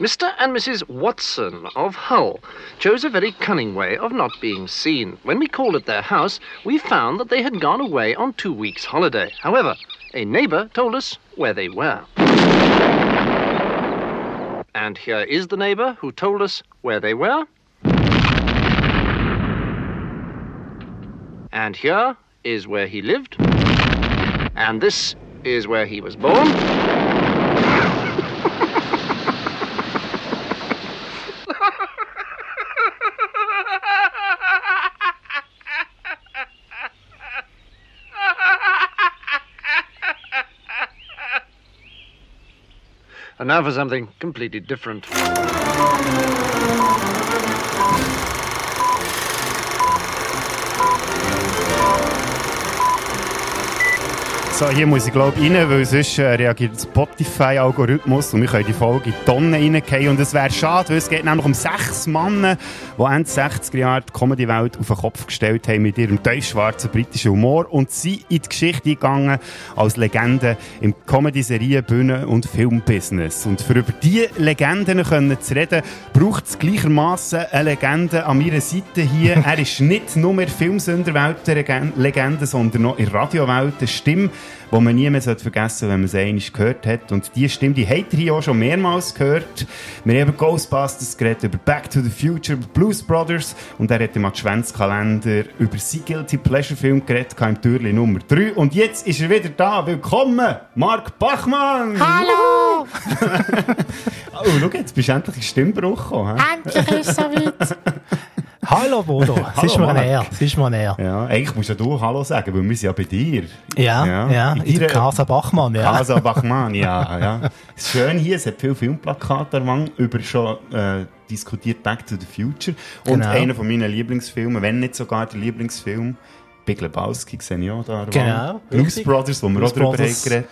Mr. and Mrs. Watson of Hull chose a very cunning way of not being seen. When we called at their house, we found that they had gone away on two weeks' holiday. However, a neighbour told us where they were. And here is the neighbour who told us where they were. And here is where he lived. And this is where he was born. Now for something completely different. So, hier muss ich glaube rein, weil sonst äh, reagiert der Spotify-Algorithmus und wir können die Folge in die Tonne reingehen. Und es wäre schade, weil es geht nämlich um sechs Männer, die Ende 60er Jahre die Comedy-Welt auf den Kopf gestellt haben mit ihrem tiefschwarzen britischen Humor und sie in die Geschichte eingegangen als Legenden im Comedy-Serien, Bühnen- und Filmbusiness. Und für über diese Legenden können zu reden, braucht es gleichermaßen eine Legende an meiner Seite hier. er ist nicht nur mehr Filmsünderwelt Legende, sondern noch in der Radiowelt eine Stimme, die man nie mehr vergessen sollte, wenn man sie einmal gehört hat. Und diese Stimme, die habt ihr hier auch schon mehrmals gehört. Wir haben über Ghostbusters geredet, über Back to the Future, über Blues Brothers und er hat im Adventskalender über sein Guilty Pleasure Film geredet, im Türli Nummer 3. Und jetzt ist er wieder da. Willkommen, Mark Bachmann! Hallo! oh, schau, jetzt bist du endlich in Stimmbruch gekommen. Endlich ist es soweit. Hallo Bodo, es ist mir näher. Es ist mir näher. Ja, eigentlich musst du Hallo sagen, weil wir sind ja bei dir. Ja, ja. ja. In. Casa Bachmann, ja. Casa Bachmann, ja, ja. Es ist schön hier, es hat viele Filmplakate an über schon äh, diskutiert Back to the Future. Und genau. einer von meinen Lieblingsfilmen, wenn nicht sogar der Lieblingsfilm, Big Lebowski, sehe ich auch da. Genau. Blues Brothers, wo wir Blues auch drüber haben geredet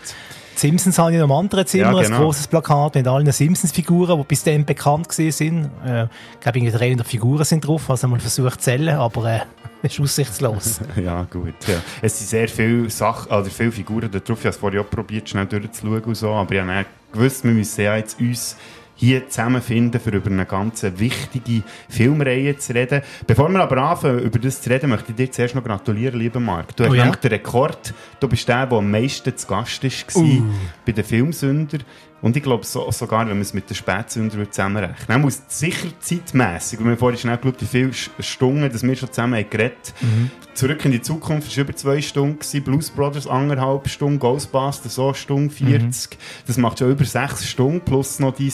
Simpsons habe ich in einem anderen Zimmer, ja, genau. ein großes Plakat mit allen Simpsons-Figuren, die bis dahin bekannt sind. Äh, ich glaube, irgendwie 300 Figuren sind drauf, also man versucht zu zählen, aber äh, ist aussichtslos. ja, gut. Ja. Es sind sehr viele Sachen, oder viele Figuren da drauf. Ich habe es vorher auch probiert, schnell durchzuschauen und so, aber ich habe gewusst, wir müssen ja jetzt uns hier zusammenfinden, für über eine ganz wichtige Filmreihe zu reden. Bevor wir aber anfangen, über das zu reden, möchte ich dir zuerst noch gratulieren, lieber Marc. Du hast oh ja? den Rekord. Du bist der, der am meisten zu Gast war uh. bei den Filmsünder. Und ich glaube so, sogar, wenn man es mit den Spätsündern zusammenrechnet. Man muss sicher zeitmässig, wir haben vorhin schnell geschaut, wie viele Stunden dass wir schon zusammen haben geredet mhm. Zurück in die Zukunft war über zwei Stunden, gewesen, Blues Brothers anderthalb Stunden, Ghostbusters so eine Stunde 40. Mhm. Das macht schon über sechs Stunden, plus noch dein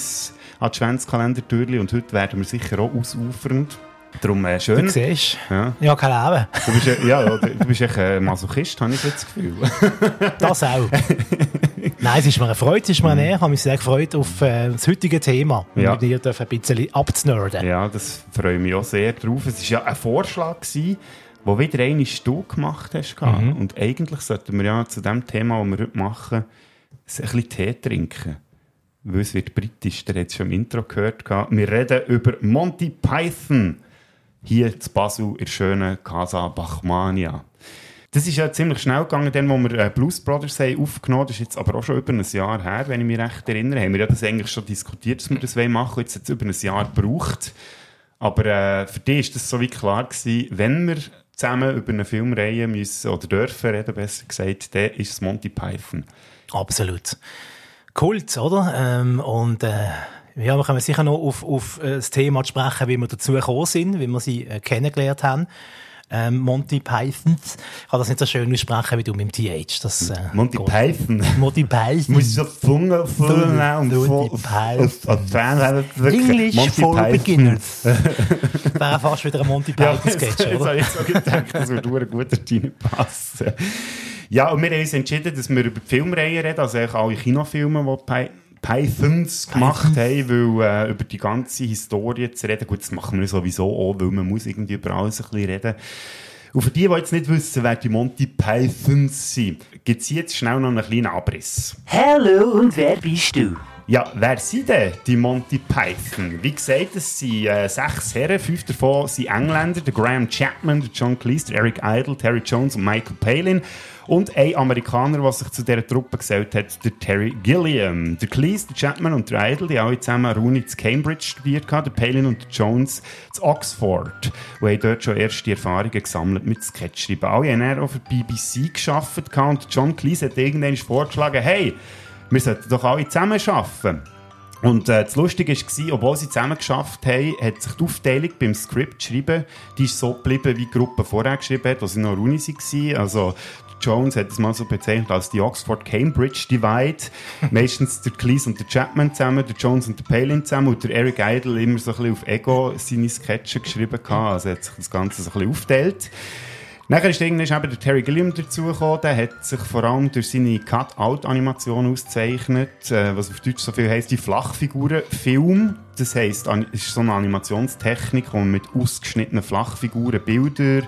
Adventskalender-Türli. Und heute werden wir sicher auch ausufernd. Darum äh, schön. Du siehst, ja, ja kein Leben. Du bist, ja, du bist echt ein Masochist, habe ich das Gefühl. das auch. Nein, es ist mir eine Freude, es ist mir mhm. näher. Ich habe mich sehr gefreut auf äh, das heutige Thema. Ja. Und mit dir ein bisschen abzunörden. Ja, das freue ich mich auch sehr drauf. Es war ja ein Vorschlag, gewesen, wo wieder eine du gemacht hast. Mhm. Und eigentlich sollten wir ja zu dem Thema, das wir heute machen, ein bisschen Tee trinken. Weil es wird britisch, der hat es schon im Intro gehört. Wir reden über Monty Python. Hier zu Basel in der schönen Casa Bachmania. Das ist ja ziemlich schnell gegangen, dann, wo wir äh, Blues Brothers haben aufgenommen Das ist jetzt aber auch schon über ein Jahr her, wenn ich mich recht erinnere. Haben wir ja das eigentlich schon diskutiert, dass wir das machen wollen. Jetzt hat es über ein Jahr gebraucht. Aber äh, für dich ist das so wie klar gewesen, wenn wir zusammen über eine Filmreihe müssen, oder dürfen reden, besser gesagt, dann ist es Monty Python. Absolut. Kult, oder? Ähm, und äh, ja, wir können sicher noch auf, auf äh, das Thema sprechen, wie wir dazu gekommen sind, wie wir sie äh, kennengelernt haben ähm, Monty Pythons. Ich kann das nicht so schön aussprechen wie du mit dem TH. Das, äh, Monty Python. Monty Python. Muss ich so Zunge füllen und Monty Python. English for Beginners. das wäre fast wieder ein Monty Python-Sketch, ja, oder? Jetzt habe ich gedacht, das würde ein guter passen. Ja, und wir haben uns entschieden, dass wir über die Filmreihe reden, also alle Kinofilme, die Pythons gemacht haben, weil äh, über die ganze Historie zu reden, gut, das machen wir sowieso auch, weil man muss irgendwie über alles ein bisschen reden. Und für die, die jetzt nicht wissen, wer die Monty Pythons sind, gibt es jetzt schnell noch einen kleinen Abriss. Hallo, und wer bist du? Ja, wer sind denn die Monty Python? Wie gesagt, es sind äh, sechs Herren, fünf davon sind Engländer, der Graham Chapman, der John Cleese, der Eric Idle, Terry Jones und Michael Palin. Und ein Amerikaner, der sich zu dieser Truppe gesellt hat, der Terry Gilliam. Der Cleese, der Chapman und der Idle, die alle zusammen Uni zu Cambridge studiert haben, der Palin und der Jones zu Oxford. Und haben dort schon erste Erfahrungen gesammelt mit Sketchschreiben. Alle haben auch für die BBC gearbeitet und John Cleese hat irgendwann vorgeschlagen, hey, wir sollten doch alle zusammen arbeiten. Und äh, das Lustige war, obwohl sie zusammen geschafft haben, hat sich die Aufteilung beim Skript schreiben, die ist so geblieben, wie die Gruppe vorher geschrieben hat, als sie noch Uni waren. Also, Jones hat es mal so bezeichnet als die Oxford-Cambridge Divide. Meistens der Cleese und der Chapman zusammen, der Jones und der Palin zusammen und der Eric Idle immer so ein bisschen auf Ego seine Sketche geschrieben gehabt. Also hat sich das Ganze so ein bisschen aufgeteilt. Nachher ist irgendwann eben der Terry Gilliam dazugekommen. Der hat sich vor allem durch seine Cut-Out-Animation ausgezeichnet, äh, was auf Deutsch so viel heisst, die Flachfiguren-Film. Das heisst, es ist so eine Animationstechnik, wo man mit ausgeschnittenen Flachfiguren Bilder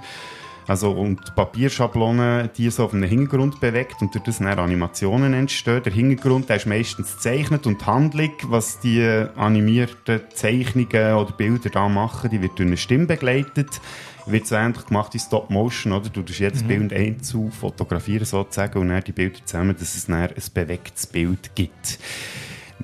also, und Papierschablonen, die so auf einem Hintergrund bewegt und durch das dann Animationen entstehen. Der Hintergrund, der ist meistens gezeichnet und die Handlung, was die animierten Zeichnungen oder Bilder da machen, die wird durch eine Stimme begleitet wird so ähnlich gemacht wie Stop Motion, oder? Du tust jedes mhm. Bild einzeln fotografieren sozusagen und dann die Bilder zusammen, dass es dann ein bewegtes Bild gibt.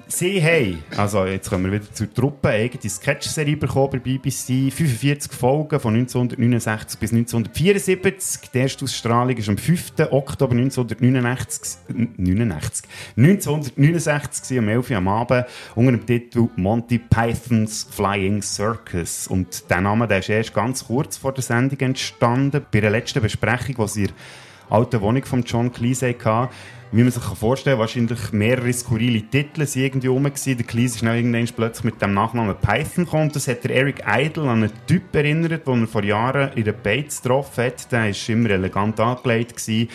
Sie haben, also jetzt kommen wir wieder zur Truppe, eine eigene Sketch-Serie bekommen bei BBC. 45 Folgen von 1969 bis 1974. Die erste Ausstrahlung ist am 5. Oktober 1989, 89, 1969 um 11 Uhr am Abend unter dem Titel Monty Python's Flying Circus. Und der Name der ist erst ganz kurz vor der Sendung entstanden. Bei der letzten Besprechung, die sie in der alten Wohnung von John Cleese hatten, wie man sich vorstellen kann, wahrscheinlich mehrere skurrile Titel sind irgendwie rum gewesen. Der Cleese ist dann irgendwann plötzlich mit dem Nachnamen Python gekommen. Das hat der Eric Idle an einen Typ erinnert, den er vor Jahren in der Bates getroffen hat. Der war immer elegant angelegt gewesen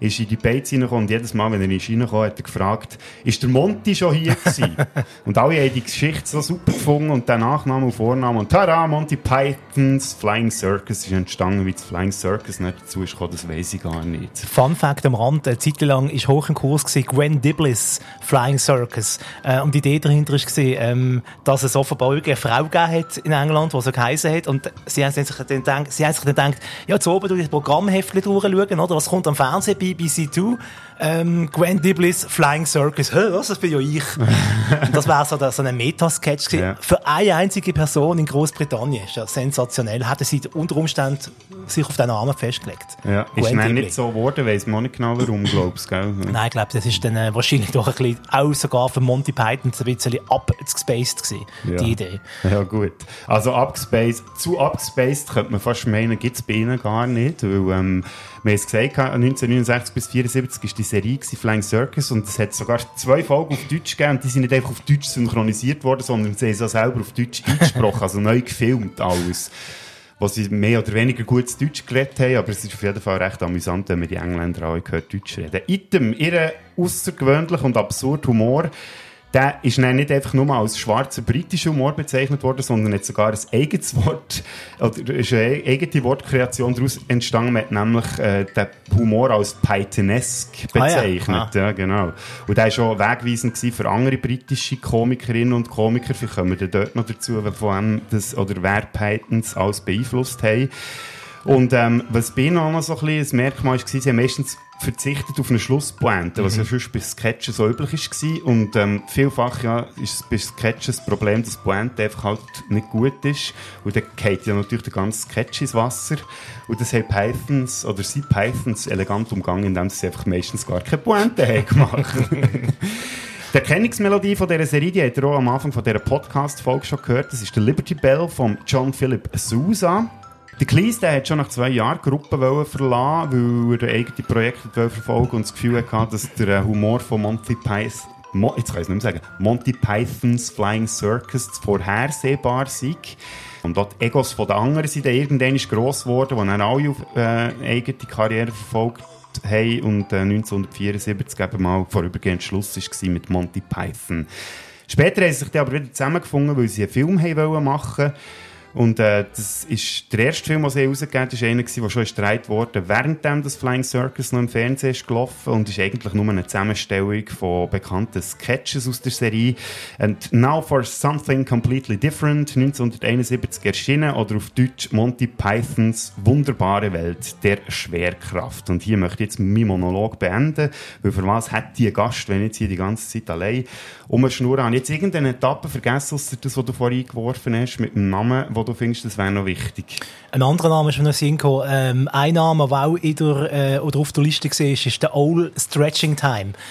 ist in die Beiz reingekommen und jedes Mal, wenn er ist reingekommen hat er gefragt, ist der Monty schon hier gewesen? und alle haben die Geschichte so super gefunden und der Nachname und Vorname und tada, Monty Pythons Flying Circus ist entstanden, wie das Flying Circus nicht dazu ist gekommen, das weiß ich gar nicht. Fun Fact am Rand, eine Zeit lang ist hoch im Kurs gewesen, Gwen Diblis Flying Circus. Äh, und die Idee dahinter war, ähm, dass es offenbar eine Frau gegeben hat in England, die so geheißen hat und sie haben sich dann gedacht, sie haben sich dann gedacht, ja, jetzt oben durch das Programmheftchen durchschauen, oder? Was kommt am Fernsehen BBC Two, ähm, Gwen Diblis Flying Circus. Hä, was, das bin ja ich. das wäre so, so ein Metasketch. Ja. Für eine einzige Person in Großbritannien. Ist ja sensationell. Hätten sie unter Umständen sich auf den Namen festgelegt. Ja, Gwen ist dann nicht so geworden, weiss man nicht genau warum, glaubst du, Nein, ich glaube, das ist dann äh, wahrscheinlich doch ein bisschen, auch sogar für Monty Python ein bisschen abgespaced gewesen, ja. die Idee. Ja, gut. Also abgespaced, zu abgespaced könnte man fast meinen, gibt es bei ihnen gar nicht, weil, ähm, wir haben es gesagt, 1969 bis 1974 war die Serie Flying Circus und es hat sogar zwei Folgen auf Deutsch gegeben und die sind nicht einfach auf Deutsch synchronisiert worden, sondern sie haben es auch selber auf Deutsch eingesprochen, also neu gefilmt alles wo sie mehr oder weniger gutes Deutsch geredet haben, aber es ist auf jeden Fall recht amüsant, wenn man die Engländer alle gehört Deutsch reden. Item, ihre außergewöhnlich und absurd Humor der ist dann nicht einfach nur als schwarzer britischer Humor bezeichnet worden, sondern hat sogar ein eigenes Wort, oder ist eine eigene Wortkreation daraus entstanden, man hat nämlich äh, den Humor als Pythonesque bezeichnet. Ah, ja. Ah. ja. genau. Und der war schon wegweisend für andere britische Komikerinnen und Komiker, vielleicht kommen wir dort noch dazu, von wem das, oder wer Pythons alles beeinflusst haben. Und ähm, was bei ihnen auch noch so ein bisschen ein Merkmal war, sie haben meistens verzichtet auf eine Schlusspointe, was mhm. ja sonst bei Sketchen so üblich war. Und ähm, vielfach ja, ist es bei Sketchen das Problem, dass die Pointe einfach halt nicht gut ist. Und dann geht ja natürlich der ganze Sketch ins Wasser. Und das haben Pythons, oder sie Pythons elegant umgangen, indem sie einfach meistens gar keine Pointe haben gemacht. Die Erkennungsmelodie von dieser Serie, die habt ihr auch am Anfang von dieser Podcast-Folge schon gehört. Das ist der Liberty Bell von John Philip Sousa. Der Kleis, der hat schon nach zwei Jahren die Gruppe verlassen, weil er eigene Projekte verfolgen und das Gefühl hatte, dass der äh, Humor von Monty Python Mo jetzt kann ich es nicht mehr sagen, Monty Pythons Flying Circus vorhersehbar sei. Und auch die Egos von den anderen dann irgendwann gross geworden, die dann alle auf äh, eigene Karriere verfolgt haben und äh, 1974 eben mal vorübergehend Schluss war mit Monty Python. Später haben sie sich dann aber wieder zusammengefunden, weil sie einen Film machen Und äh, das ist der erste Film, den sie rausgegeben hat, ist einer der schon gestreit wurde, währenddem das Flying Circus noch im Fernsehen ist gelaufen und ist eigentlich nur eine Zusammenstellung von bekannten Sketches aus der Serie. And Now for Something Completely Different, 1971 erschienen, oder auf Deutsch Monty Pythons wunderbare Welt der Schwerkraft. Und hier möchte ich jetzt meinen Monolog beenden, weil für was hat die Gast, wenn ich jetzt hier die ganze Zeit allein umschnurren habe. Jetzt irgendeine Etappe vergessen, das, was du vorhin eingeworfen hast, mit dem Namen, wo du findest, das wäre noch wichtig. Ein anderer Name ist mir noch Sinn gekommen. Ähm, ein Name, der auch in der, äh, oder auf der Liste war, ist der Old Stretching Time.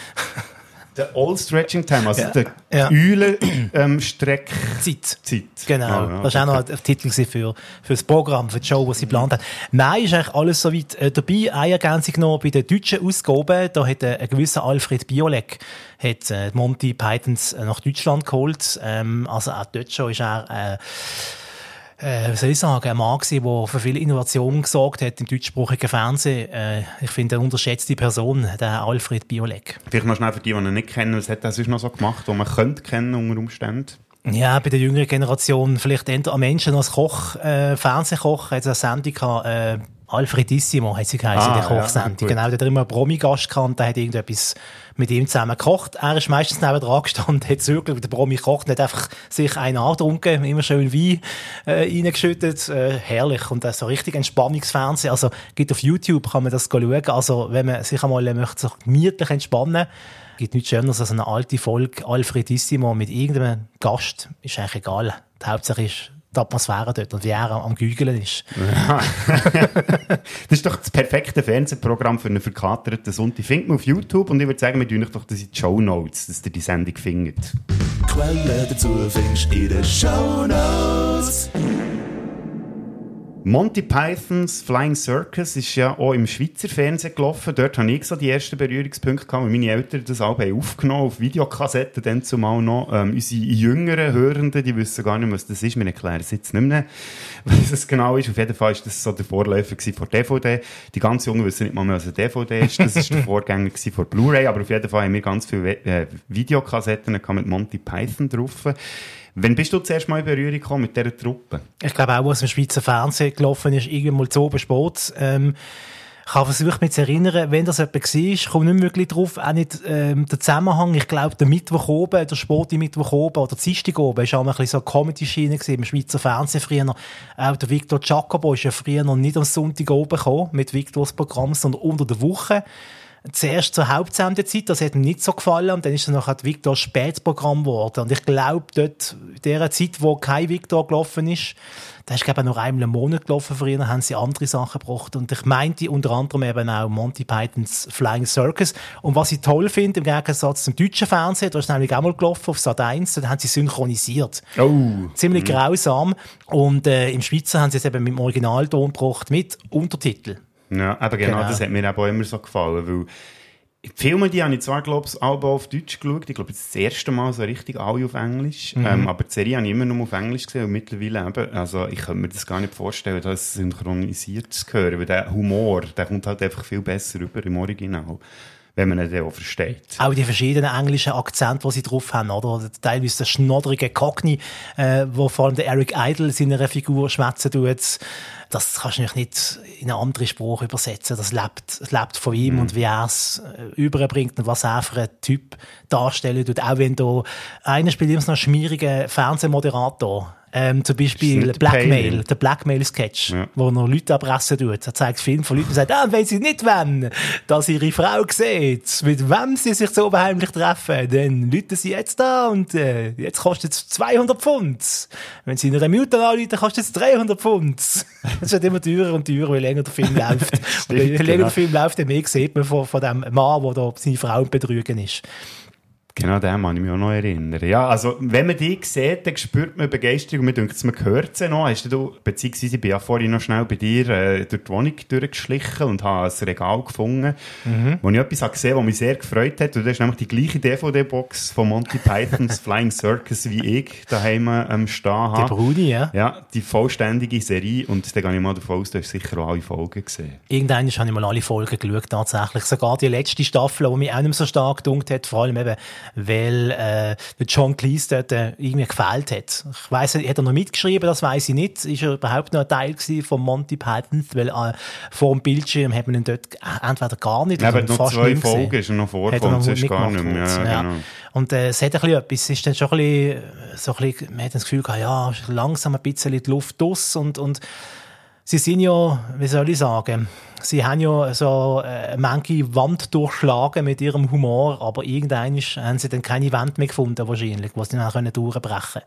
Der All Stretching Time, also Ja. der Ja. Eulen-Streck... Zeit. Zeit. Genau, Ah, ja, das war auch noch ein Titel für, für das Programm, für die Show, die sie geplant hat. Nein, ist eigentlich alles soweit äh, dabei. Eine Ergänzung noch bei den deutschen Ausgaben. Da hat äh, ein gewisser Alfred Biolek hat, äh, Monty Pythons äh, nach Deutschland geholt. Ähm, also auch dort schon ist er... Äh, äh, wie soll ich sagen, ein Mann gewesen, der für viele Innovationen gesorgt hat im deutschsprachigen Fernsehen. Äh, ich finde, eine unterschätzte Person, der Alfred Biolek. Vielleicht noch schnell für die, die ihn nicht kennen, was hat er sonst noch so gemacht, was man könnte kennen unter Umständen? Ja, bei der jüngeren Generation vielleicht am Menschen als Koch, äh, Fernsehkoch, hat es eine Sendung gehabt, äh, Alfredissimo hat sie geheißen, Ah, die Kochsendung. ja, genau, der hat immer einen Promi-Gast gehabt, der hat irgendetwas mit ihm zusammen gekocht. Er ist meistens neben dran gestanden, hat wie der Promi kocht, hat einfach sich einen angetrunken, immer schön Wein äh, reingeschüttet, äh, herrlich. Und das so richtig Entspannungsfernsehen. Also, gibt auf YouTube, kann man das schauen. Also, wenn man sich einmal äh, möchte, sich gemütlich entspannen, gibt nichts Schöneres als eine alte Folge Alfredissimo mit irgendeinem Gast. Ist eigentlich egal. Die Hauptsache ist die Atmosphäre dort und wie er am Gügeln ist. Das ist doch das perfekte Fernsehprogramm für einen verkaterten Sonntag. Findet man auf YouTube und ich würde sagen, wir tun euch doch das in die Show Notes, dass ihr die Sendung findet. Quellen dazu findest du in den Shownotes. Monty Pythons Flying Circus ist ja auch im Schweizer Fernsehen gelaufen. Dort habe ich so die ersten Berührungspunkte gehabt, weil meine Eltern das auch haben aufgenommen auf Videokassetten, dann zumal noch. Ähm, unsere jüngeren Hörenden, die wissen gar nicht, was das ist. Wir erklären es jetzt nicht mehr, was es genau ist. Auf jeden Fall war das so der Vorläufer von DVD. Die ganz Jungen wissen nicht mal mehr, was eine DVD ist. Das ist der Vorgänger von Blu-ray. Aber auf jeden Fall haben wir ganz viele äh, Videokassetten mit Monty Python drauf. Wann bist du zuerst mal in Berührung gekommen mit dieser Truppe? Ich glaube auch, was im Schweizer Fernsehen gelaufen ist, irgendwann mal zu oben Sport. Ähm, ich habe versucht, mich zu erinnern, wenn das jemand war, ich komme nicht wirklich drauf, auch nicht ähm, der Zusammenhang. Ich glaube, der Mittwoch oben, der Sport im Mittwoch oben oder der Dienstag oben, ist auch mal ein bisschen so eine Comedy-Schiene im Schweizer Fernsehen früher. Auch der Victor Jacobo ist ja früher noch nicht am Sonntag oben gekommen, mit Victors Programm, sondern unter der Woche. Zuerst zur Hauptsendezeit, das hat ihm nicht so gefallen, und dann ist er nachher Victor Spätprogramm geworden. Und ich glaube, dort, in der Zeit, wo kein Victor gelaufen ist, da ist, glaube ich, noch einmal im Monat gelaufen früher, haben sie andere Sachen gebracht. Und ich meinte unter anderem eben auch Monty Pythons Flying Circus. Und was ich toll finde, im Gegensatz zum deutschen Fernsehen, da ist nämlich auch mal gelaufen auf Sat 1, da haben sie synchronisiert. Oh! Ziemlich grausam. Und äh, im Schweizer haben sie es eben mit dem Originalton gebracht, mit Untertitel. Ja, aber genau, Genau. das hat mir auch immer so gefallen, weil die Filme, die habe ich zwar, glaube ich, alle auf Deutsch geschaut, ich glaube, das erste Mal so richtig alle auf Englisch, ähm, aber die Serie habe ich immer nur auf Englisch gesehen und mittlerweile eben, also ich könnte mir das gar nicht vorstellen, das synchronisiert zu hören, weil der Humor, der kommt halt einfach viel besser rüber im Original, wenn man ihn auch versteht. Auch die verschiedenen englischen Akzente, die sie drauf haben, oder? Teilweise der schnoddrige Cockney, äh, wo vor allem der Eric Idle seiner Figur schwätzen tut. Das kannst du nicht in eine andere Sprache übersetzen. Das lebt, das lebt von ihm und wie er es äh, überbringt und was er für einen Typ darstellen tut. Auch wenn da, einer spielt immer so einen schmierigen Fernsehmoderator. Ähm, zum Beispiel Blackmail, der Blackmail-Sketch, Ja. wo er Leute erpressen tut. Er zeigt Film von Leuten und sagt, ah, wenn sie nicht wollen, dass ihre Frau sieht, mit wem sie sich so heimlich treffen, dann lüten sie jetzt da und äh, jetzt kostet es 200 Pfund. Wenn sie in einer Minute anrufen, kostet es 300 Pfund. Es wird immer teurer und teurer, je länger der Film läuft. und je länger genau. der Film läuft, desto mehr sieht man von, von dem Mann, der da seine Frau betrügen ist. Genau, den kann ich mich auch noch erinnern. Ja, also, wenn man die sieht, dann spürt man Begeisterung und man denkt, man hört sie noch. Hast du, beziehungsweise ich bin ja vorhin noch schnell bei dir äh, durch die Wohnung durchgeschlichen und habe ein Regal gefunden, wo ich etwas habe gesehen was mich sehr gefreut hat. Und das ist nämlich die gleiche DVD-Box von Monty Pythons Flying Circus, wie ich daheim ähm, stehen habe. Bruni, ja. Ja, die vollständige Serie. Und da gehe ich mal davon aus, du hast sicher auch alle Folgen gesehen. Irgendwann habe ich mal alle Folgen geschaut, tatsächlich. Sogar die letzte Staffel, die mich auch nicht so stark gedunkt hat, vor allem eben weil äh, der John Cleese dort äh, irgendwie gefehlt hat. Ich weiss nicht, hat er noch mitgeschrieben, das weiß ich nicht. Ist er überhaupt noch ein Teil von Monty Python, weil äh, vor dem Bildschirm hat man ihn dort entweder gar nicht Ja, oder fast zwei nicht gesehen. Folgen ist er noch vorgekommen, sonst gar nicht mehr. kurz, Ja, genau. Und äh, es hat ein bisschen etwas, es ist dann schon ein bisschen, so ein bisschen, man hat das Gefühl gehabt, ja, langsam ein bisschen die Luft aus und, und sie sind ja, wie soll ich sagen, sie haben ja so äh, manche Wand durchschlagen mit ihrem Humor, aber irgendwann haben sie dann keine Wand mehr gefunden wahrscheinlich, wo sie dann können durchbrechen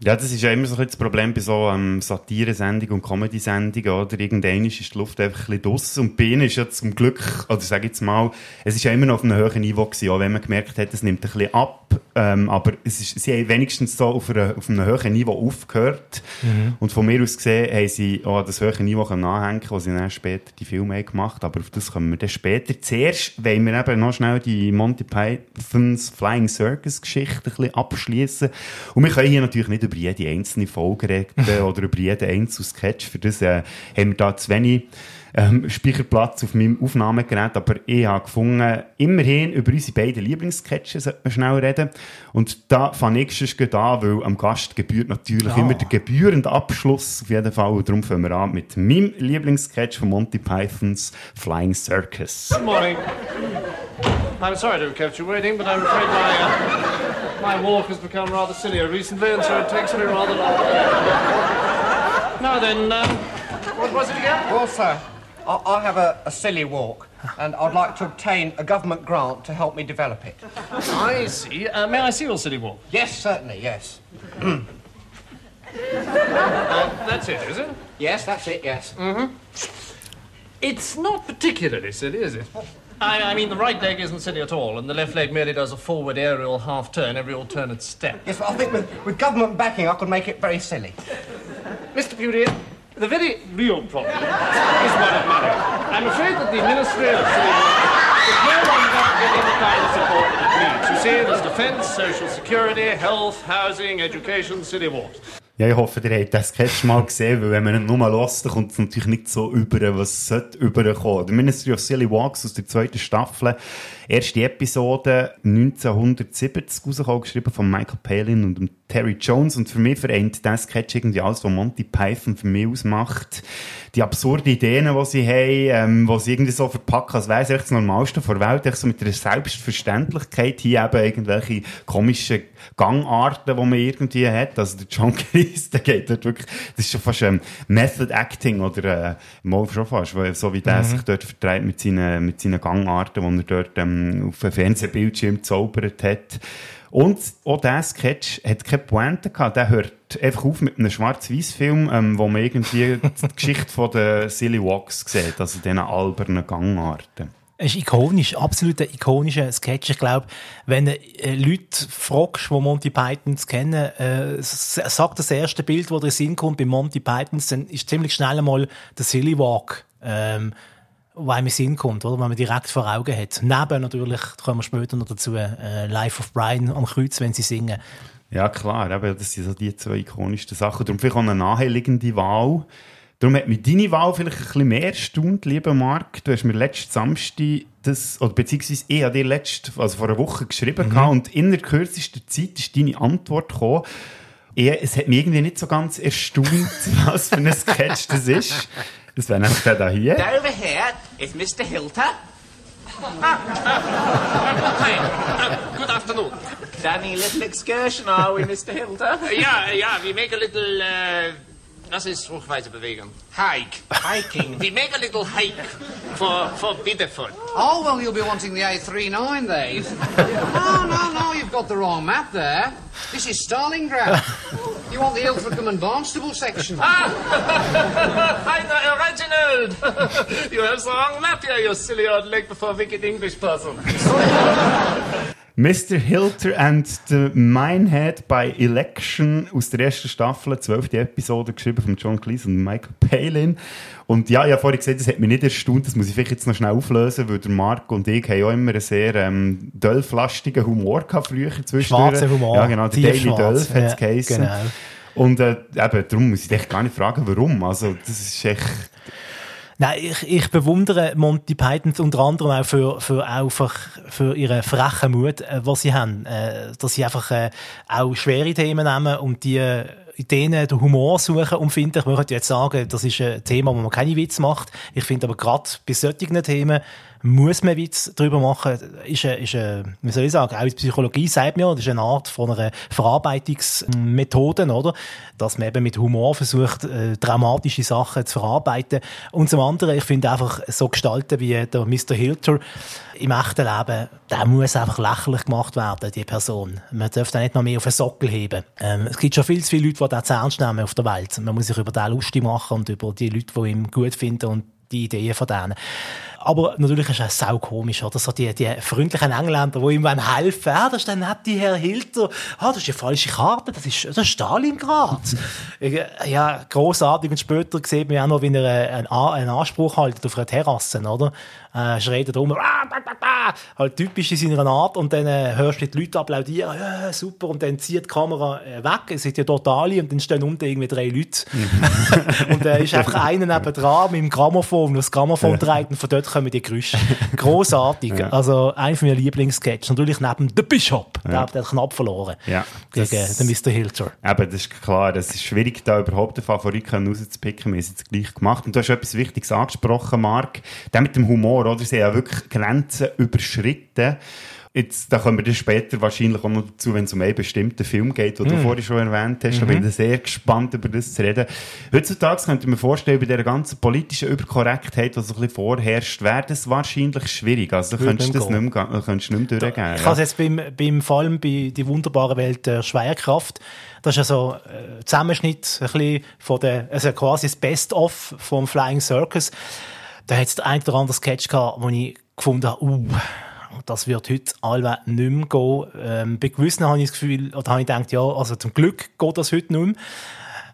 Ja, das ist ja immer so ein das Problem bei so ähm, Satire-Sendungen und Comedy-Sendungen, oder? Irgendwann ist die Luft einfach ein bisschen draussen. Und bei ihnen ist ja zum Glück, oder sag ich jetzt mal, es ist ja immer noch auf einem höheren Niveau gewesen, auch wenn man gemerkt hat, es nimmt ein bisschen ab. Ähm, aber es ist, sie haben wenigstens so auf, einer, auf einem höheren Niveau aufgehört. Und von mir aus gesehen haben sie auch das höhere Niveau können anhängen wo sie dann später die Filme haben gemacht Aber auf das kommen wir dann später. Zuerst wollen wir eben noch schnell die Monty Pythons Flying Circus Geschichte ein bisschen abschließen. Und wir können hier natürlich nicht über jede einzelne Folge reden oder über jeden einzelnen Sketch. Für das äh, haben wir da zu wenig ähm, Speicherplatz auf meinem Aufnahmegerät, aber ich habe gefunden, immerhin über unsere beiden Lieblingssketches sollte man schnell reden. Und da fange ich schon an, weil am Gast gebührt natürlich immer der gebührende Abschluss auf jeden Fall. Und darum fangen wir an mit meinem Lieblingssketch von Monty Pythons Flying Circus. Good morning. I'm sorry to have kept you waiting, but I'm afraid my, uh, my walk has become rather sillier recently, and so it takes me rather long. Now then, um, what was it again? Well, sir, I, I have a, a silly walk, and I'd like to obtain a government grant to help me develop it. I see. Uh, may I see your silly walk? Yes, certainly, yes. That's it, is it? Yes, that's it, yes. It's not particularly silly, is it? I, I mean, the right leg isn't silly at all, and the left leg merely does a forward aerial half turn every alternate step. Yes, but I think with, with government backing, I could make it very silly. Mr. Beauty, the very real problem is one of money. I'm afraid that the Ministry of Civil is no longer getting the kind of support that it needs. You see, there's defence, social security, health, housing, education, city walks. Ja, ich hoffe, ihr habt das Sketch mal gesehen, weil wenn man ihn nur hört, dann kommt es natürlich nicht so über, was sollte überkommen. Der Ministry of Silly Walks aus der zweiten Staffel, erste Episode 1970 rausgekommen, geschrieben von Michael Palin und Terry Jones. Und für mich vereint der Sketch irgendwie alles, was Monty Python für mich ausmacht. Die absurden Ideen, die sie haben, ähm, die sie irgendwie so verpacken, als wäre es echt das Normalste der Welt, echt so mit einer Selbstverständlichkeit hier eben irgendwelche komischen Gangarten, die man irgendwie hat. Also der John Cleese, der geht dort wirklich, das ist schon fast ähm, Method Acting oder äh, mal schon fast, weil, so wie der sich dort vertreibt mit seinen, mit seinen Gangarten, die er dort ähm, auf dem Fernsehbildschirm gezaubert hat. Und auch dieser Sketch hat keine Pointe gehabt. Der hört einfach auf mit einem Schwarz-Weiß-Film, ähm, wo man irgendwie die Geschichte von den Silly Walks sieht, also diesen albernen Gangarten. Es ist ikonisch, absolut ein ikonischer Sketch. Ich glaube, wenn du äh, Leute fragst, die Monty Pythons kennen, äh, sagt das erste Bild, das dir in den Sinn kommt bei Monty Pythons, dann ist ziemlich schnell einmal der Silly Walk, ähm, wo einem in Sinn kommt, oder? Wenn man direkt vor Augen hat. Neben natürlich, da kommen wir später noch dazu, äh, Life of Brian am Kreuz, wenn sie singen. Ja, klar, eben, das sind so die zwei ikonischsten Sachen. Darum vielleicht auch eine naheliegende Wahl. Darum hat mich deine Wahl vielleicht ein bisschen mehr erstaunt, lieber Marc. Du hast mir letzten Samstag das, oder beziehungsweise ich habe dir letzt, also vor einer Woche geschrieben gehabt und in der kürzesten Zeit ist deine Antwort gekommen. Ich, es hat mich irgendwie nicht so ganz erstaunt, was für ein Sketch das ist. Das wäre nämlich der da hier. Over here is Mr. Hilter. Hi. Uh, good afternoon. Danny, little excursion, are we, Mr. Hilter? yeah, yeah, we make a little, uh, das ist bewegen. Hike. Hiking. We make a little hike for, for Biddeford. Oh, well, you'll be wanting the A39 then. no, no, no, you've got the wrong map there. This is Stalingrad. You want the Ilfracombe and Barnstable section. Hi, uh, Reginald! you have the wrong map here, you silly old leg before wicked English person. Mr. Hilter and the Minehead by Election aus der ersten Staffel, zwölfte Episode, geschrieben von John Cleese und Michael Palin. Und ja, ich habe vorhin gesagt, das hat mich nicht erstaunt, das muss ich vielleicht jetzt noch schnell auflösen, weil der Marc und ich haben auch immer einen sehr ähm, dölflastigen Humor gehabt früher zwischendurch. Schwarzer Humor. Ja, genau, der Daily Dölf hat es ja, geheissen. genau. Und äh, eben, darum muss ich dich gar nicht fragen, warum. Also, das ist echt... Nein, ich, ich bewundere Monty Python unter anderem auch für, für, auch für, ihren frechen Mut, äh, was sie haben. Äh, dass sie einfach äh, auch schwere Themen nehmen und die äh, in denen den Humor suchen und finde, ich möchte jetzt sagen, das ist ein Thema, wo man keine Witz macht. Ich finde aber gerade bei solchen Themen muss man Witz drüber machen. Ist eine, ist eine, wie soll ich sagen, auch in Psychologie sagt man das ist eine Art von einer Verarbeitungsmethode, oder? Dass man eben mit Humor versucht, äh, dramatische Sachen zu verarbeiten. Und zum anderen, ich finde einfach so gestalten wie der Mr. Hilter im echten Leben, der muss einfach lächerlich gemacht werden, die Person. Man darf nicht noch mehr auf den Sockel heben. Ähm, es gibt schon viel zu viele Leute, die das ernst nehmen auf der Welt. Man muss sich über den lustig machen und über die Leute, die ihn gut finden und die Ideen von denen. Aber natürlich ist es sau komisch, oder? So die, die freundlichen Engländer, die ihm helfen wollen. Ah, das ist der nette Herr Hilter. Ah, das ist die falsche Karte. Das ist, das ist Stalingrad. ja, grossartig. Und später sieht man auch noch, wie er einen, einen Anspruch haltet auf einer Terrasse, oder? Äh, schreit rum, halt typisch in seiner Art. Und dann äh, hörst du die Leute applaudieren, ja, super. Und dann zieht die Kamera äh, weg. Es sind ja dort alle und dann stehen unten irgendwie drei Leute. und da äh, ist einfach einer nebendran mit dem Grammophon, das Grammophon trägt und von dort kommen die Geräusche. Grossartig. Ja. Also, einer von meinen Lieblingssketches. Natürlich neben The Bishop. Der hat den Knapp verloren. Ja, Gegen das- den Mr. Hilter. Eben, das ist klar, es ist schwierig, da überhaupt einen Favorit rauszupicken. Wir haben es jetzt gleich gemacht. Und du hast etwas Wichtiges angesprochen, Marc. Der mit dem Humor, oder? Sie haben ja wirklich Grenzen überschritten. Jetzt, da kommen wir dann später wahrscheinlich auch noch dazu, wenn es um einen bestimmten Film geht, den du vorhin schon erwähnt hast. Da bin ich sehr gespannt, über das zu reden. Heutzutage könnte ich mir vorstellen, bei dieser ganzen politischen Überkorrektheit, die so ein bisschen vorherrscht, wäre das wahrscheinlich schwierig. Also, du könntest das gehen. nicht mehr, könntest du nicht mehr durchgeben. Ich habe es jetzt beim, beim Film bei Die wunderbare Welt der Schwerkraft. Das ist also ein Zusammenschnitt ein bisschen von der, also quasi das Best-of vom Flying Circus. Da hat es einen oder anderen Sketch gehabt, wo ich gefunden habe, uh, das wird heute allweil nicht mehr gehen. Ähm, bei gewissen habe ich das Gefühl, oder habe ich gedacht, ja, also zum Glück geht das heute nicht mehr.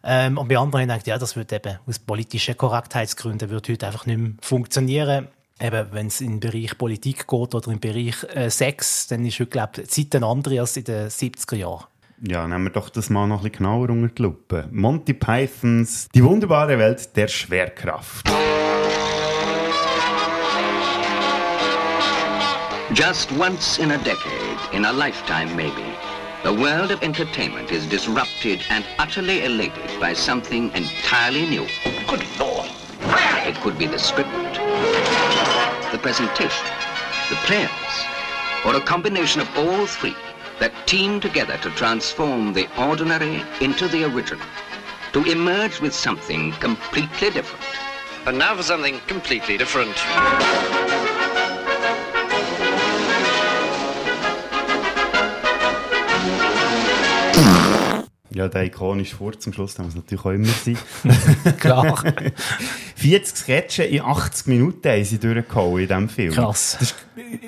Ähm, und bei anderen habe ich gedacht, ja, das wird eben aus politischen Korrektheitsgründen wird heute einfach nicht mehr funktionieren. Eben, wenn es im Bereich Politik geht oder im Bereich äh, Sex, dann ist heute, glaube ich, die Zeit eine andere als in den 70er Jahren. Ja, nehmen wir doch das mal noch ein bisschen genauer unter die Lupe. Monty Pythons Die wunderbare Welt der Schwerkraft. Just once in a decade, in a lifetime maybe, the world of entertainment is disrupted and utterly elated by something entirely new. Good Lord! It could be the script, the presentation, the players, or a combination of all three that team together to transform the ordinary into the original, to emerge with something completely different. And now for something completely different. Ja, der ikonische Furz zum Schluss, der muss natürlich auch immer sein. Klar. 40 Sketche in 80 Minuten haben sie durchgehauen in diesem Film. Krass. Das ist,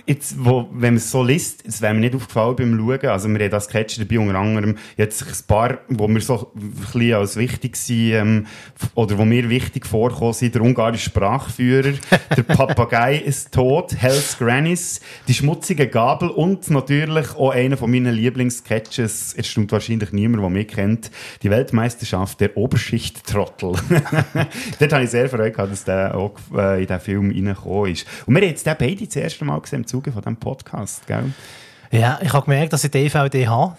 jetzt, wo, wenn man es so liest, es wäre mir nicht aufgefallen beim Schauen. Also, wir haben das Sketch dabei, unter anderem jetzt ein paar, wo mir so ein bisschen als wichtig sind, ähm, oder wo mir wichtig vorkommen sind, der ungarische Sprachführer, der Papagei ist tot, Hell's Grannies, die schmutzige Gabel und natürlich auch einer von meinen Lieblingssketches, es stimmt wahrscheinlich niemand, der mich kennt, die Weltmeisterschaft der Oberschicht-Trottel. Dort habe ich sehr Freude gehabt, dass der auch äh, in diesen Film reingekommen ist. Und wir haben jetzt den beide das erste Mal gesehen im Zuge von diesem Podcast, gell? Ja, ich habe gemerkt, dass ich DVD habe.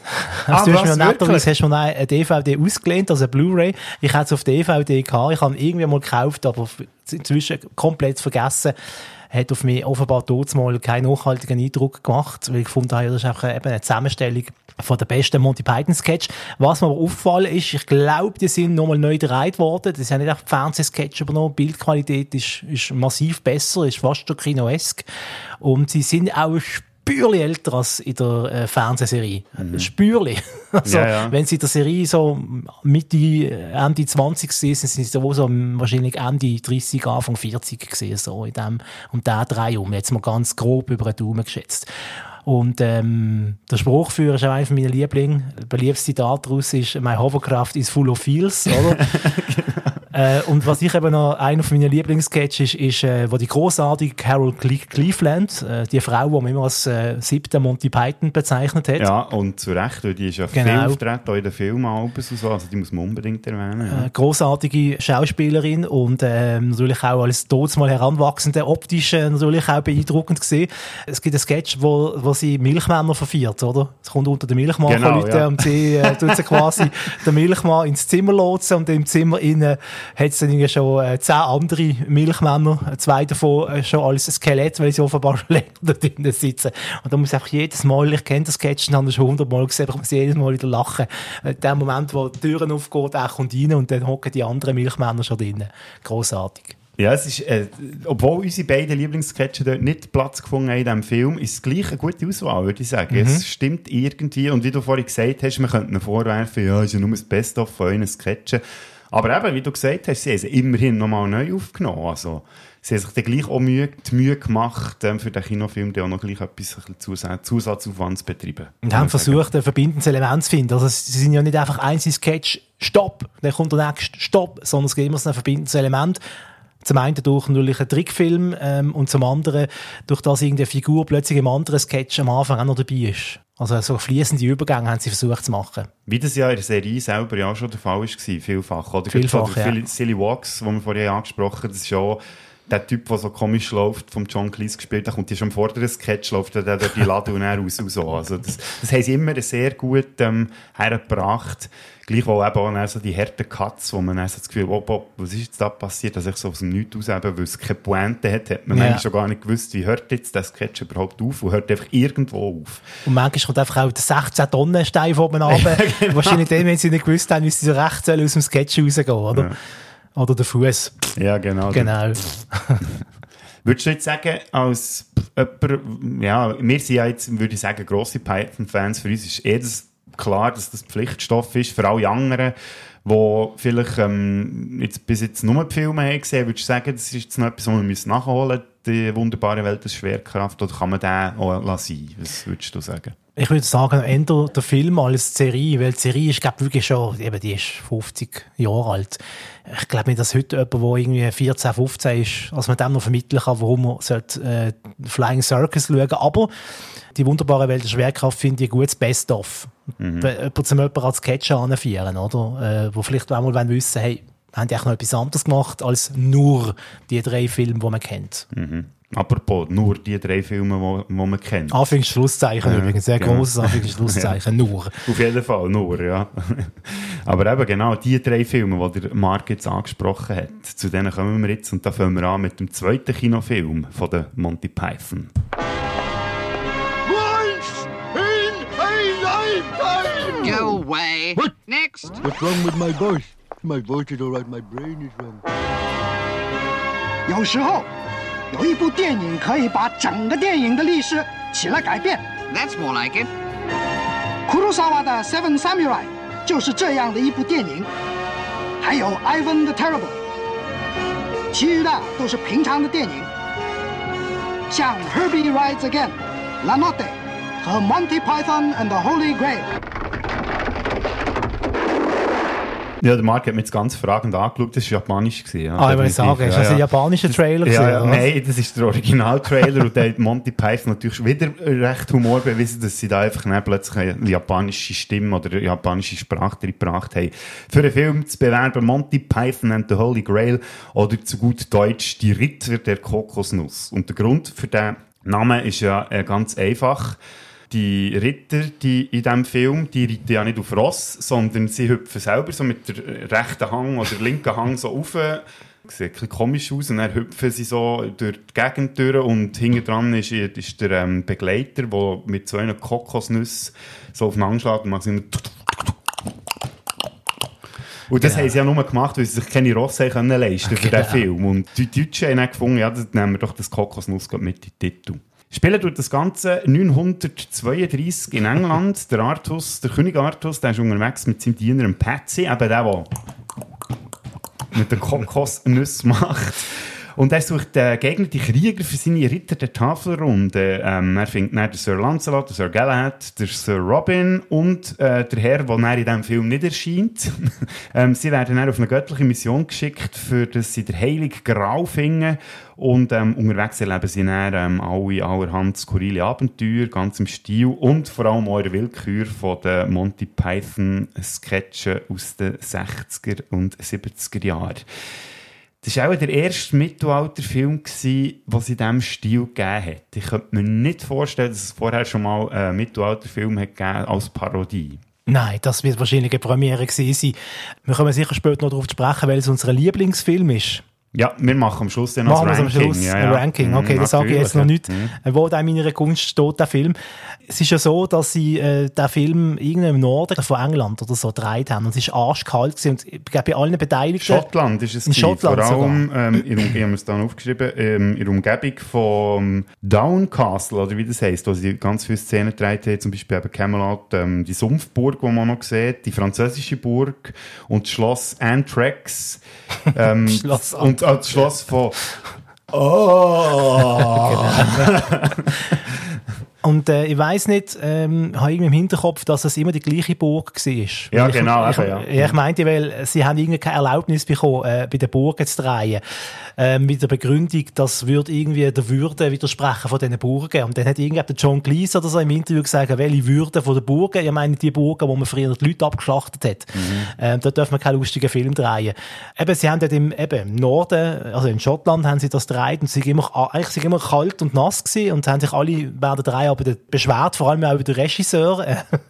Ah, Also, du hast mir netterweise wirklich? hast du mir eine DVD ausgelehnt, also eine Blu-ray. Ich hätte es auf DVD gehabt. Ich habe ihn irgendwie mal gekauft, aber inzwischen komplett vergessen. Hat auf mich offenbar dort mal keinen nachhaltigen Eindruck gemacht, weil ich habe, das ist einfach eine Zusammenstellung von der besten Monty Python Sketch. Was mir aber aufgefallen ist, ich glaube, die sind nochmal neu gedreht worden. Das ist ja nicht einfach Fernsehsketch übernommen. Die Bildqualität ist, ist massiv besser, ist fast schon kinoesk. Und sie sind auch spürlich älter als in der äh, Fernsehserie. Spürlich. Also, Ja, ja. wenn sie in der Serie so Mitte, Ende 20 sind, sind sie so, so wahrscheinlich Ende 30, Anfang 40 gesehen, so in dem, um den Dreh um. Jetzt mal ganz grob über den Daumen geschätzt. Und ähm, der Spruchführer ist auch einer meiner Lieblingen. Ein beliebtes Zitat daraus ist «My hovercraft is full of feels», oder? Äh, und was ich eben noch, einer von meinen Lieblingssketches ist, ist äh, wo die großartige Carol Cle Cleveland, äh, die Frau, die man immer als äh, siebte Monty Python bezeichnet hat, Ja, und zu Recht, weil die ist ja Genau. viel auftreten, auch in den Filmalben und so, also die muss man unbedingt erwähnen. ja. äh, großartige Schauspielerin und ähm, natürlich auch als mal heranwachsende optisch äh, natürlich auch beeindruckend gesehen. Es gibt einen Sketch, wo, wo sie Milchmänner verführt, oder? Es kommt unter den Milchmann Genau, Leute ja. und sie äh, tut sie quasi den Milchmann ins Zimmer lotsen und im Zimmer innen hat es dann irgendwie schon äh, zehn andere Milchmänner, äh, zwei davon äh, schon als Skelett, weil sie offenbar schon länger da drinnen sitzen. Und da muss ich einfach jedes Mal, ich kenne das Sketch und habe das schon hundertmal gesehen, aber ich muss jedes Mal wieder lachen. Äh, der Moment, wo die Türen aufgeht, er kommt rein und dann hocken die anderen Milchmänner schon drinnen. Großartig. Ja, es ist, äh, obwohl unsere beiden Lieblingssketche dort nicht Platz gefunden haben in diesem Film, ist es gleich eine gute Auswahl, würde ich sagen. Mhm. Es stimmt irgendwie, und wie du vorhin gesagt hast, man könnte vorwerfen, ja, ist ja nur das Best-of von euren Sketchen. Aber eben, wie du gesagt hast, sie haben sie immerhin nochmal neu aufgenommen. Also, sie haben sich dann gleich auch Mühe, die Mühe gemacht, ähm, für den Kinofilm dann auch noch gleich etwas ein bisschen Zusatz, Zusatzaufwand zu betreiben. Und haben versucht, ein verbindendes Element zu finden. Also, sie sind ja nicht einfach einzelne Sketch, Stopp, dann kommt der nächste, Stopp, sondern es gibt immer so ein verbindendes Element. Zum einen durch natürlich einen Trickfilm ähm, und zum anderen durch das irgendeine Figur plötzlich im anderen Sketch am Anfang auch noch dabei ist. Also so fließende Übergänge haben sie versucht zu machen. Wie das ja in der Serie selber ja schon der Fall war, vielfach. Oder Vielfach, ja. Silly Walks, den wir vorhin angesprochen haben, das ist ja der Typ, der so komisch läuft, vom John Cleese gespielt, der kommt ja schon im vorderen Sketch, läuft der durch die Lade und raus und so. Also das, das haben sie immer sehr gut ähm, hergebracht. Gleichwohl eben auch so die harten Cuts, wo man dann so das Gefühl oh, oh, was ist jetzt da passiert, dass ich so aus dem Nichts raus, eben, weil es keine Pointe hat, hat man Ja. eigentlich schon gar nicht gewusst, wie hört jetzt der Sketch überhaupt auf und hört einfach irgendwo auf. Und manchmal kommt einfach auch der 16 Tonnen Stein von oben runter. genau. Wahrscheinlich dann, wenn sie nicht gewusst haben, wie sie so recht sollen aus dem Sketch rausgehen, oder? Oder der Fuß. Ja, genau. Genau. Würdest du jetzt sagen, als jemand, ja, wir sind ja jetzt, würde ich sagen, grosse Python-Fans, für uns ist eh das klar, dass das Pflichtstoff ist, für alle anderen, die vielleicht ähm, jetzt bis jetzt nur die Filme haben gesehen, würdest du sagen, das ist jetzt noch etwas, was wir müssen nachholen müssen, die wunderbare Welt der Schwerkraft, oder kann man den auch lassen? Was würdest du sagen? Ich würde sagen, eher der Film als Serie, weil die Serie ist, glaube wirklich schon, eben, die ist 50 Jahre alt. Ich glaube nicht, dass heute jemand, der irgendwie 14, 15 ist, als man dem noch vermitteln kann, warum man sollte, äh, Flying Circus schauen Aber die wunderbare Welt der Schwerkraft finde ich ein gutes Best-of. Mhm. Wenn Jemand zum jemanden als Sketch anführen, oder? Äh, wo vielleicht auch mal wissen, hey, haben die eigentlich noch etwas anderes gemacht, als nur die drei Filme, die man kennt. Mhm. Apropos, nur die drei Filme, die man kennt. Anführungs- Schlusszeichen Ja, übrigens, sehr genau. grosses Anführungs- Schlusszeichen, nur. Auf jeden Fall, nur, ja. Aber eben genau, die drei Filme, die der Marc jetzt angesprochen hat, zu denen kommen wir jetzt und da fangen wir an mit dem zweiten Kinofilm von der Monty Python. Once in a lifetime! Go away. What? Next. What's wrong with my voice? My voice is alright, my brain is wrong. 有时候，有一部电影可以把整个电影的历史起来改变。 That's more like it. 库鲁萨瓦的《Seven Samurai》就是这样的一部电影，还有《Ivan the Terrible》，其余的都是平常的电影，像《Herbie Rides Again》、《La Notte》和《Monty Python and the Holy Grail》。 Ja, der Marc hat mich jetzt ganz fragend angeschaut, das war japanisch. Gewesen, ja, Ah, ich wollte sagen, ist das ein japanischer Trailer Ja, gewesen, ja, nein, das ist der Original-Trailer und da hat Monty Python natürlich wieder recht Humor bewiesen, dass sie da einfach dann plötzlich eine japanische Stimme oder eine japanische Sprache gebracht haben. Für einen Film zu bewerben Monty Python and the Holy Grail oder zu gut Deutsch Die Ritter der Kokosnuss. Und der Grund für den Namen ist ja äh, ganz einfach. Die Ritter, die in diesem Film, die reiten ja nicht auf Ross, sondern sie hüpfen selber so mit der rechten Hang oder linken Hang so rauf. Sieht ein komisch aus. Und dann hüpfen sie so durch die Gegend durch und hinten dran ist, ist der ähm, Begleiter, der mit so einer Kokosnuss so aufeinander schlägt und macht so einen und das Genau. haben sie ja nur gemacht, weil sie sich keine Rosse können leisten für Genau. diesen Film. Und die Deutschen haben dann gefunden, ja, dann nehmen wir doch das Kokosnuss mit in den Titel. Spielen durch das Ganze 932 in England. Der Artus, der König Artus, der ist unterwegs mit seinem Diener Patsy, eben der, der mit den Kokosnüssen macht. Und er sucht äh, geeignete Krieger für seine Ritter der Tafelrunde. Ähm, er findet dann den Sir Lancelot, den Sir Galahad, den Sir Robin und äh, der Herr, der dann in diesem Film nicht erscheint. ähm, sie werden dann auf eine göttliche Mission geschickt, für dass sie den Heiligen Grau finden. Und ähm, unterwegs erleben sie dann ähm, alle allerhand skurrile Abenteuer, ganz im Stil und vor allem der Willkür von den Monty Python Sketchen aus den 60er und 70er Jahren. Das war auch der erste Mittelalterfilm, den es in diesem Stil gegeben hat. Ich könnte mir nicht vorstellen, dass es vorher schon mal einen Mittelalterfilm hat gegeben als Parodie. Nein, das wird wahrscheinlich eine Premiere gewesen sein. Wir kommen sicher später noch darauf zu sprechen, weil es unser Lieblingsfilm ist. Ja, wir machen am Schluss dann Machen wir es am Ranking. Schluss ja, ein ja. Ranking. Okay, Mhm, das sage ich jetzt noch nicht. Mhm. Wo da in meiner Gunst steht, der Film. Es ist ja so, dass sie äh, den Film irgendwo im Norden von England oder so gedreht haben. Und es ist arschkalt gewesen. Und ich glaube, bei allen Beteiligten... Schottland ist es In. Schottland Vor allem, ähm, in, ich habe es dann aufgeschrieben, ähm, in der Umgebung von Downcastle, oder wie das heisst, wo sie ganz viele Szenen gedreht haben, zum Beispiel eben Camelot, ähm, die Sumpfburg, die man noch sieht, die französische Burg und das Schloss Anthrax. Ähm, Schloss und das Schloss von Oh! Und äh, ich weiß nicht, ähm, habe irgendwie im Hinterkopf, dass es immer die gleiche Burg war. Ja, ich, genau, Ich, eben, ja. ich meinte, weil sie haben irgendwie keine Erlaubnis bekommen, äh, bei der Burg zu drehen. Ähm, mit der Begründung, das würde irgendwie der Würde widersprechen von diesen Burgen. Und dann hat irgendwie der John Cleese oder so im Interview gesagt, welche Würde von der Burgen? Ich meine, die Burgen, wo man früher die Leute abgeschlachtet hat. Mhm. Ähm, da dürfen wir keinen lustigen Film drehen. Eben, sie haben dort im, eben, im Norden, also in Schottland haben sie das gedreht und sie sind immer, eigentlich sind immer kalt und nass gewesen und haben sich alle während der drei aber beschwert, vor allem auch über den Regisseur.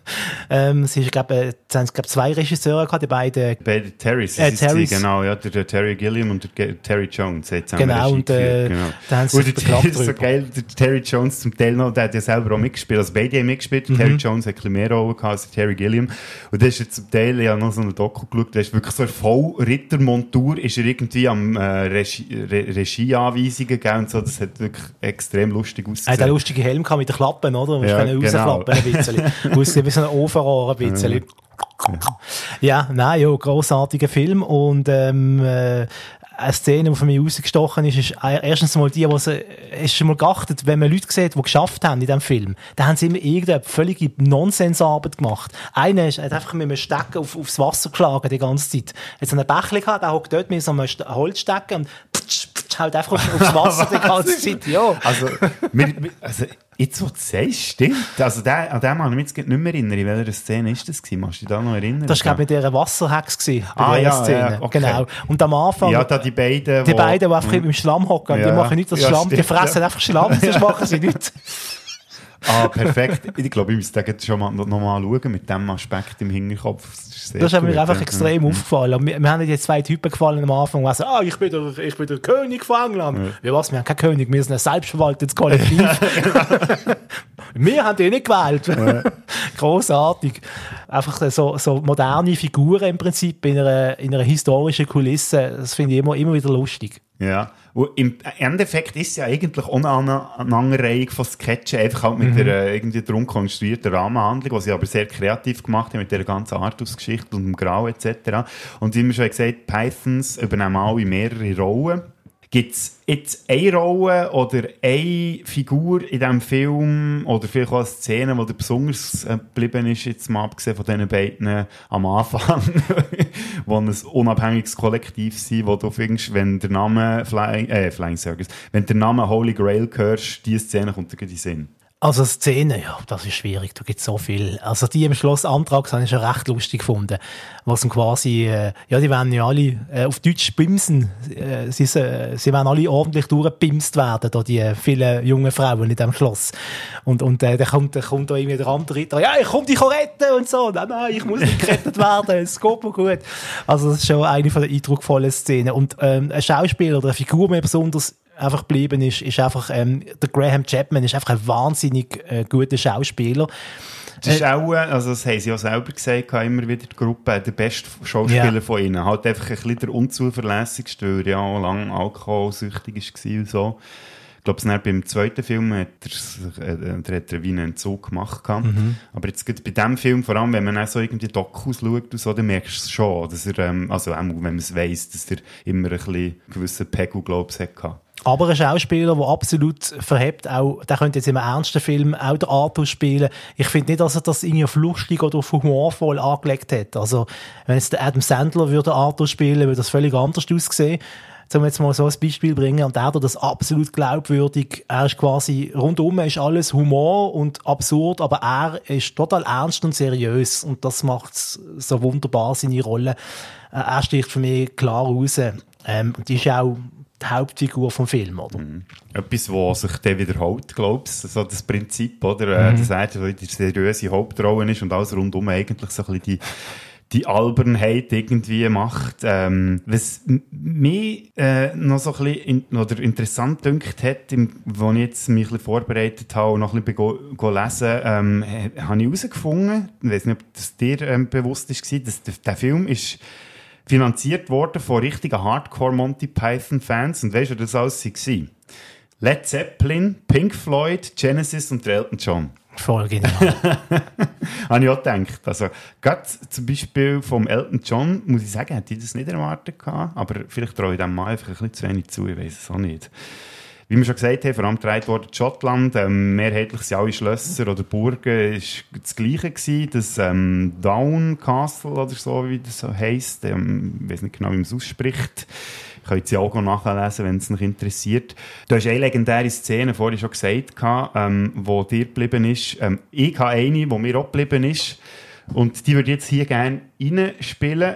ähm, sie, ich glaube, äh, es haben, glaube zwei Regisseure gehabt, die beiden. Bei den Terrys, Äh, das ist Terrys. genau, ja, der, der Terry Gilliam und der Terry Jones. Jetzt Genau, und, äh, genau. da haben sie und der, das ist so geil, der Terry Jones zum Teil noch, der hat ja selber auch mitgespielt, also beide haben mitgespielt, der Mhm. Terry Jones hat ein bisschen mehr Rollen gehabt als der Terry Gilliam und der ist jetzt zum Teil, ich habe noch so eine Doku geschaut, der ist wirklich so eine Vollrittermontur, ist er irgendwie am äh, Regie, Re Regieanweisungen gegeben und so, das hat wirklich extrem lustig Er hat ausgesehen. einen lustigen Helm gehabt mit den Klappen, oder? Du Ja, können genau. rausklappen ein bisschen. Aussieht wie so ein Ofenrohr ein bisschen. Ja, nein, ja, grossartiger Film und ähm, äh, eine Szene, die für mich rausgestochen ist, ist erstens mal die, hast du schon mal geachtet, wenn man Leute sieht, die geschafft haben in diesem Film, dann haben sie immer irgendeine völlige Nonsensarbeit gemacht. Einer ist, hat einfach mit einem Stecken auf, aufs Wasser geschlagen die ganze Zeit. Hat so einen Bächli gehabt, der hockt dort mit so einem St- Holzstecken und ptsch, ptsch, haut einfach auf, aufs Wasser die ganze Zeit. Ja. Also, wir- also, jetzt, wo du es sagst, stimmt. Also, der, an den kann ich mich jetzt nicht mehr erinnern. In welcher Szene ist das gewesen? Machst du dich da noch erinnern? Das war, glaube ich, mit dieser Wasserhex gewesen, bei Ah, ja, Szene. ja, okay. Genau. Und am Anfang, Ja, da die beiden, die wo- beiden, die einfach Mhm. im Schlamm hocken, die machen nicht das Ja, Schlamm, die stimmt, fressen ja. einfach Schlamm, sonst machen sie nichts. Ah, perfekt. Ich glaube, ich müsste den schon mal, noch mal schauen mit diesem Aspekt im Hinterkopf. sehr Das ist mir einfach ja. extrem Mhm. aufgefallen. Wir, wir haben jetzt zwei Typen gefallen am Anfang, die sagen, ah, ich bin der, ich bin der König von England. Ja. was, wir haben keinen König, wir sind ein selbstverwaltetes Kollektiv. wir haben den nicht gewählt. Großartig. Einfach so, so moderne Figuren im Prinzip in einer, in einer historischen Kulisse, das finde ich immer, immer wieder lustig. Ja. Und im Endeffekt ist es ja eigentlich auch eine, Aneinanderreihung von Sketchen, einfach halt mit Mhm. der äh, irgendwie drum konstruierten Rahmenhandlung, die sie aber sehr kreativ gemacht haben, mit der ganzen Artus-Geschichte und dem Grau etc. Und wie wir schon gesagt Pythons übernehmen alle mehrere Rollen. Gibt es jetzt eine Rolle oder eine Figur in diesem Film oder vielleicht auch eine Szene, die dir besonders geblieben ist, jetzt mal abgesehen von diesen beiden am Anfang, die ein unabhängiges Kollektiv sind, wo du findest, wenn der Name Flying, äh, Flying Circus, wenn der Name Holy Grail hörst, diese Szene kommt dir in den Sinn. Also Szene, ja, das ist schwierig, da gibt's so viel. Also die im Schloss Antrags habe ich schon recht lustig gefunden. Was quasi, äh, ja, die werden ja alle äh, auf Deutsch bimsen. Äh, sie, äh, sie werden alle ordentlich durchgebimst werden, da die äh, vielen jungen Frauen in diesem Schloss. Und, und äh, dann kommt, dann kommt da irgendwie der andere Ritter, ja, ich komm dich retten und so. Nein, nein, ich muss nicht gerettet werden, es geht mir gut. Also das ist schon eine von der eindrucksvollen Szenen. Und ähm, ein Schauspieler oder eine Figur, mir besonders einfach geblieben ist, ist einfach, ähm, der Graham Chapman ist einfach ein wahnsinnig äh, guter Schauspieler. Das ist auch, äh, also das haben sie auch selber gesagt, immer wieder die Gruppe, der beste Schauspieler Ja. von ihnen. Halt einfach ein bisschen der unzuverlässigste, weil er ja lange alkoholsüchtig war und so. Ich glaube, dann beim zweiten Film hat er, äh, äh, hat er wie einen Entzug gemacht. Mhm. Aber jetzt bei diesem Film, vor allem wenn man auch so irgendwie Dokus schaut und so, dann merkst du es schon, dass er, ähm, also auch wenn man es weiss, dass er immer ein bisschen gewissen Pegel, glaube ich, hatte. Aber ein Schauspieler, der absolut verhebt, auch, der könnte jetzt in einem ernsten Film auch den Arthur spielen. Ich finde nicht, dass er das irgendwie auf lustig oder auf humorvoll angelegt hat. Also, wenn jetzt der Adam Sandler würde Arthur spielen, würde das völlig anders aussehen. Um jetzt mal so ein Beispiel bringen, und der hat das absolut glaubwürdig. Er ist quasi, rundum ist alles Humor und absurd, aber er ist total ernst und seriös. Und das macht so wunderbar seine Rolle. Äh, Er sticht für mich klar raus. Ähm, die ist auch die Hauptfigur vom Film, oder? Etwas, was sich dann wiederholt, glaube ich, so das Prinzip, oder? Äh, Mhm. dass er so die seriöse Hauptrolle ist und alles rundum eigentlich so ein bisschen die, die Albernheit irgendwie macht. Ähm, was mich äh, noch so ein bisschen in, oder interessant dünkt hat, im, wo ich jetzt mich ein bisschen vorbereitet habe und noch ein bisschen go, go lesen, ähm, äh, habe ich herausgefunden, ich weiß nicht, ob das dir ähm, bewusst ist, dass der, der Film ist finanziert worden von richtigen Hardcore Monty Python Fans. Und weißt du, das alles war? Led Zeppelin, Pink Floyd, Genesis und Elton John. Voll genial. Habe ich auch gedacht. Also, gerade zum Beispiel vom Elton John, muss ich sagen, hätte ich das nicht erwartet gehabt. Aber vielleicht traue ich dem Mann einfach ein bisschen zu wenig zu, ich weiß es auch nicht. Wie wir schon gesagt haben, vor allem gedreht worden in Schottland, ähm, mehrheitlich sind alle Schlösser oder Burgen ist das Gleiche gewesen, das ähm, Down Castle oder so, wie das so heisst, ähm, ich weiß nicht genau, wie man es ausspricht. Könnt ihr auch nachlesen, wenn es noch interessiert. Du hast eine legendäre Szene vorhin schon gesagt, ähm, wo dir geblieben ist. Ähm, ich habe eine, die mir auch geblieben ist. Und die würde ich jetzt hier gerne reinspielen.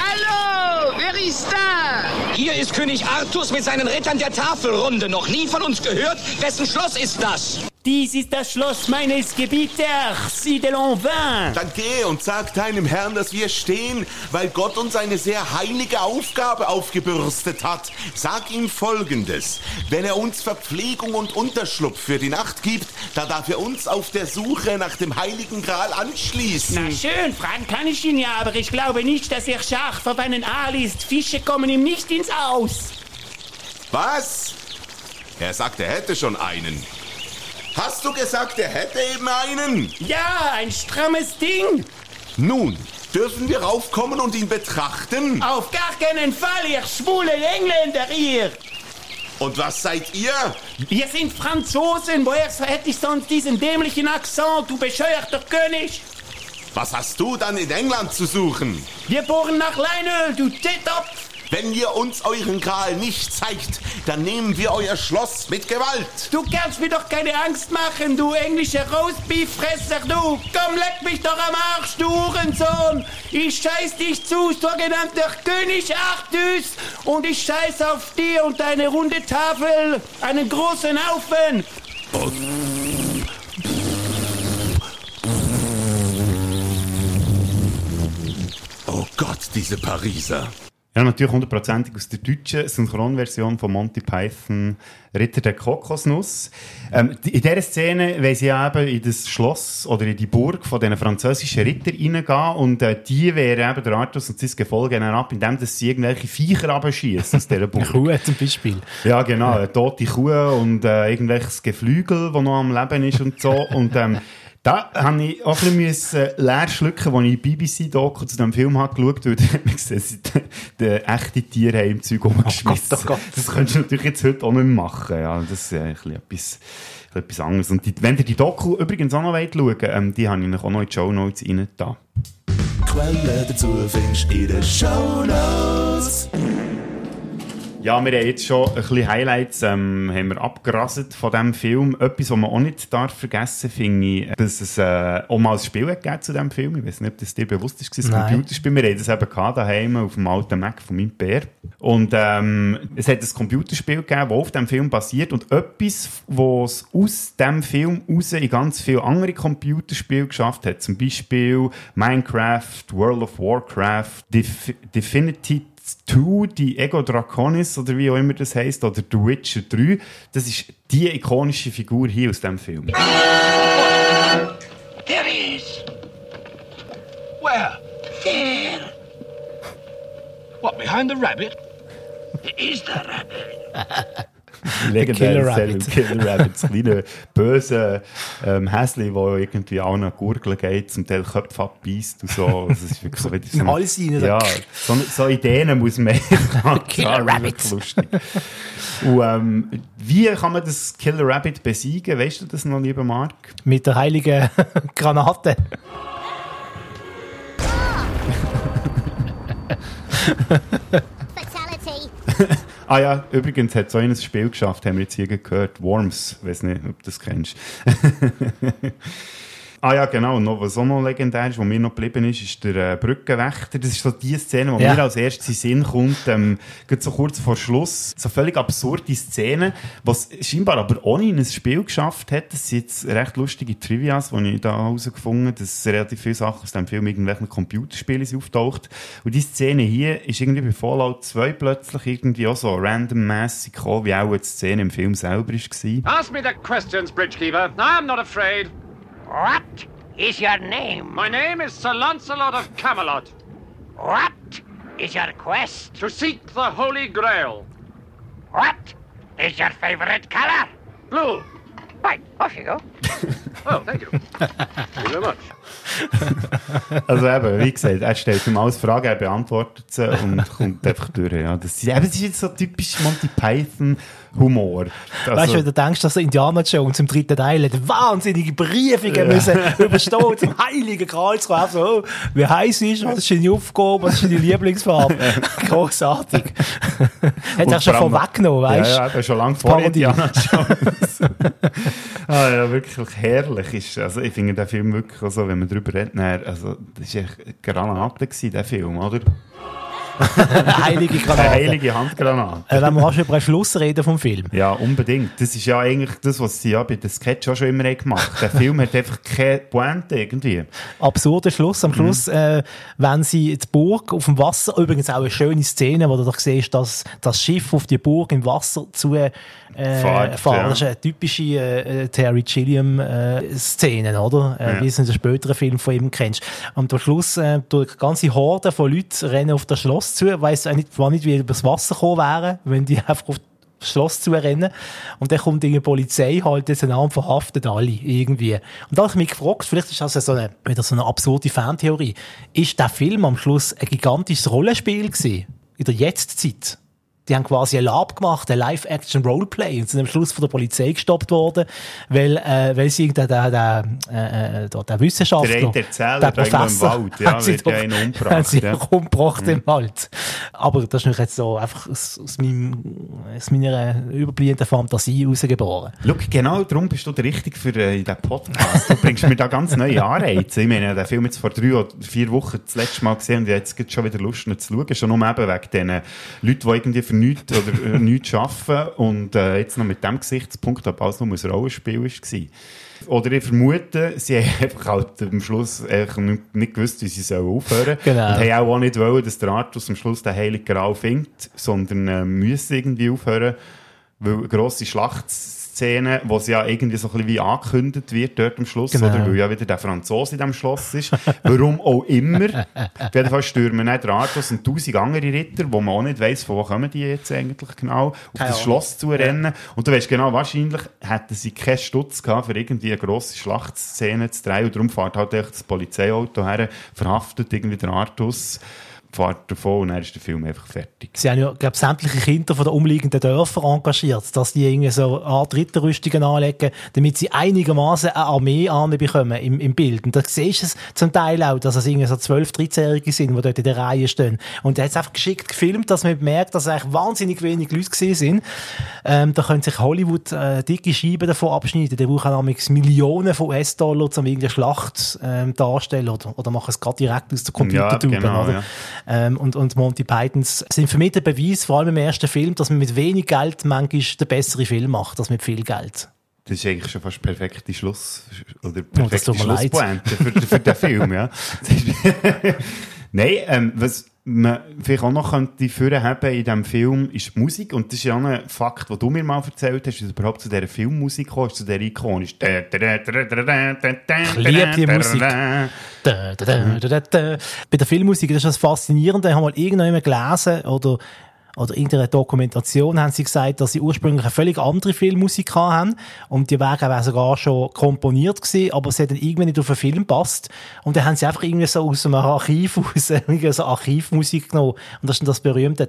Hallo, wer ist da? Hier ist König Artus mit seinen Rittern der Tafelrunde. Noch nie von uns gehört. Wessen Schloss ist das? Dies ist das Schloss meines Gebieters, de Lanvin. Dann geh und sag deinem Herrn, dass wir stehen, weil Gott uns eine sehr heilige Aufgabe aufgebürstet hat. Sag ihm Folgendes. Wenn er uns Verpflegung und Unterschlupf für die Nacht gibt, da darf er uns auf der Suche nach dem heiligen Gral anschließen. Na schön, fragen kann ich ihn ja, aber ich glaube nicht, dass er scharf auf einen Aal ist. Fische kommen ihm nicht ins Aus. Was? Er sagt, er hätte schon einen. Hast du gesagt, er hätte eben einen? Ja, ein strammes Ding. Nun, dürfen wir raufkommen und ihn betrachten? Auf gar keinen Fall, ihr schwule Engländer, ihr. Und was seid ihr? Wir sind Franzosen. Woher hätte ich sonst diesen dämlichen Akzent, du bescheuerter König? Was hast du dann in England zu suchen? Wir bohren nach Leinöl, du Titopf. Wenn ihr uns euren Gral nicht zeigt, dann nehmen wir euer Schloss mit Gewalt. Du kannst mir doch keine Angst machen, du englischer Roastbeef-Fresser, du! Komm, leck mich doch am Arsch, du Hurensohn! Ich scheiß dich zu, sogenannter König Artus! Und ich scheiß auf dir und deine runde Tafel! Einen großen Haufen! Oh Gott, diese Pariser. Ja, natürlich hundertprozentig aus der deutschen Synchronversion von Monty Python Ritter der Kokosnuss. Ähm, in dieser Szene wollen sie eben in das Schloss oder in die Burg von diesen französischen Ritter reingehen und äh, die wehren eben der Artus und sein Gefolge ab, indem dass sie irgendwelche Viecher abschießen aus dieser Burg. Kuh zum Beispiel. Ja, genau. Eine tote Kuh und äh, irgendwelches Geflügel, das noch am Leben ist und so. Und ähm, da habe ich auch ein bisschen müssen leer schlucken, als ich BBC-Doku zu diesem Film habe geschaut habe, weil da hat man gesehen, dass sie die, die echte Tiere haben im Zeug umgeschmissen. oh Gott. Das könntest du natürlich jetzt heute auch nicht mehr machen. Ja, das ist äh, ein bisschen etwas, etwas anderes. Und die, wenn ihr die Doku übrigens auch noch wollt schauen ähm, die habe ich auch noch in die Show Notes rein da. Quelle dazu findest du in den Shownotes. Ja, wir haben jetzt schon ein bisschen Highlights ähm, haben wir abgerasselt von diesem Film. Etwas, was man auch nicht darf vergessen finde ich, dass es äh, auch mal ein Spiel gegeben zu diesem Film. Ich weiß nicht, ob das dir bewusst ist, ein Nein. Computerspiel. Wir haben das eben gehabt, daheim auf dem alten Mac von meinem Bär. Und ähm, es hat ein Computerspiel gegeben, das auf diesem Film basiert und etwas, was aus diesem Film raus in ganz viele andere Computerspiele geschafft hat. Zum Beispiel Minecraft, World of Warcraft, Def Divinity 2, die Ego Draconis oder wie auch immer das heißt, oder The Witcher 3, das ist die ikonische Figur hier aus dem Film. There he is. Where? There. What, behind the rabbit? It is the rabbit. legendäre Rabbit. Killer Rabbit. Das kleine, böse ähm, Häsli, der irgendwie auch nach Gurgeln geht, zum Teil Köpfe abbeißt und so. Das ist wirklich so so In alles rein, Ja, so, so Ideen muss man Killer das Rabbit. lustig. Und ähm, wie kann man das Killer Rabbit besiegen? Weißt du das noch, lieber Mark? Mit der heiligen Granate. Fatality. Ah ja, übrigens hat so ein Spiel geschafft, haben wir jetzt hier gehört. Worms, weiß nicht, ob du das kennst. ah ja, genau. Und noch, was auch noch legendär ist, was mir noch geblieben ist, ist der äh, Brückenwächter. Das ist so die Szene, die Ja. mir als erstes in den Sinn kommt, ähm, so kurz vor Schluss. So völlig absurde Szene, was scheinbar aber ohne in ein Spiel geschafft hat. Das sind jetzt recht lustige Trivias, die ich da herausgefunden habe, dass relativ viele Sachen aus dem Film irgendwelchen Computerspielen sind auftaucht. Und die Szene hier ist irgendwie bei Fallout 2 plötzlich irgendwie auch so randommässig gekommen, wie auch die Szene im Film selber war. Ask me the questions, Bridgekeeper. I'm not afraid. What is your name? My name is Sir Lancelot of Camelot. What is your quest? To seek the Holy Grail. What is your favorite color? Blue. Right, off you go. Oh, thank you. thank you very much. Also eben, wie gesagt, er stellt ihm alles Fragen, er beantwortet sie und kommt einfach durch. Ja. Das, ist- eben, das ist jetzt so typisch Monty Python Humor. Also, weißt du, wenn du denkst, dass der Indiana Jones im dritten Teil hat wahnsinnige Briefungen müssen überstehen, zum heiligen zu kommen. So, oh, wie heiß ist, was ist deine Aufgabe, was ist deine Lieblingsfarbe? Großartig. Hat er schon allem- vorweggenommen, weißt du? Ja, ja, eben schon lange vor. Indiana Jones. ah, ja, wirklich herrlich. Ist, also, ich finde den Film wirklich so, wenn man darüber redet, dann, also, das war echt Granate, gewesen, der Film, oder? Heilige Granate. Eine heilige Handgranate. Äh, wir auch schon über einen Schluss reden vom Film. Ja, unbedingt. Das ist ja eigentlich das, was sie ja bei den Sketch auch schon immer gemacht haben. Der Film hat einfach keine Pointe irgendwie. absurder Schluss. Am Schluss, äh, wenn sie die Burg auf dem Wasser, übrigens auch eine schöne Szene, wo du doch siehst, dass das Schiff auf die Burg im Wasser zu äh, fahren. ja. Das ist eine typische äh, äh, Terry Gilliam äh, Szene, oder? Äh, Ja. Wie du in den späteren Film von ihm kennst. Und am Schluss, äh, durch ganze Horde von Leuten rennen auf das Schloss zu, weiss auch nicht, war nicht, wie übers Wasser gekommen wären, wenn die einfach auf das Schloss zu rennen. Und dann kommt die Polizei halt jetzt an und verhaftet alle irgendwie. Und da habe ich mich gefragt, vielleicht ist das ja so eine, wieder so eine absurde Fantheorie. Ist der Film am Schluss ein gigantisches Rollenspiel gewesen? In der Jetztzeit? Die haben quasi ein Lab gemacht, ein Live-Action-Roleplay und sind am Schluss von der Polizei gestoppt worden, weil, äh, weil sie der, der, der, äh, äh, der, der Wissenschaftler, Der Erzähler der irgendwo im Professor, Wald, ja, haben sie doch- umgebracht, haben sie ja. umgebracht im Wald. Aber das ist jetzt so einfach aus, aus, meinem, aus meiner überbliebenen Fantasie rausgeboren. Schau, genau darum bist du der Richtige für äh, diesen Podcast. Du bringst mir da ganz neue Anreize. Ich meine, den Film jetzt vor drei oder vier Wochen das letzte Mal gesehen und jetzt gerade schon wieder Lust, ihn zu schauen. Schon nur eben wegen diesen Leuten, die irgendwie für nichts oder äh, nichts arbeiten und äh, jetzt noch mit dem Gesichtspunkt, ob alles nur ein Rollenspiel war. Oder ich vermute, sie haben einfach halt am Schluss einfach nicht nicht gewusst, wie sie sollen aufhören Genau. Und haben auch nicht wollen, dass der Artus am Schluss den Heiligen Gral findet, sondern äh, müssen irgendwie aufhören, weil eine grosse Schlachtszene, wo sie ja irgendwie so ein bisschen wie angekündigt wird dort am Schluss, Genau. oder? Weil ja wieder der Franzose in diesem Schloss ist. Warum auch immer. Auf jeden Fall stürmen nicht der Artus und tausend andere Ritter, wo man auch nicht weiss, von wo kommen die jetzt eigentlich genau, auf Keine das Ahnung. Schloss zu rennen. Und du weißt genau, wahrscheinlich hätten sie keinen Stutz gehabt, für irgendwie eine grosse Schlachtszene zu drehen. Und darum fährt halt echt das Polizeiauto her, verhaftet irgendwie den Artus, fährt davon und dann ist der Film einfach fertig. Sie haben ja, glaube sämtliche Kinder von den umliegenden Dörfern engagiert, dass die irgendwie so Art Ritterrüstungen anlegen, damit sie einigermaßen eine Armee anbekommen im, im Bild. Und da siehst du es zum Teil auch, dass es irgendwie so 12-, 13-Jährige sind, die dort in der Reihe stehen. Und er hat es einfach geschickt gefilmt, dass man merkt, dass eigentlich wahnsinnig wenig Leute gewesen sind. Ähm, da können sich Hollywood äh, dicke Scheiben davon abschneiden. Die brauchen nämlich Millionen von US-Dollar, um irgendeine Schlacht ähm, darstellen oder, oder machen es gerade direkt aus der Computertube. Ja, genau, ja. Ähm, und, und Monty Pythons sind für mich der Beweis, vor allem im ersten Film, dass man mit wenig Geld manchmal den besseren Film macht, als mit viel Geld. Das ist eigentlich schon fast perfekte Schluss oder Oh, das perfekte leid. Schlusspointe für, für den Film, ja. Nein, ähm, was man vielleicht auch noch könnte führen haben in diesem Film, ist die Musik. Und das ist ja auch ein Fakt, den du mir mal erzählt hast, dass überhaupt zu dieser Filmmusik kommst, zu dieser ikonisch. Ich liebe die Musik. Bei der Filmmusik das ist das Faszinierende. Ich habe mal irgendjemand gelesen oder oder in der Dokumentation haben sie gesagt, dass sie ursprünglich eine völlig andere Filmmusik haben und die Wege waren sogar schon komponiert gewesen, aber sie hat dann irgendwie nicht auf den Film passt und dann haben sie einfach irgendwie so aus einem Archiv aus so Archivmusik genommen und das ist dann das berühmte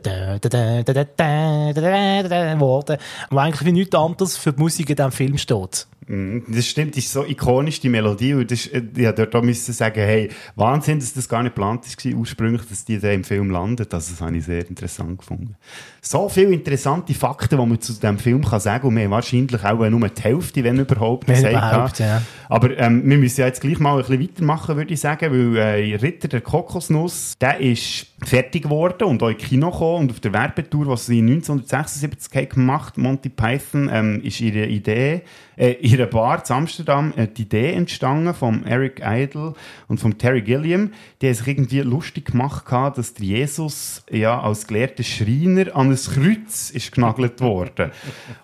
geworden, wo eigentlich wie nichts anderes für die Musik in diesem Film steht. Mhm, Das stimmt, das ist so ikonisch, die Melodie. Und das äh, ich dort auch müssen sagen, hey, Wahnsinn, dass das gar nicht geplant war, ursprünglich, dass die da im Film landet. Also, das habe ich sehr interessant gefunden. So viele interessante Fakten, die man zu diesem Film kann sagen und wir haben wahrscheinlich auch nur die Hälfte, wenn überhaupt, Wenn gesagt. überhaupt, ja. Aber ähm, wir müssen ja jetzt gleich mal ein bisschen weitermachen, würde ich sagen, weil äh, Ritter der Kokosnuss, der ist fertig geworden und auch in Kino gekommen und auf der Werbetour, die sie 1976 haben gemacht Monty Python, ähm, ist ihre Idee, äh, ihre Bar in Amsterdam, äh, die Idee entstanden von Eric Idle und von Terry Gilliam. Die haben sich irgendwie lustig gemacht, dass der Jesus ja als gelehrter Schreiner an ein Kreuz ist genagelt worden.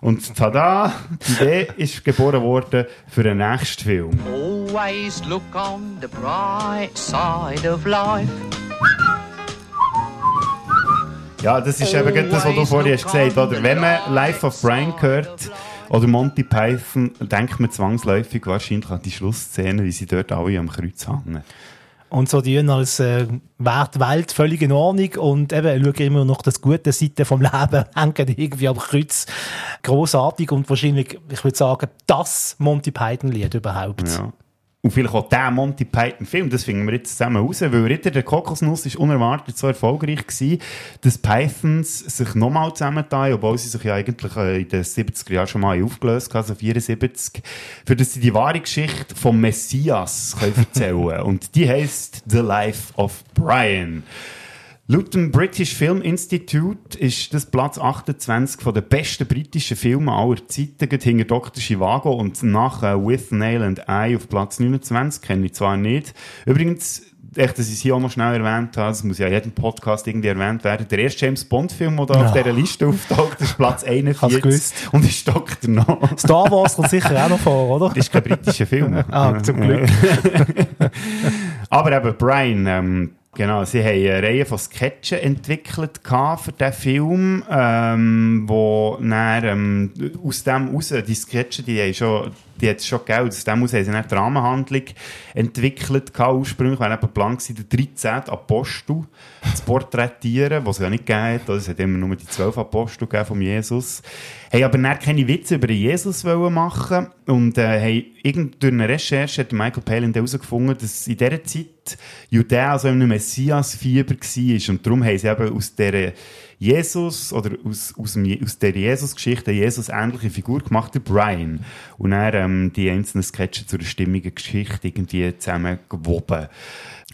Und tada, die Idee ist geboren worden für den nächsten Film. Always look on the bright side of life. Ja, das ist eben das, was du vorhin hast gesagt oder? Wenn man Life of Brian hört oder Monty Python, denkt man zwangsläufig wahrscheinlich an die Schlussszene, wie sie dort alle am Kreuz hängen. Und so die als äh, wäre die Welt völlig in Ordnung und eben schauen immer noch das gute Seite vom Leben, hängen irgendwie am Kreuz. Grossartig und wahrscheinlich, ich würde sagen, das Monty Python-Lied überhaupt. Ja. Und vielleicht auch der Monty Python-Film, das finden wir jetzt zusammen raus, weil Ritter der Kokosnuss ist unerwartet so erfolgreich gewesen, dass Pythons sich nochmal zusammentan, obwohl sie sich ja eigentlich äh, in den 70er Jahren schon mal aufgelöst haben, also 74, für dass sie die wahre Geschichte vom Messias können erzählen Und die heisst The Life of Brian. Laut dem British Film Institute ist das Platz 28 von den besten britischen Filmen aller Zeiten, hinter Dr. Chivago und nach With Nail and Eye auf Platz 29, kenne ich zwar nicht. Übrigens, echt, dass ich es hier auch noch schnell erwähnt habe, das muss ja in jedem Podcast irgendwie erwähnt werden, der erste James Bond-Film, der da Ja. auf dieser Liste auftaucht, ist Platz 41 gewusst. und ist Dr. No. Star Wars kommt sicher auch noch vor, oder? Das ist kein britischer Film. Ah, zum Glück. Aber eben, Brian, ähm, genau, sie haben eine Reihe von Sketchen entwickelt für diesen Film, ähm, wo dann, ähm, aus dem raus, die Sketche, die haben schon, die hat es schon gegeben, aus dem raus haben sie dann die Rahmenhandlung entwickelt ursprünglich, war eben Plan der 13. Apostel zu porträtieren, was es ja nicht gegeben hat, also es hat immer nur die 12 Apostel gegeben von Jesus, haben aber dann keine Witze über Jesus machen. Und äh, haben irgend durch eine Recherche hat Michael Palin herausgefunden, dass in dieser Zeit Judäa also im Messias-Fieber war und darum haben sie eben aus dieser Jesus oder aus, aus, aus der Jesus-Geschichte eine Jesus-ähnliche Figur gemacht, der Brian. Und dann ähm, die einzelnen Sketche zu einer stimmigen Geschichte irgendwie zusammengewoben.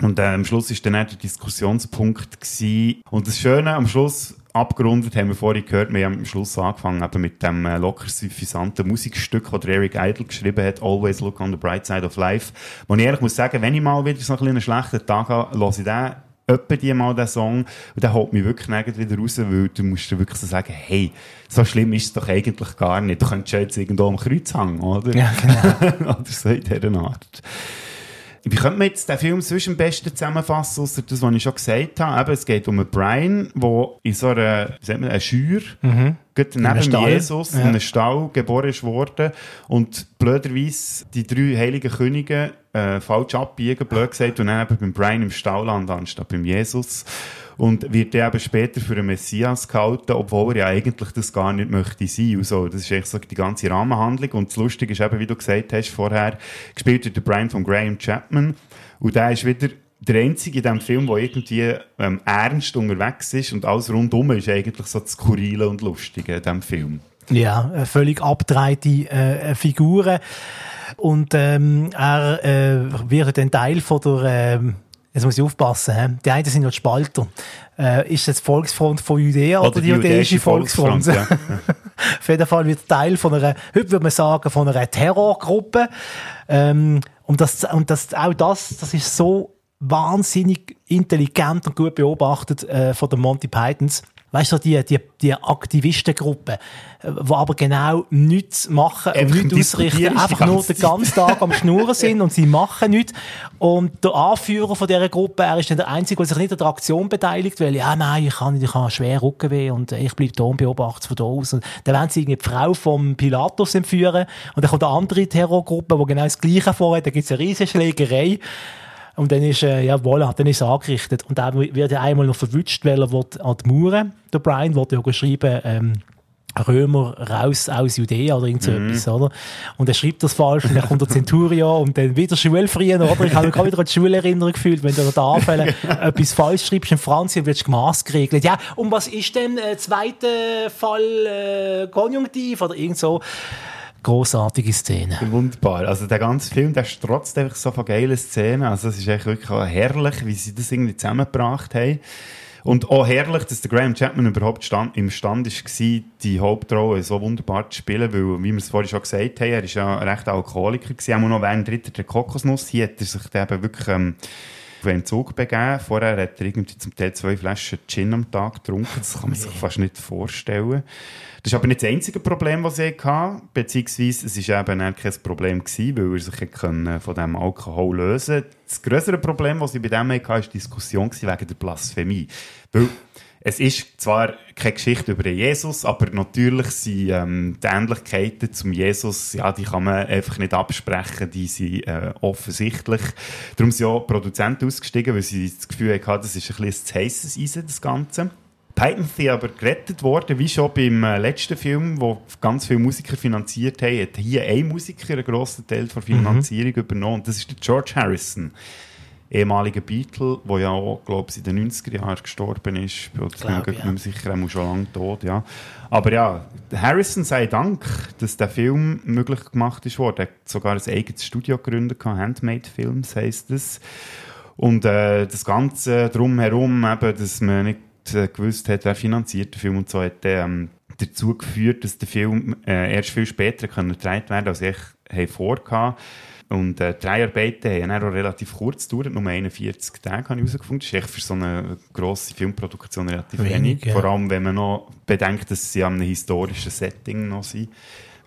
Und äh, am Schluss ist dann auch der Diskussionspunkt gewesen. Und das Schöne am Schluss, abgerundet, haben wir vorhin gehört, wir haben am Schluss angefangen eben mit dem äh, locker suffisanten Musikstück, das der Eric Idle geschrieben hat, Always Look on the Bright Side of Life. Wo ich ehrlich muss sagen, wenn ich mal wieder so ein einen schlechten Tag habe, höre ich den etwa die mal den Song und der holt mich wirklich nirgends wieder raus, weil du musst dir wirklich so sagen, hey, so schlimm ist es doch eigentlich gar nicht. Du könntest jetzt irgendwo am Kreuz hängen, oder? Ja, genau. oder so in dieser Art. Wie könnte man jetzt den Film sonst am besten zusammenfassen, außer das, was ich schon gesagt habe? Eben, es geht um einen Brian, der in so einer, wie sagt man, einer Schür, Mhm. Gerade In neben. Jesus, in Ja. einem Stall geboren ist worden und blöderweise die drei heiligen Könige äh, falsch abbiegen, blöd gesagt, und dann eben beim Brian im Stall landen, anstatt beim Jesus. Und wird dann eben später für einen Messias gehalten, obwohl er ja eigentlich das gar nicht möchte sein. Und so. Das ist echt so die ganze Rahmenhandlung. Und das Lustige ist eben, wie du gesagt hast vorher, gespielt wird der Brian von Graham Chapman. Und der ist wieder der Einzige in diesem Film, der irgendwie ähm, ernst unterwegs ist und alles rundum ist eigentlich so das Skurrile und Lustige in diesem Film. Ja, äh, völlig abgedrehte äh, Figuren. Und ähm, er äh, wird ein Teil von der, ähm, jetzt muss ich aufpassen, he? die einen sind ja die Spalter. Äh, ist das die Volksfront von Judäa oder, die jüdische Volksfront? ja. Auf jeden Fall wird Teil von einer, heute würde man sagen, von einer Terrorgruppe. Ähm, und das, und das, auch das, das ist so wahnsinnig intelligent und gut beobachtet äh, von den Monty Pythons. Weißt du, die, die, die Aktivistengruppe, äh, die aber genau nichts machen und nichts ausrichten, einfach nur den ganzen Tag am Schnurren sind und sie machen nichts. Und der Anführer von dieser Gruppe, er ist dann der Einzige, der sich nicht an der Aktion beteiligt, weil, ja, nein, ich kann nicht, ich habe schwer Rückenweh und ich bleibe da und beobachte es von da aus. Und dann wollen sie irgendwie die Frau vom Pilatus entführen und dann kommt eine andere Terrorgruppe, die genau das Gleiche vorhat, da gibt es eine riesige Schlägerei. Und dann ist, äh, ja, voilà, dann ist er angerichtet. Und dann wird er einmal noch verwünscht, weil er will an die Mauern, der Brian, will ja geschrieben, ähm, Römer raus aus Judäa oder irgend so Mhm. etwas, oder? Und er schreibt das falsch und dann kommt der Centurion und dann wieder schulfrieren, oder? Ich habe mich wieder an die Schulerinnerung gefühlt, wenn du an der Tafel etwas falsch schreibst in Franz, dann wirst du gemaßgeregelt. Ja, und was ist denn äh, zweiter Fall äh, Konjunktiv oder irgend so? Großartige Szene. Wunderbar. Also der ganze Film, der strotzt einfach so von geilen Szenen. Also es ist echt wirklich herrlich, wie sie das irgendwie zusammengebracht haben. Und auch herrlich, dass der Graham Chapman überhaupt stand, imstand war, die Hauptrolle so wunderbar zu spielen, weil, wie wir es vorhin schon gesagt haben, er ist ja ein rechter Alkoholiker gewesen, auch noch während der Kokosnuss. Hier hat er sich eben wirklich ähm, einen Zug begeben. Vorher hat er irgendwie zum Teil zwei Flaschen Gin am Tag getrunken. Das kann man sich fast nicht vorstellen. Das ist aber nicht das einzige Problem, das ich hatte, beziehungsweise es war eben auch kein Problem, gewesen, weil er sich können von diesem Alkohol lösen konnte. Das größere Problem, das ich bei dem hatte, war die Diskussion wegen der Blasphemie. Weil es ist zwar keine Geschichte über Jesus, aber natürlich sind ähm, die Ähnlichkeiten zum Jesus, ja, die kann man einfach nicht absprechen, die sind äh, offensichtlich. Darum sind auch Produzenten ausgestiegen, weil sie das Gefühl hatten, das ist ein bisschen zu heisses Eisen, das Ganze. Python sind aber gerettet worden, wie schon beim äh, letzten Film, wo ganz viele Musiker finanziert haben, hat hier ein Musiker einen grossen Teil der Finanzierung übernommen, und das ist der George Harrison ehemaliger Beatle, der ja auch, glaube ich, in den 90er Jahren gestorben ist. Oder ich bin mir mehr sicher, er muss schon lange tot, ja. Aber ja, Harrison sei Dank, dass der Film möglich gemacht ist worden. Er hat sogar ein eigenes Studio gegründet, Handmade Films heisst es. Und äh, das Ganze drumherum, eben, dass man nicht äh, gewusst hat, wer finanziert den Film und so, hat ähm, dazu geführt, dass der Film äh, erst viel später können gedreht werden als ich vorgehabt. Und äh, die Dreharbeiten haben dann auch relativ kurz gedauert, nur 41 Tage habe ich herausgefunden. Das ist echt für so eine grosse Filmproduktion relativ Wenig, wenig. ja. Vor allem, wenn man noch bedenkt, dass sie an einem historischen Setting noch sind,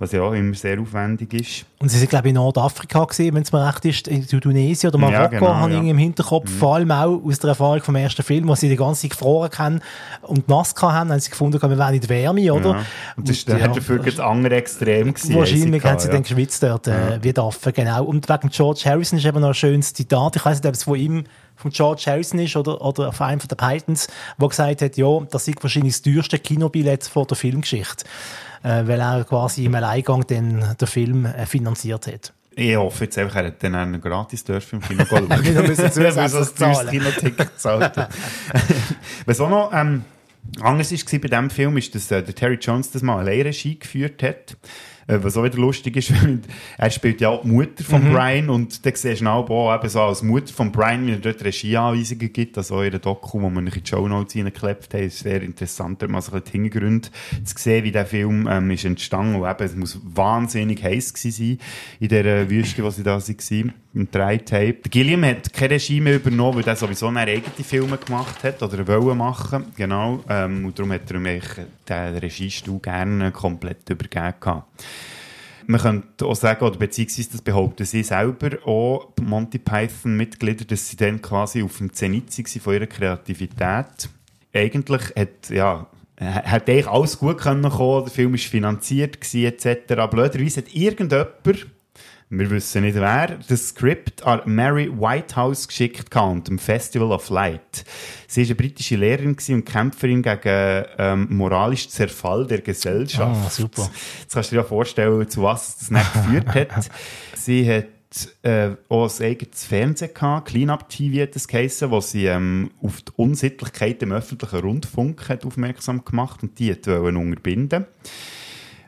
was ja auch immer sehr aufwendig ist. Und sie sind, glaube ich, in Nordafrika gewesen, wenn es mir recht ist, in Tunesien oder Marokko, Ja, genau, habe ich ja. im Hinterkopf, Mhm. vor allem auch aus der Erfahrung vom ersten Film, wo sie die ganze Zeit gefroren haben und nass haben, haben sie gefunden, wir wollen nicht Wärme, oder? Ja. Und das war ja, dafür das andere Extrem. gewesen, Wahrscheinlich haben sie gehabt, dann geschwitzt dort, äh, wie Affen, genau. Und wegen George Harrison ist eben noch ein schönes Zitat. Ich weiß nicht, ob es von ihm, von George Harrison ist oder, oder von einem von den Pythons, der gesagt hat, ja, das ist wahrscheinlich das teuerste Kinobillett von der Filmgeschichte. Äh, weil er quasi im Alleingang den, den Film äh, finanziert hat. Ich hoffe jetzt einfach, er hat dann einen gratis dürfen im Kino schauen. Noch müssen zusätzlich zahlen. Kinoticket hat. Was auch noch ähm, anders war bei diesem Film, ist, dass äh, der Terry Jones das mal alleine Regie geführt hat. Äh, was auch wieder lustig ist, er spielt ja auch die Mutter von Mhm. Brian und dann siehst du auch auch eben so als Mutter von Brian, wie er dort Regieanweisungen gibt, also in der Doku, wo man in die Show Notes reingeklebt hat, ist sehr interessant, dort mal so ein bisschen die Hintergründe zu sehen, wie der Film ähm, ist entstanden und eben, es muss wahnsinnig heiß gewesen sein in der Wüste, wo sie da waren, im Drei-Tape. Gilliam hat keine Regie mehr übernommen, weil er sowieso eine eigene Filme gemacht hat oder wollte machen, genau, ähm, und darum hat er mir den Regiestuhl gerne komplett übergeben. Man könnte auch sagen, oder beziehungsweise das behaupten sie selber auch, Monty Python-Mitglieder, dass sie dann quasi auf dem Zenit waren von ihrer Kreativität. Eigentlich hat, ja, hat eigentlich alles gut können kommen, der Film war finanziert etc. Blöderweise hat irgendjemand, wir wissen nicht wer, das Skript an Mary Whitehouse geschickt gehabt, und dem Festival of Light. Sie war eine britische Lehrerin und Kämpferin gegen ähm, moralischen Zerfall der Gesellschaft. Ah, super. Jetzt kannst du dir ja vorstellen, zu was das nicht geführt hat. Sie hat äh, auch ein eigenes Fernsehen gehabt, Clean-Up TV hat das geheissen, wo sie ähm, auf die Unsittlichkeit im öffentlichen Rundfunk hat aufmerksam gemacht und die hat wollen unterbinden.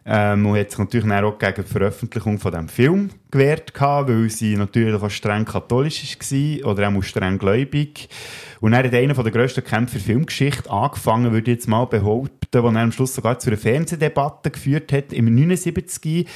Ähm, und hat sich natürlich dann auch gegen die Veröffentlichung von diesem Film gewehrt gehabt, weil sie natürlich fast streng katholisch war oder auch streng gläubig. Und er hat einer der grössten Kämpfer der Filmgeschichte angefangen, würde ich jetzt mal behaupten, wo er am Schluss sogar zu einer Fernsehdebatte geführt hat, im 79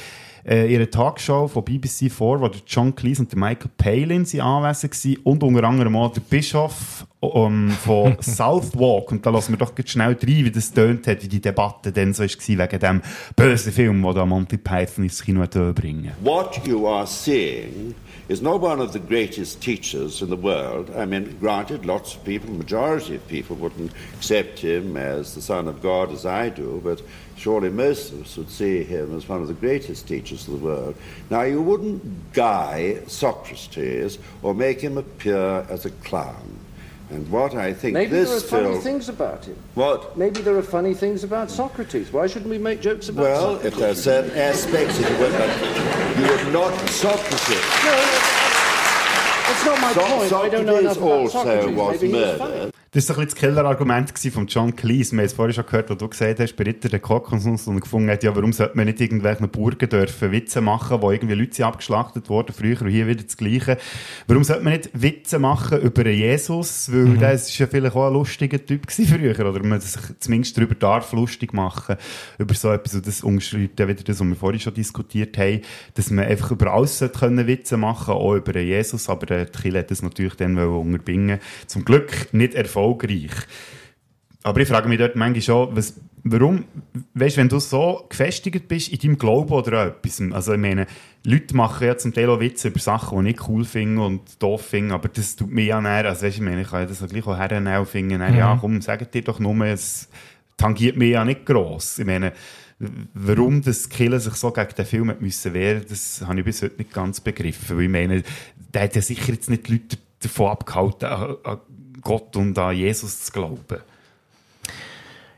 äh, ihre Talkshow von BBC 4, wo der John Cleese und der Michael Palin sind anwesend waren und unter anderem auch der Bischof um, von Southwark. Und da lassen wir doch ganz schnell rein, wie das tönt hat, wie die Debatte dann so war wegen dem bösen Film, den da Monty Python ins Kino bringen What you are seeing is not one of the greatest teachers in the world. I mean, granted, lots of people, majority of people wouldn't accept him as the Son of God as I do, but surely most of us would see him as one of the greatest teachers of the world. Now, you wouldn't guy Socrates or make him appear as a clown. And what I think Maybe there are funny film... things about him. What? Maybe there are funny things about Socrates. Why shouldn't we make jokes about Well, Socrates? if there are certain aspects of it, but you would not Socrates. That's not my So- point. I don't know enough Socrates about also Socrates. was Maybe was murdered. Das war ein bisschen das Killerargument von John Cleese. Wir haben es vorhin schon gehört, wo du gesagt hast, bei Ritter der Kokosnuss und gefunden hat, ja, warum sollte man nicht irgendwelchen Burgen dürfen Witze machen, wo irgendwie Leute sind abgeschlachtet wurden, früher und hier wieder das Gleiche. Warum sollte man nicht Witze machen über einen Jesus? Weil der ist ja vielleicht auch ein lustiger Typ gewesen früher, oder man sich zumindest darüber darf lustig machen, über so etwas, und das umschreibt ja wieder das, was wir vorhin schon diskutiert haben, dass man einfach über alles sollte können Witze machen, auch über Jesus, aber die Kirche hat das natürlich dann unterbinden. Zum Glück nicht erfolgreich. Aber ich frage mich dort manchmal schon, was, warum, weißt wenn du so gefestigt bist in deinem Glauben oder etwas, also ich meine, Leute machen ja zum Teil auch Witze über Sachen, die ich cool finde und doof finde, aber das tut mir ja näher, also weißt, ich meine, ich kann ja das auch gleich auch hernehmen und finden, dann, ja, Mhm. komm, sagt dir doch nur, es tangiert mich ja nicht gross. Ich meine, warum das Killen sich so gegen den Film müssen wehren, das habe ich bis heute nicht ganz begriffen, weil ich meine, der hat ja sicher jetzt nicht Leute davon abgehalten, Gott und an Jesus zu glauben.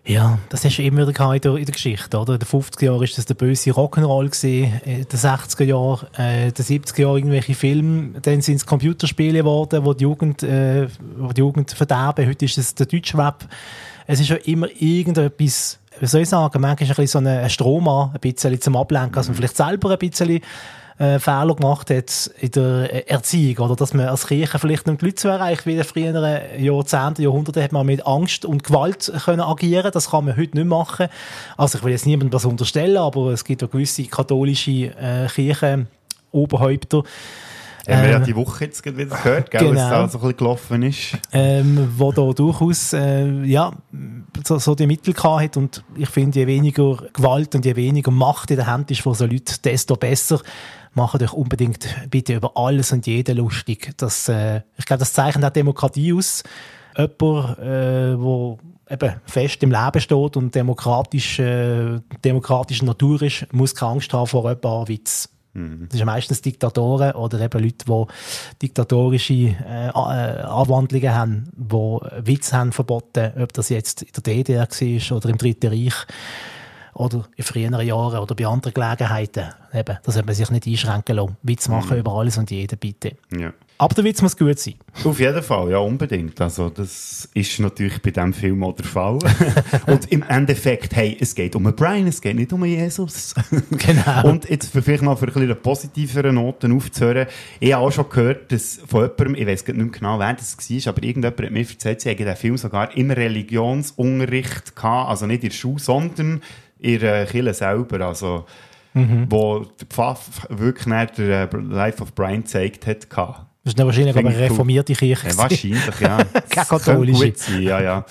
Ja, das hast du immer wieder in der, in der Geschichte, oder? In den 50er Jahren war das der böse Rock'n'Roll in den 60er Jahren, äh, in den 70er Jahren irgendwelche Filme, dann sind es Computerspiele geworden, wo die Jugend, äh, wo die Jugend verderben. Heute ist es der deutsche Web. Es ist ja immer irgendetwas, wie soll ich sagen, manchmal ist ein bisschen so ein Strom an, ein bisschen zum Ablenken, dass man vielleicht selber ein bisschen äh, Fehler gemacht hat in der Erziehung oder dass man als Kirche vielleicht nicht die Leute so erreicht wie in den früheren Jahrzehnten, Jahrhunderten hat man mit Angst und Gewalt können agieren. Das kann man heute nicht machen. Also ich will jetzt niemandem was unterstellen, aber es gibt ja gewisse katholische äh, Kirchen, Oberhäupter, Haben wir ja Ähm, die Woche jetzt wieder gehört, gell, genau. da so ein bisschen gelaufen ist. ähm, wo da durchaus äh, ja, so, so die Mittel hat und ich finde, je weniger Gewalt und je weniger Macht in der Hand ist von so Leuten, desto besser. Macht euch unbedingt bitte über alles und jeden lustig. Das, äh, ich glaube, das zeichnet auch Demokratie aus. Jemand, äh, wo eben fest im Leben steht und demokratisch, äh, demokratischer Natur ist, muss keine Angst haben vor ein paar Witz. Das sind meistens Diktatoren oder eben Leute, die diktatorische äh, äh, Anwandlungen haben, die Witz haben verboten, ob das jetzt in der DDR war oder im Dritten Reich oder in früheren Jahren oder bei anderen Gelegenheiten. Eben, das sollte man sich nicht einschränken lassen. Witz machen Mhm. über alles und jeden, bitte. Ja. Aber der Witz muss gut sein. Auf jeden Fall, ja, unbedingt. Also, das ist natürlich bei diesem Film auch der Fall. Und im Endeffekt, hey, es geht um einen Brian, es geht nicht um Jesus. Genau. Und jetzt für vielleicht mal für ein bisschen positivere Noten aufzuhören. Ich habe auch schon gehört, dass von jemandem, ich weiß nicht mehr genau, wer das war, aber irgendjemand hat mir erzählt, sie hätten den Film sogar im Religionsunterricht gehabt, also nicht in der Schule, sondern in der Kirche selber. Also, Mhm. wo der Pfaff wirklich nicht der äh, Life of Brian gezeigt hat. gehabt. Das ist dann wahrscheinlich aber Finde eine reformierte Kirche. Ja, wahrscheinlich, ja. Keine Das katholische. gut sein, ja, ja.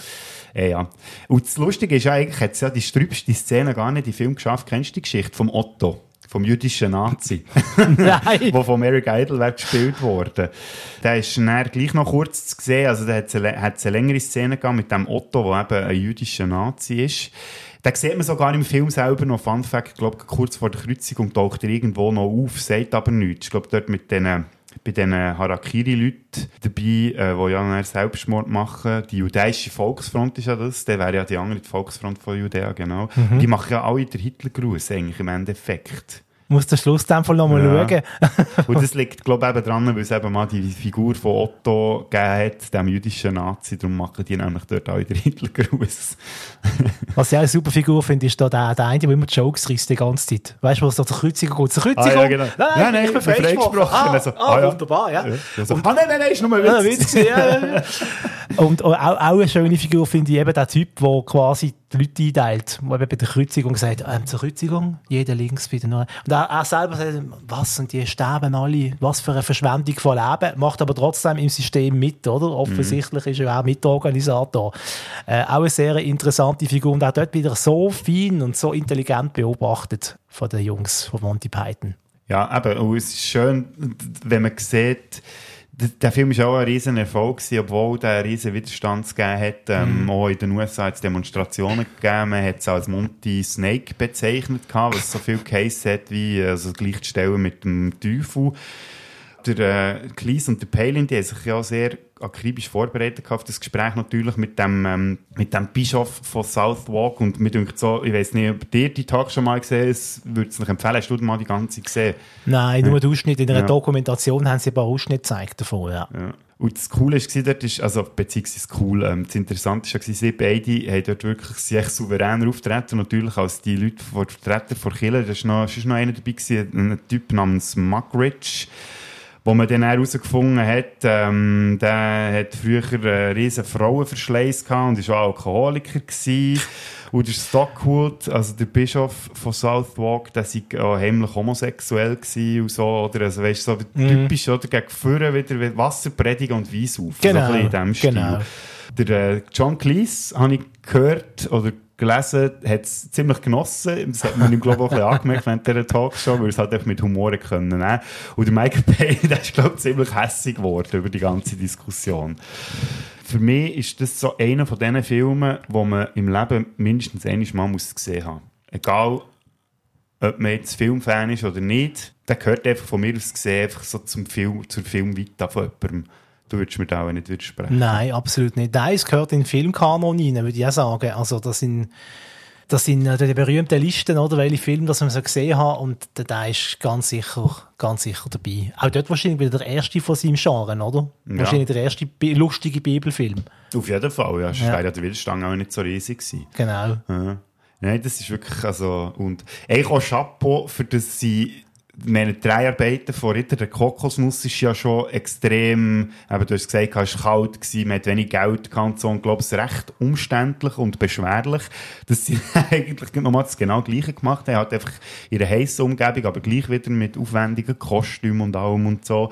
Ja, ja. Und das Lustige ist eigentlich, hat es ja die strübste Szene gar nicht im Film geschafft. Kennst du die Geschichte vom Otto? Vom jüdischen Nazi. Nein. Wo von Eric Idle gespielt wurde. Der ist dann gleich noch kurz zu sehen. Also, da hat es eine, eine längere Szene gegeben mit dem Otto, der eben ein jüdischer Nazi ist. Den sieht man sogar im Film selber noch. Fun Fact, ich glaube, kurz vor der Kreuzigung taucht er irgendwo noch auf, sagt aber nichts. Ich glaube, dort mit den bei diesen Harakiri-Leuten dabei, äh, die ja dann Selbstmord machen. Die jüdische Volksfront ist ja das. Der wäre ja die andere Volksfront von Judäa, genau. Mhm. Die machen ja alle den Hitlergruß eigentlich im Endeffekt. Muss den Schluss dann noch mal Ja. schauen. Und das liegt, glaube ich, eben dran, weil es eben mal die Figur von Otto gegeben hat, dem jüdischen Nazi. Darum machen die nämlich dort alle den Hitlergruß. Was ich auch eine super Figur finde, ist da der, der eine, der immer Jokes reißt die ganze Zeit. Weißt du, wo es da zur Kreuzigung geht? Zur Kreuzigung? Ah, ja, genau. Nein, Ja, nein, ich bin ich bin freigesprochen. Ah, Also, ah, ah, ja. wunderbar, ja. Ja, so, Und- ah, nein, nein, nein, ist nur ein Ja, Witz. Witz, ja, ja, ja. Und auch, auch eine schöne Figur finde ich eben der Typ, der quasi die Leute einteilt, der eben bei der Kreuzigung sagt, ähm, zur Kreuzigung, jeder links bitte nur. Und er, er selber sagt, was, und die sterben alle, was für eine Verschwendung von Leben, macht aber trotzdem im System mit, oder? Offensichtlich ist er auch Mitorganisator. Äh, auch eine sehr interessante Figur und auch dort wieder so fein und so intelligent beobachtet von den Jungs von Monty Python. Ja, und es ist schön, wenn man sieht, der Film war auch ein riesen Erfolg, gewesen, obwohl der einen riesen Widerstand gegeben hat. Ähm, Mhm. Auch in den USA hat es Demonstrationen gegeben. Man hat es als Monty Snake bezeichnet, gehabt, was so viel geheissen hat, wie also gleichzustellen mit dem Teufel. Der äh, Cleese und der Palin, die haben sich ja sehr akribisch vorbereitet auf das Gespräch natürlich mit dem, ähm, mit dem Bischof von Southwark und mir denkt so, ich weiß nicht, ob dir die Tag schon mal gesehen hast, würde es empfehlen, hast du mal die ganze gesehen? Nein, nur die Ausschnitte. In einer Ja. Dokumentation haben sie ein paar Ausschnitte gezeigt davon, ja. Ja. Und das Coole war dort, ist, also beziehungsweise cool, ähm, das Interessante war, sie beide haben dort wirklich sie echt souverän auftreten, natürlich als die Leute, vor Vertreter von Killer, da war noch, ist noch einer dabei, gewesen, ein Typ namens Mugridge, wo man dann herausgefunden hat, ähm, der hat früher einen riesen Frauenverschleiß gehabt und war auch Alkoholiker gewesen. Und der Stockwood, also der Bischof von Southwark, der war auch heimlich homosexuell gewesen und so, oder, also weißt du, so Mhm. typisch, oder, gegen Führer wieder Wasser predigen und Wein saufen. Genau, so ein bisschen in dem Stil. genau. Der äh, John Cleese, habe ich gehört oder gelesen, hat es ziemlich genossen. Das hat man ihm, glaube ich, auch ein bisschen angemerkt während dieser Talkshow, weil es halt einfach mit Humor können nehmen. Und der Michael Bay, der ist, glaube ich, ziemlich hässig geworden über die ganze Diskussion. Für mich ist das so einer von diesen Filmen, wo man im Leben mindestens einmal mal muss gesehen haben. Egal, ob man jetzt Filmfan ist oder nicht, der gehört einfach von mir aus gesehen einfach so zum Film, zur Filmvita von jemandem. Du würdest mir da auch nicht widersprechen. Nein, absolut nicht. Nein, es gehört in den Filmkanon rein, würde ich auch sagen. Also, das sind, das sind äh, die berühmten Listen, oder? Welche Filme, das man so gesehen hat. Und der, der ist ganz sicher, ganz sicher dabei. Auch dort wahrscheinlich wieder der erste von seinem Genre, oder? Ja. Wahrscheinlich der erste bi- lustige Bibelfilm. Auf jeden Fall, ja. Sonst Ja. wäre ja der Wildstang auch nicht so riesig gewesen. Genau. Ja. Nein, das ist wirklich, also, und eigentlich auch Chapeau, für das sie, meine Dreharbeiten von Ritter der Kokosnuss ist ja schon extrem, eben, du hast gesagt, es war kalt, gewesen, man hat wenig Geld gehabt so, und glaube es recht umständlich und beschwerlich, dass sie eigentlich nochmal das genau Gleiche gemacht haben, halt einfach ihre heiße Umgebung, aber gleich wieder mit aufwendigen Kostümen und allem und so.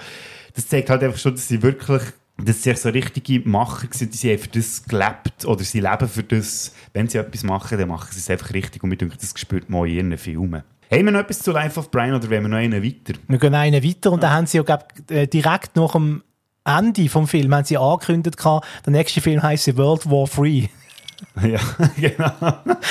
Das zeigt halt einfach schon, dass sie wirklich dass sie so richtige Macher sind, die sie haben für das gelebt oder sie leben für das. Wenn sie etwas machen, dann machen sie es einfach richtig und wir denken, das spürt man in ihren Filmen. Haben wir noch etwas zu Life of Brian oder wollen wir noch einen weiter? Wir gehen einen weiter und dann haben sie ja, glaub, äh, direkt nach dem Ende vom Film haben sie angekündigt, gehabt, der nächste Film heisst World War Free. Ja, genau.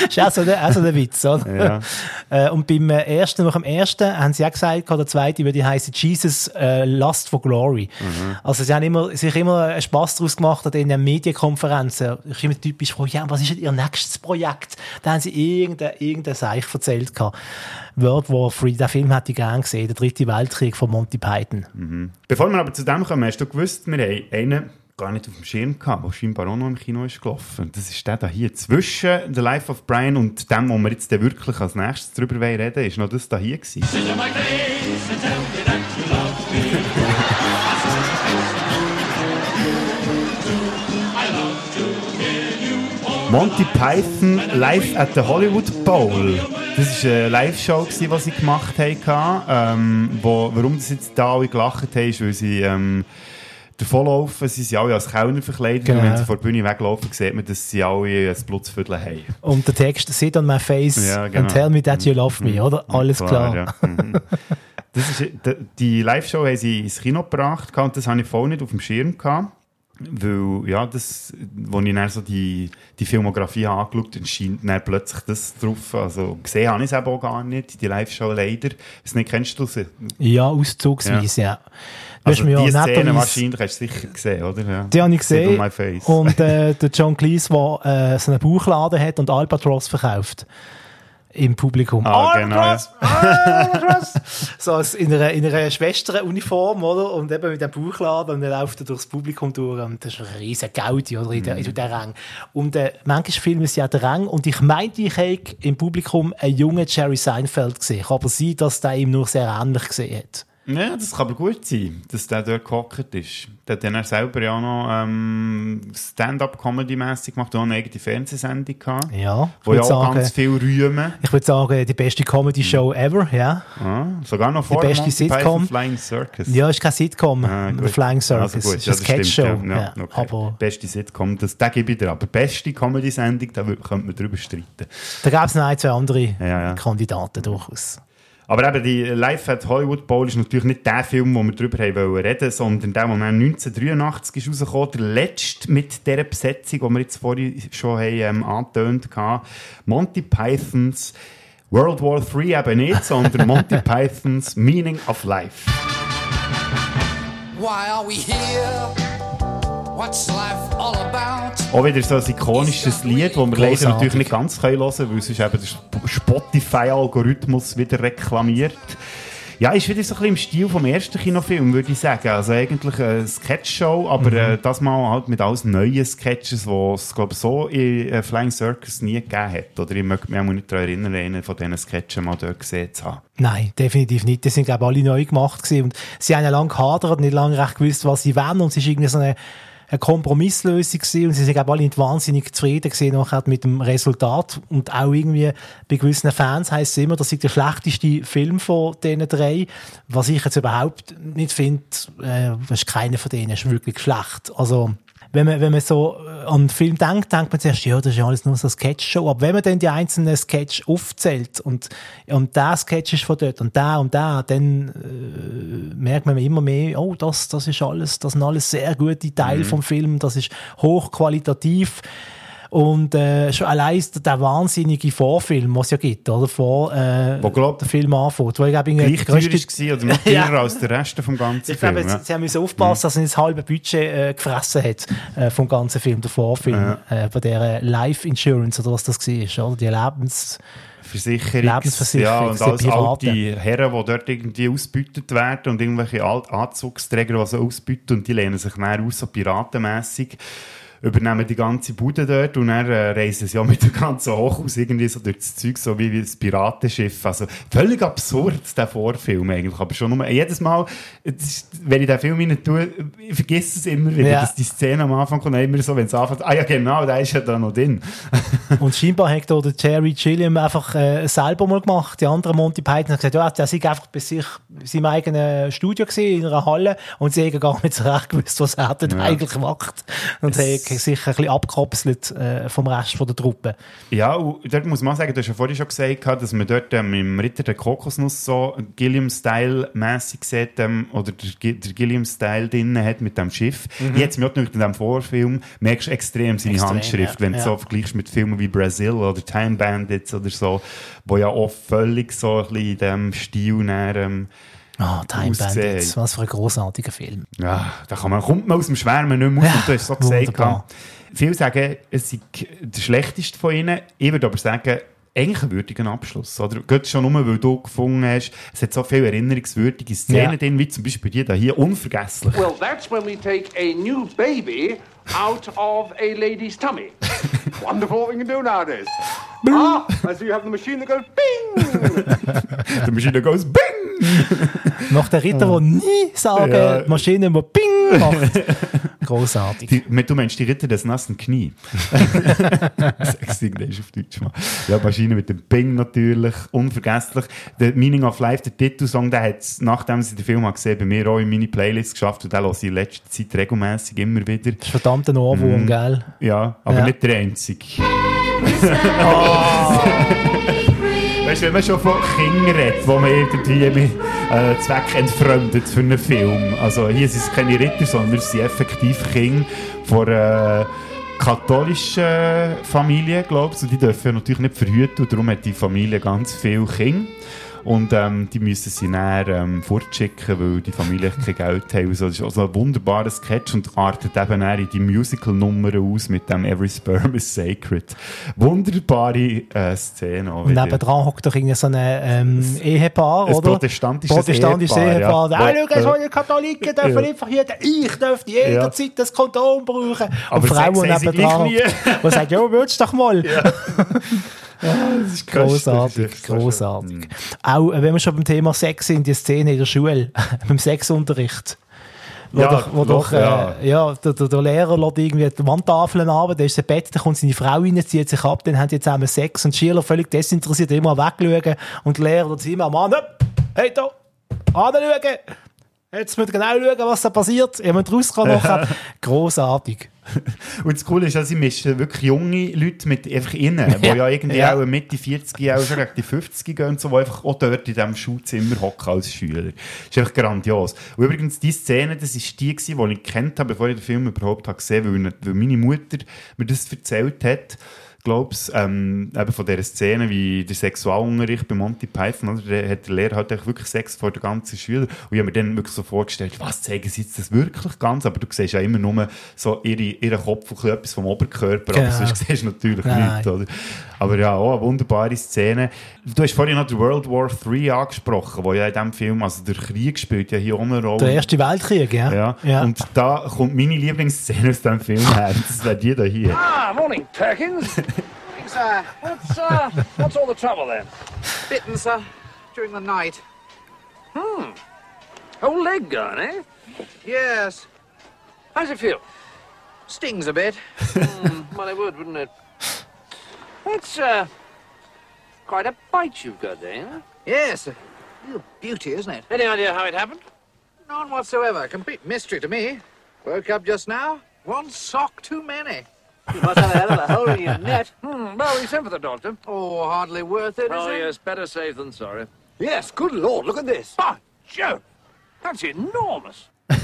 ist auch so der, auch so der Witz, oder? Ja. Äh, und beim äh, ersten, nach dem ersten, haben sie auch gesagt, der zweite würde heißen Jesus äh, Lust for Glory. Mhm. Also sie haben immer, sich immer Spass daraus gemacht an den Medienkonferenzen. Ich immer typisch gefragt, ja, was ist denn ihr nächstes Projekt? Da haben sie irgendein, irgendein Seich erzählt gehabt. World War Free, der Film hätte ich gern gesehen, der dritte Weltkrieg von Monty Python. Mhm. Bevor wir aber zu dem kommen, hast du gewusst, wir haben einen gar nicht auf dem Schirm gehabt, der scheinbar auch noch im Kino ist gelaufen. Das ist der hier zwischen The Life of Brian und dem, wo wir jetzt wirklich als nächstes drüber reden, ist noch das da hier gewesen. Monty Python live at the Hollywood Bowl. Das war eine Live-Show, die sie gemacht haben. Ähm, wo, warum das jetzt da alle gelacht haben, ist, weil sie ähm, davonlaufen. Sie sind alle als Kellner verkleidet. Genau. Und wenn sie vor der Bühne weglaufen, sieht man, dass sie alle ein Blutsviertel haben. Und der Text, sit on my face Ja, genau. and tell me that you love me, oder? Alles klar. ja. Mhm. Das ist, die Live-Show haben sie ins Kino gebracht und das habe ich voll nicht auf dem Schirm gehabt. Weil, ja, das, als ich dann so die, die Filmografie angeschaut habe, scheint dann plötzlich das drauf. Also, gesehen habe ich es eben auch gar nicht, die Live-Show leider. Das nicht, kennst du sie? Ja, auszugsweise, ja. Du Also, die Szene wahrscheinlich hast du sicher gesehen, oder? Ja. Die habe ich gesehen. Und äh, der John Cleese, der äh, so einen Bauchladen hat und Albatross verkauft. Im Publikum. Ah, genau, ja. Albatross! so als in einer, in einer Schwesteruniform, oder? Und eben mit dem Bauchladen und dann läuft er durchs Publikum durch. Und das ist ein riesen Gaudi, oder? In der, Mhm. in der Rang. Und äh, manchmal filmen sie ja den Rang. Und ich meinte, ich hätte im Publikum einen jungen Jerry Seinfeld gesehen. Kann aber sein, dass der ihm nur sehr ähnlich gesehen hat. Ja, das kann aber gut sein, dass der dort gehockt ist. Der hat dann er selber ja noch ähm, Stand-up-Comedy-mässig gemacht, auch eine eigene Fernsehsendung gehabt. Ja, ich Wo ja auch ganz viel rühmen. Ich würde sagen, die beste Comedy-Show ever, ja. Ah, sogar noch Die vor beste Monty Python Sitcom. Flying Circus. Ja, ist kein Sitcom, Ah, gut. Flying Circus. Also gut, ist ja, eine Sketch-Show. Ja, Ja, okay. Aber beste Sitcom, das, gebe ich dir. Aber beste Comedy-Sendung, da könnte man drüber streiten. da gab es noch ein, zwei andere Ja, ja. Kandidaten durchaus. Aber eben, die Live at Hollywood Bowl ist natürlich nicht der Film, wo wir darüber haben wollen reden, sondern der, der dann 1983 ist rausgekommen, der letzte mit dieser Besetzung, die wir jetzt vorhin schon haben, ähm, angetönt haben. Monty Pythons World War III eben nicht, sondern Monty Pythons Meaning of Life. Why are we here? Auch wieder so ein ikonisches Lied, das wir leider Grossartig. natürlich nicht ganz können hören können, weil sonst eben der Sp- Spotify-Algorithmus wieder reklamiert. Ja, ist wieder so ein bisschen im Stil vom ersten Kinofilm, würde ich sagen. Also eigentlich eine Sketchshow, aber Mhm. äh, das mal halt mit alles neuen Sketches, die es, glaube ich, so in äh, Flying Circus nie gegeben hat. Oder ich möchte mich auch nicht daran erinnern, einen von diesen Sketchen mal dort gesehen zu haben. Nein, definitiv nicht. Die sind, glaube ich, alle neu gemacht gewesen. Und sie haben ja lange gehadert, nicht lange recht gewusst, was sie wollen. Und es ist irgendwie so eine, eine Kompromisslösung gewesen. Und sie sind, glaube alle nicht wahnsinnig zufrieden gewesen nachher mit dem Resultat. Und auch irgendwie bei gewissen Fans heisst es immer, das ist der schlechteste Film von diesen drei. Was ich jetzt überhaupt nicht finde, äh, ist keiner von denen ist wirklich schlecht. Also, wenn man, wenn man so äh, an den Film denkt, denkt man zuerst, ja, das ist ja alles nur so eine Sketchshow. Aber wenn man dann die einzelnen Sketch aufzählt und, und der Sketch ist von dort und der und der, dann äh, merkt man immer mehr, oh, das, das ist alles, das sind alles sehr gute Teile Mhm. vom Film, das ist hochqualitativ. Und äh, schon allein der wahnsinnige Vorfilm, was es ja gibt, oder? Vor äh, Wo, glaub, der Film anfängt. Wo ich glaube, Gleich teuer war oder noch Ja. teurer als der Rest vom ganzen ich Film. glaube, ja. sie haben müssen aufpassen, dass er nicht das halbe Budget äh, gefressen hat äh, vom ganzen Film, der Vorfilm, äh, bei der Life Insurance oder was das war, oder? Die Lebens... Versicherungs Lebensversicherung, ja, und die alles alte Herren, die dort irgendwie ausgebeutet werden und irgendwelche Anzugsträger, die sie ausbeuten und die lehnen sich dann aus, so piratenmässig übernehmen die ganze Bude dort und dann äh, reisen sie ja mit dem ganzen Hochhaus irgendwie so durch das Zeug, so wie, wie das Piratenschiff. Also völlig absurd, der Vorfilm eigentlich. Aber schon nur, jedes Mal, es ist, wenn ich den Film rein tue, ich vergesse es immer wieder, Ja. dass die Szene am Anfang kommt, immer so, wenn es anfängt, ah ja genau, der ist ja da noch drin. Und scheinbar hat da der Jerry Gilliam einfach äh, selber mal gemacht. Die anderen Monty Python haben gesagt, ja, der sei einfach bei sich in seinem eigenen Studio gewesen, in einer Halle und sie haben gar nicht so recht gewusst, was er dort Ja. eigentlich macht. Und sie haben sich ein bisschen abgekapselt äh, vom Rest von der Truppe. Ja, und dort muss man sagen, du hast ja vorhin schon gesagt, dass man dort ähm, im Ritter der Kokosnuss so Gilliam-Style-mässig sieht, ähm, oder der, der Gilliam-Style drin hat mit dem Schiff. Mhm. Jetzt mit in diesem Vorfilm merkst du extrem seine Extrem, Handschrift, ja, wenn du ja. so vergleichst mit Filmen wie Brazil oder Time Bandits oder so, wo ja auch völlig so ein bisschen in diesem Stil näher, ähm, Ah, Time aussehen. Bandits, was für ein großartiger Film. ja, da kann man, kommt man aus dem Schwärmen nicht mehr raus, Ja, und du hast so gesagt. Viele sagen, es sei der schlechteste von ihnen. Ich würde aber sagen, eigentlich ein würdiger Abschluss. Oder? Geht schon nur, weil du gefunden hast, es hat so viele erinnerungswürdige Szenen Ja. drin, wie zum Beispiel die da hier, unvergesslich. Well, that's when we take a new baby out of a lady's tummy. Wonderful what we can do nowadays. ah, I see you have the machine that goes bing! Der Maschine goes BING! Nach der Ritter, der nie sagen, Ja. die Maschine, die Ping macht. Großartig. Die, du meinst die Ritter des nassen Knie. Sag's Englisch auf Deutsch mal. Ja, Maschine mit dem Ping natürlich, unvergesslich. Der Meaning of Life, der Titelsong, der hat nachdem ich den Film habe gesehen, bei mir auch in meine Playlist geschafft und den höre ich in letzter Zeit regelmäßig immer wieder. Das ist verdammt ein Ohrwurm, Mm. gell? Ja, aber Ja. nicht der einzige. Oh. Weißt du, wenn man schon von Kindern redet, wo man irgendwie äh, Zweck entfremdet für einen Film. Also hier sind es keine Ritter, sondern es sind effektiv Kinder von einer katholischen Familie, glaubst du. Und die dürfen natürlich nicht verhüten und darum hat die Familie ganz viele Kinder. Und ähm, die müssen sie dann ähm, fortschicken, weil die Familie kein Geld hat. Also, das ist also ein wunderbarer Sketch und artet eben dann in die Musical-Nummer aus mit dem Every Sperm is Sacred. Wunderbare äh, Szene. Und nebendran hockt doch irgendwie so ein ähm, Ehepaar, Ein oder? protestantisches Protestantisches Ehepaar, Ehepaar. ja. Ah, schau, die Katholiken dürfen ja. nicht verhüten. Ich dürfte jederzeit das Kondom brauchen. Aber Und Frauen nebendran, gleich nie. die sagen, ja, willst du doch mal. das Großartig, großartig. Auch äh, wenn wir schon beim Thema Sex sind, die Szene in der Schule, beim Sexunterricht. Wo Ja, doch, wo doch, doch äh, ja. ja. der, der, der Lehrer lässt irgendwie die Wandtafeln an, da ist ein Bett, dann kommt seine Frau rein, zieht sich ab, dann haben die zusammen Sex und die Schüler völlig desinteressiert immer wegschauen und der Lehrer dort immer am Mann, hey da, anschauen, jetzt müsst ihr genau schauen, was da passiert, ihr müsst rauskommen nachher. Grossartig. Und das Coole ist, dass sie mischen wirklich junge Leute mit einfach innen, die ja irgendwie Ja. auch Mitte 40, auch schon gegen die 50 gehen und so, die einfach auch dort in diesem Schulzimmer hocken als Schüler. Das ist einfach grandios. Und übrigens, die Szene, das ist die gewesen, die ich kennt habe, bevor ich den Film überhaupt habe gesehen habe, weil, weil meine Mutter mir das erzählt hat, glaub's, ähm, eben von dieser Szene, wie der Sexualunterricht bei Monty Python, oder? Da hat der Lehrer halt wirklich Sex vor der ganzen Schüler. Und ich habe mir dann wirklich so vorgestellt, was zeigen sie jetzt das wirklich ganz? Aber du siehst ja immer nur so ihre, ihren Kopf und ein bisschen etwas vom Oberkörper, aber Genau. sonst siehst du natürlich Nein. nichts, oder? Aber ja, auch eine wunderbare Szene. Du hast vorhin noch die World War III angesprochen, wo ja in diesem Film, also der Krieg spielt ja hier auch eine Rolle. Der Erste Weltkrieg, ja. Ja. Ja. Und da kommt meine Lieblingsszene aus diesem Film her. Das wäre die da hier. Ah, morning, Perkins. Sir, What's, uh, what's all the trouble then? bitten, sir, during the night. Hmm. Whole leg gone, eh? Yes. How's it feel? Stings a bit. Hmm, well, it would, wouldn't it? That's, uh, quite a bite you've got there, huh? Yes. A real beauty, isn't it? Any idea how it happened? None whatsoever. Complete mystery to me. Woke up just now. One sock too many. You must have a hell of a hole in your net. Hmm, well, we sent for the doctor. Oh, hardly worth it, is Oh, it? yes, better safe than sorry. Yes, good lord, look at this. By Joe! That's enormous.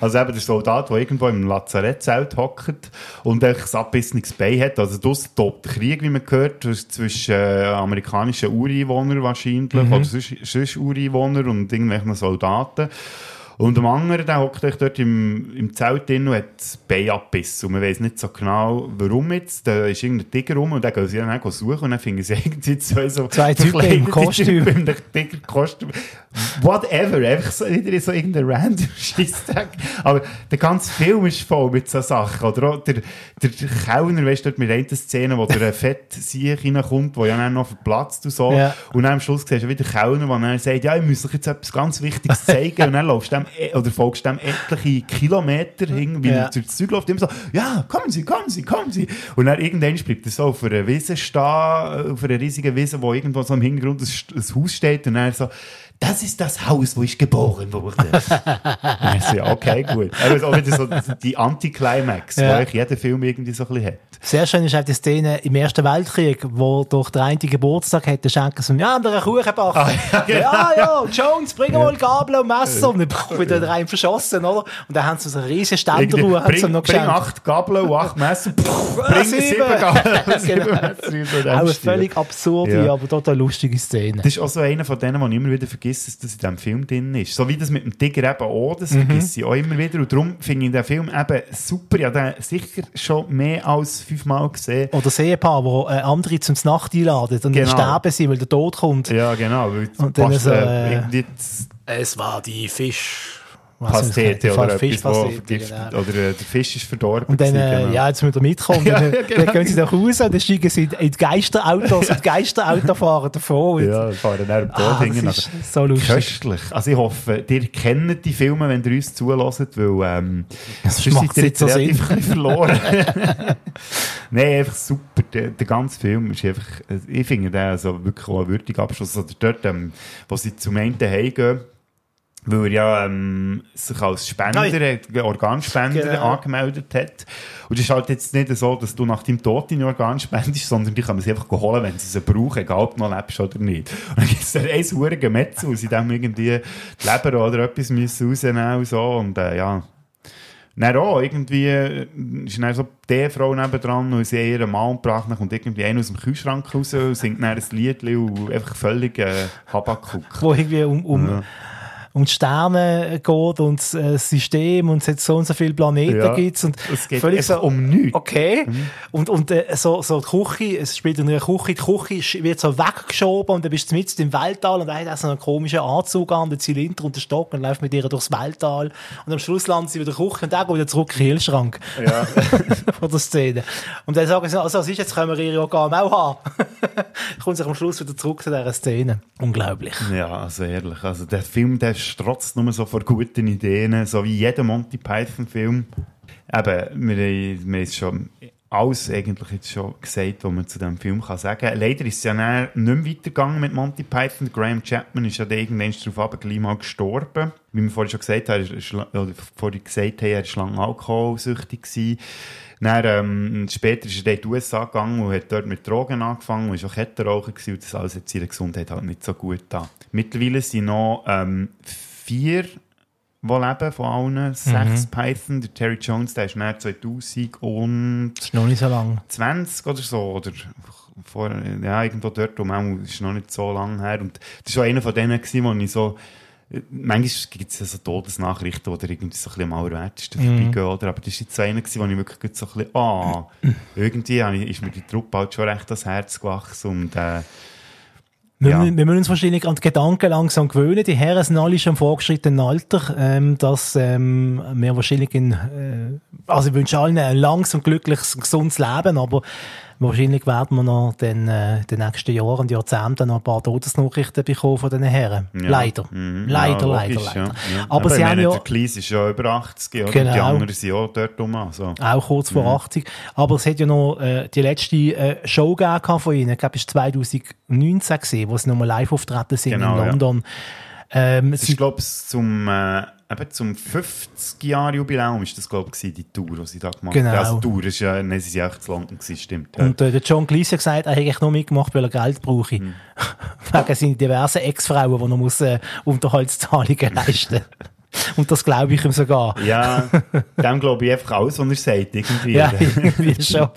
Also eben der Soldat, der irgendwo im Lazarettzelt hockt und einfach ein abissenes Bein hat. Also das tobt der Krieg, wie man gehört, zwischen- zwischen äh, amerikanischen Ureinwohnern wahrscheinlich Mhm. oder sonst, sonst Ureinwohnern und irgendwelchen Soldaten. Und dem anderen, der hockt dort im, im Zelt drin und hat das Bein abgebissen. Und man weiß nicht so genau, warum jetzt. Da ist irgendein Tiger rum und dann gehen sie dann auch suchen und dann finden sie irgendwie zwei so Zwei Typen im Kostüm. Typen im Tiger-Kostüm. Whatever, einfach so, wieder so irgendein random Scheissdreck. Aber der ganze Film ist voll mit so Sachen. Oder auch der, der Kellner, weißt du, dort mit einer Szene, wo der Fett Sieg reinkommt, der ja dann noch verplatzt und so. Ja. Und dann am Schluss siehst du wieder Kellner, der dann sagt, ja, ich muss euch jetzt etwas ganz Wichtiges zeigen. und dann laufst du dem, oder folgst dem etliche Kilometer hin, wie Ja. er durch das Zeug läuft. Immer so, ja, kommen Sie, kommen Sie, kommen Sie. Und dann irgendwann bleibt er so auf einer Wiese stehen, auf einer riesigen Wiese, wo irgendwo so im Hintergrund ein, ein Haus steht. Und dann so, das ist das Haus, wo ich geboren wurde. Und ich so, ja, okay, gut. Aber auch wieder so die Anticlimax, Ja. die eigentlich jeder Film irgendwie so ein bisschen hat. Sehr schön ist auch die Szene im Ersten Weltkrieg, wo durch den einen Geburtstag hat der Schenker so, ja, wir einen Kuchen gebacken? ja, genau. ja, ja, Jones, bring mal Gabel und Messer. Und dann wieder der einen verschossen, oder? Und dann haben sie so eine riesige Ständeruhe, haben sie ihm noch bring acht Gabeln und acht Messer. Ah, bring sieben. sieben Gabeln Genau. Auch eine völlig absurde, Ja. aber total lustige Szene. Das ist auch so einer von denen, ich immer wieder vergesse, dass das in diesem Film drin ist. So wie das mit dem Tiger eben auch, das Mhm. vergesse ich auch immer wieder. Und darum finde ich den Film eben super. Habe den sicher schon mehr als fünfmal gesehen. Oder das Ehepaar, wo äh, andere zum Nacht einladen und dann Genau. sterben sie, weil der Tod kommt. Ja, genau. Und dann so, äh, äh, Es war die Fisch... Pastete oder etwas, wo vergiftet, genau. oder äh, der Fisch ist verdorben. Und dann, gewesen, äh, genau. ja, jetzt müssen wir mitkommen. Ja, dann, ja, dann genau. gehen sie nach Hause und dann steigen sie in die Geisterautos und die Geisterauto fahren davon. Ja, fahren dann am Ah, hinten. das ist so lustig. Köstlich. Also ich hoffe, ihr kennt die Filme, wenn ihr uns zulässt, weil ähm, Das macht nicht so jetzt relativ Sinn. verloren. Nein, einfach super. Der, der ganze Film ist einfach, ich finde den also wirklich auch ein würdiger Abschluss. Oder dort, ähm, wo sie zum einen heimgehen, weil er ja ähm, sich als Spender, Nein. Organspender Genau. angemeldet hat. Und es ist halt jetzt nicht so, dass du nach deinem Tod deine Organe spendest, sondern die kann man sie einfach holen, wenn sie sie brauchen, egal ob du noch lebst oder nicht. Und dann gibt es da ein verdammtes Gemetzel, wo sie dem irgendwie die Leber oder etwas müssen rausnehmen und so. Und äh, ja... Dann auch, irgendwie äh, ist dann so die Frau nebendran und sie ihren Mann gebracht, kommt irgendwie einer aus dem Kühlschrank raus und singt dann ein Lied und einfach völlig äh, Habakuk. Wo irgendwie um, um Ja. Um die Sterne geht und das äh, System und es hat so und so viele Planeten Ja, gibt's und es geht völlig so, um nichts. Okay. Und, und äh, so, so die Küche, es spielt in einer Küche, die Küche wird so weggeschoben und dann bist du mitten im Weltall und dann hat er so einen komischen Anzug an, den Zylinder und den Stock und läuft mit ihr durchs Weltall und am Schluss landet sie wieder in der Küche und dann geht wieder zurück in den Kühlschrank. Ja. Von der Szene. Und dann sagen sie, also was ist, jetzt können wir ihre Organe auch haben. Kommt sich am Schluss wieder zurück zu dieser Szene. Unglaublich. Ja, also ehrlich. Also der Film, der strotzt nur so vor guten Ideen, so wie jeder Monty Python-Film. Eben, wir, wir haben schon alles eigentlich jetzt schon gesagt, was man zu diesem Film kann sagen kann. Leider ist es ja nicht mehr weitergegangen mit Monty Python. Graham Chapman ist ja irgendwann darauf gleich mal gestorben. Wie wir vorhin schon gesagt haben, er oder vorhin gesagt haben, er war lange alkoholsüchtig. Dann, ähm, später ist er dann in die USA gegangen und hat dort mit Drogen angefangen und war auch Kettenraucher und das alles hat seiner Gesundheit halt nicht so gut da. Mittlerweile sind noch ähm, vier, die leben von allen, sechs Mhm. Python. Der Terry Jones, der ist nach 2000 und Das ist noch nicht so lang. 20 oder so, oder vor, ja, irgendwo dort um, auch, ist noch nicht so lange her. Und das war einer von denen, wo ich so, manchmal gibt es ja so Todesnachrichten, wo der irgendwie so ein bisschen am allerwertesten Mhm. vorbeigehen, oder? Aber das war jetzt so einer, wo ich wirklich so ein bisschen, ah, irgendwie ist mir die Truppe halt schon recht ans Herz gewachsen und, äh, Wir, Ja. müssen- wir müssen uns wahrscheinlich an die Gedanken langsam gewöhnen. Die Herren sind alle schon im vorgeschrittenen Alter, ähm, dass ähm, wir wahrscheinlich in, äh, also ich wünsche allen ein langes und glückliches, gesundes Leben, aber wahrscheinlich werden wir noch den, äh, den nächsten Jahren und Jahrzehnten noch ein paar Todesnachrichten bekommen von diesen Herren. ja. Leider. Mhm. Leider, ja, leider, leider. Ja. Ja. Aber sie haben ja Der Kleis ist ja über 80, oder? Genau. Die anderen sind auch dort rum. Also. auch kurz vor Mhm. 80. Aber es hat ja noch äh, die letzte äh, Show gegeben von ihnen. Ich glaube, es war 2019 gewesen, wo sie nochmal live auftreten sind Genau, ja. in London. Ähm, Es ist, glaube ich, zum, äh, eben zum 50-Jahr-Jubiläum ist das, glaube ich, die Tour, die sie da gemacht Genau. haben. Also, die Tour ist ja, nein, sie sind auch zu London gewesen, stimmt. Ja. Und äh, der John Cleese hat gesagt, er hätte eigentlich nur mitgemacht, weil er Geld brauche. Hm. Wegen seinen diversen Ex-Frauen, die er muss, äh, Unterhaltszahlungen leisten Und das glaube ich ihm sogar. ja, dem glaube ich einfach alles, was er sagt, irgendwie. Ja, irgendwie schon.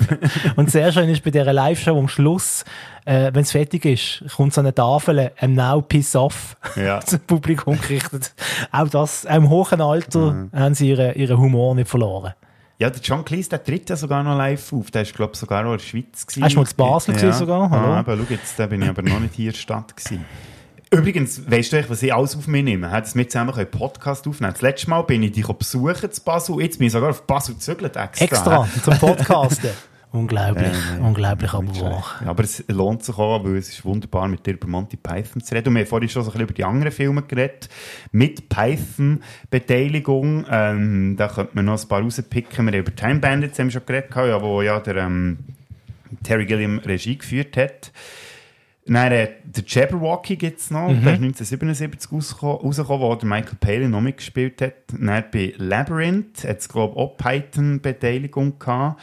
Und sehr schön ist bei dieser Live-Show am Schluss, äh, wenn es fertig ist, kommt so eine Tafel, «And now piss off», Ja. zum Publikum gerichtet. Auch das, auch im hohen Alter haben sie ihren, ihren Humor nicht verloren. Ja, der John Cleese, der tritt ja sogar noch live auf. Der ist, glaube ich, sogar auch in der Schweiz gewesen. Hast du mal zu Basel gewesen sogar? Hallo? Ah, aber schau jetzt, da bin ich aber noch nicht hier in der Stadt gewesen. Übrigens, weißt du, was ich alles auf mich nehme? Dass wir zusammen einen Podcast aufnehmen Das letzte Mal bin ich dich besuchen zu Basel. Jetzt bin ich sogar auf Basel gezügelt extra. Extra, zum Podcasten. Unglaublich, Äh, unglaublich, aber wahr. Aber es lohnt sich auch, weil es ist wunderbar, mit dir über Monty Python zu reden. Und wir haben vorhin schon so ein bisschen über die anderen Filme geredet. Mit Python-Beteiligung. Ähm, da könnte man noch ein paar rauspicken. Wir haben über Time Bandits haben wir schon geredet, ja, wo ja der ähm, Terry Gilliam Regie geführt hat. Äh, der Jabberwocky gibt es noch, Mhm. der ist 1977 rausgekommen, wo der Michael Palin noch mitgespielt hat. Dann bei Labyrinth hat es, glaube ich, auch Python-Beteiligung gehabt.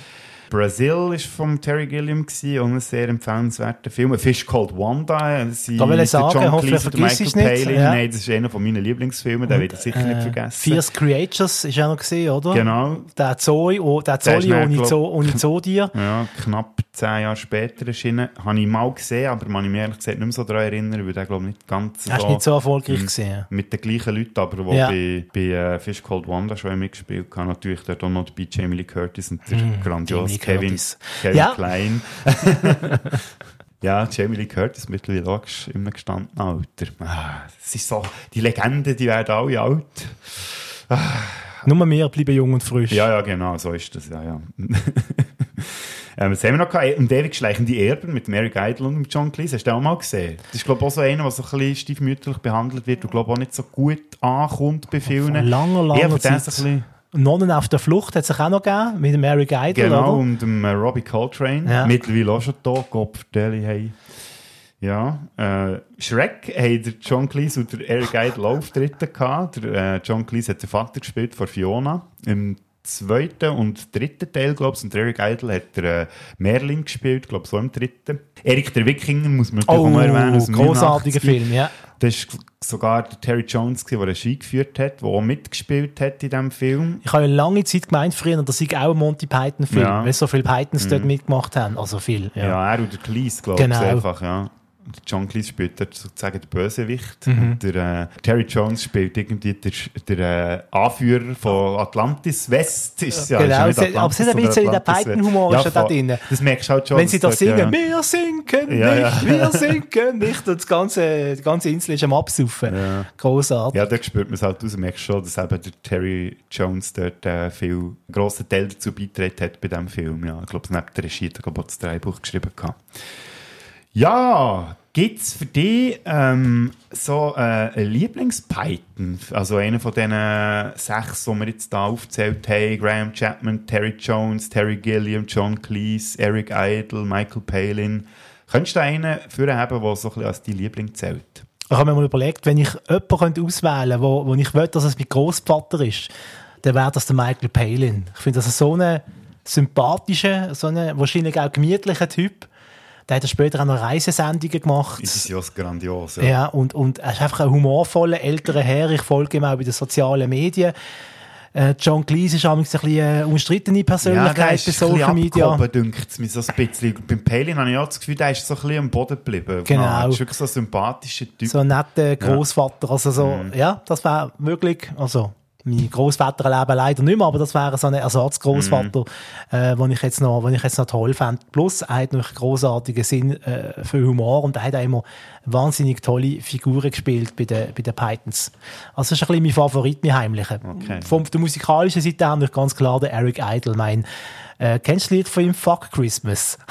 Brazil war vom Terry Gilliam gewesen, und ein sehr empfehlenswerter Film. A Fish Called Wanda. äh, sie- Da will ich sagen, John hoffentlich vergiss ich's Michael nicht, Palin. ja. Nein, das ist einer von meinen Lieblingsfilmen, den werde ich sicher nicht Äh, vergessen. Fierce Creatures ist auch noch gesehen, oder? Genau. Der Zoe, oh, der dann, ohne, Zo, ohne Zodier. Ja, knapp zehn Jahre später erschienen. Habe ich mal gesehen, aber man ich mich ehrlich gesagt nicht mehr so daran erinnern, weil der glaube ich nicht ganz Er ist nicht so erfolgreich gewesen. Mit den gleichen Leuten, aber die Ja. bei, bei äh, Fish Cold Wanda schon mitgespielt haben. Natürlich dort auch noch bei Jamie Lee Curtis und der Mm, grandiose Kevin. Kevin Ja. Klein. ja, Jamie Lee Curtis mittlerweile auch ges- im gestandenen Alter. Ah, es ist so, die Legenden, die werden alle alt. Nur wir bleiben jung und frisch. Ja, ja, genau, so ist das, ja, ja. ähm, was haben wir noch gehabt? Und ewig schleichende Erben mit Mary Geidel und dem John Cleese. Hast du den auch mal gesehen? Das ist, glaube ich, auch so einer, der so ein bisschen stiefmütterlich behandelt wird und, glaube ich, auch nicht so gut ankommt bei vielen. Vor langer, langer Ja, Zeit. bisschen... Nonnen auf der Flucht hat es sich auch noch gegeben, mit Mary Geidel, Genau, oder? und dem äh, Robbie Coltrane. Ja. Mittlerweile auch schon da, Gott vertelle, hey. Ja, äh, Shrek haben der John Cleese und der Eric Idle Auftritte gehabt. Der, äh, John Cleese hat den Vater gespielt von Fiona. Im zweiten und dritten Teil, glaube ich, und Eric Idle hat der äh, Merlin gespielt, glaube ich, so im dritten. Erik der Wikinger muss man natürlich Oh, auch mal erwähnen. aus 89. Film, ja. Das war sogar der Terry Jones, der Regie geführt hat, der auch mitgespielt hat in diesem Film. Ich habe ja lange Zeit gemeint früher, das sei auch ein Monty Python-Film, Ja. weil so viele Pythons dort Mhm. mitgemacht haben. Also viel, ja. Ja, er und der Cleese, glaube Genau. ich, einfach, ja. John Cleese spielt dort sozusagen den Bösewicht. Mhm. Der äh, Terry Jones spielt irgendwie der, der äh, Anführer von Atlantis West. Ist, ja, Genau, ist ja es- aber es hat ein Atlantis, bisschen sondern der Atlantis. Python-Humor ist ja da drin. Das merkst du halt schon. Wenn sie da singen, ja. wir sinken Ja, nicht, ja. wir sinken nicht. Und das ganze, die ganze Insel ist am Absaufen. Großartig. Ja, da spürt man es halt raus. Du merkst schon, dass eben der Terry Jones dort äh, viel grossen Teil dazu beigetragen hat bei diesem Film. Ja, ich glaube, neben der Regie hat er das Drehbuch geschrieben. Gehabt. Ja, gibt es für dich ähm, so äh, einen Lieblings-Python? Also einen von diesen sechs, die wir jetzt hier aufgezählt haben. Graham Chapman, Terry Jones, Terry Gilliam, John Cleese, Eric Idle, Michael Palin. Könntest du einen für haben, der so ein bisschen als dein Liebling zählt? Ich habe mir mal überlegt, wenn ich jemanden auswählen könnte, wo, wo ich will, dass es mein Großvater ist, dann wäre das der Michael Palin. Ich finde, das ist so ein sympathischer, so ein wahrscheinlich auch gemütlicher Typ. Der hat ja später auch noch Reisesendungen gemacht. Das ist ja grandios. Ja, und, und er ist einfach ein humorvoller älterer Herr. Ich folge ihm auch bei den sozialen Medien. Äh, John Cleese ist ein bisschen eine umstrittene Persönlichkeit bei Social Media. dünkt es mir so ein bisschen. Beim Palin habe ich auch das Gefühl, der ist so ein bisschen am Boden geblieben. Genau. Er ist wirklich so ein sympathischer Typ. So ein netter Großvater. Also so, Mhm. ja, das wäre wirklich, also, mein Großvater leben leider nicht mehr, aber das wäre so ein Ersatzgroßvater, äh, den ich jetzt noch, den ich jetzt noch toll fände. Plus, er hat noch einen großartigen Sinn äh, für Humor und er hat auch immer wahnsinnig tolle Figuren gespielt bei den, bei den Pythons. Also, das ist ein bisschen mein Favorit, mein heimlicher. Okay. Von der musikalischen Seite her natürlich ganz klar der Eric Idle. Mein, äh, kennst du das Lied von ihm Fuck Christmas?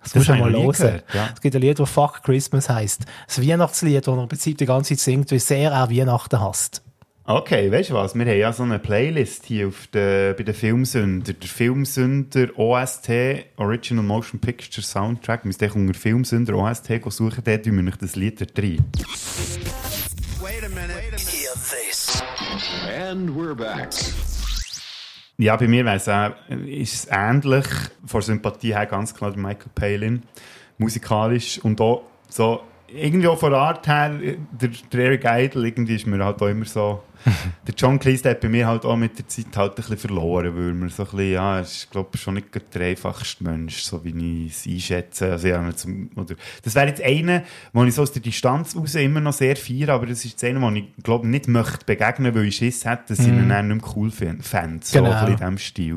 Das, Das musst du mal hören. ja. Es gibt ein Lied, das Fuck Christmas heisst. Das Weihnachtslied, das er im Prinzip die ganze Zeit singt, wie sehr er Weihnachten hasst. Okay, weißt du was? Wir haben ja so eine Playlist hier auf der, bei den Filmsünder. Der Filmsünder OST, Original Motion Picture Soundtrack. Wir müssen unter Filmsünder OST suchen, dort tun wir euch das Lied rein. Hear this. And we're back. Ja, bei mir wär's auch, ist es ähnlich, von Sympathie her ganz klar der Michael Palin, musikalisch und auch so, irgendwie auch von Art her, der, der Eric Idle, irgendwie ist mir halt auch immer so, der John Cleese, der hat bei mir halt auch mit der Zeit halt ein bisschen verloren, weil man so ein bisschen, ja, er ist, glaube ich, schon nicht der einfachste Mensch, so wie ich es einschätze. Also, ja, zum, oder, das wäre jetzt einer, wo ich so aus der Distanz raus immer noch sehr feiere, aber das ist einer, wo ich, glaube nicht möchte begegnen, weil ich Schiss hätte, dass ich ihn Mhm. dann nicht mehr cool fände. So Genau. ein bisschen in diesem Stil.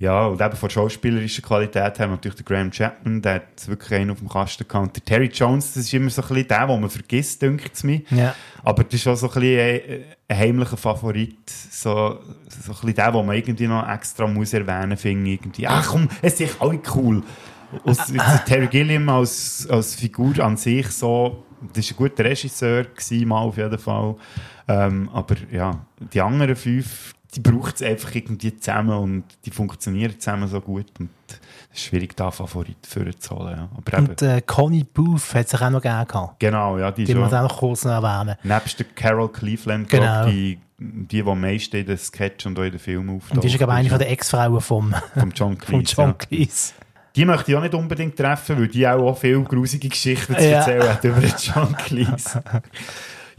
Ja, und eben von schauspielerischer Qualität her natürlich der Graham Chapman, der hat wirklich einen auf dem Kasten gehabt. Und der Terry Jones, das ist immer so ein bisschen der, den man vergisst, denkt es mir. Ja. Aber das ist auch so ein bisschen ein, heimlicher Favorit. So, so ein bisschen der, den man irgendwie noch extra muss erwähnen finde. Irgendwie, ach komm, es sind echt alle cool. Aus, der Terry Gilliam als, als Figur an sich so, das war ein guter Regisseur, gewesen, mal auf jeden Fall. Ähm, aber ja, die anderen fünf, die braucht es einfach irgendwie zusammen und die funktionieren zusammen so gut. Und es ist schwierig, da Favorit für zu holen. Ja. Aber eben, Und äh, Connie Booth hat sich auch noch gerne gehabt. genau, ja, die, Die muss ja- auch noch kurz noch erwähnen. Nebst der Carol Cleveland, Genau. glaub, die, die, die am meisten in den Sketch und auch in den Film auftaucht. Und die ist, glaube ich, eine von der Ex-Frauen vom, vom John vom Cleese. John ja. Cleese. Die möchte ich auch nicht unbedingt treffen, weil die auch, auch viele grusige Geschichten zu Ja. erzählen hat über den John Cleese.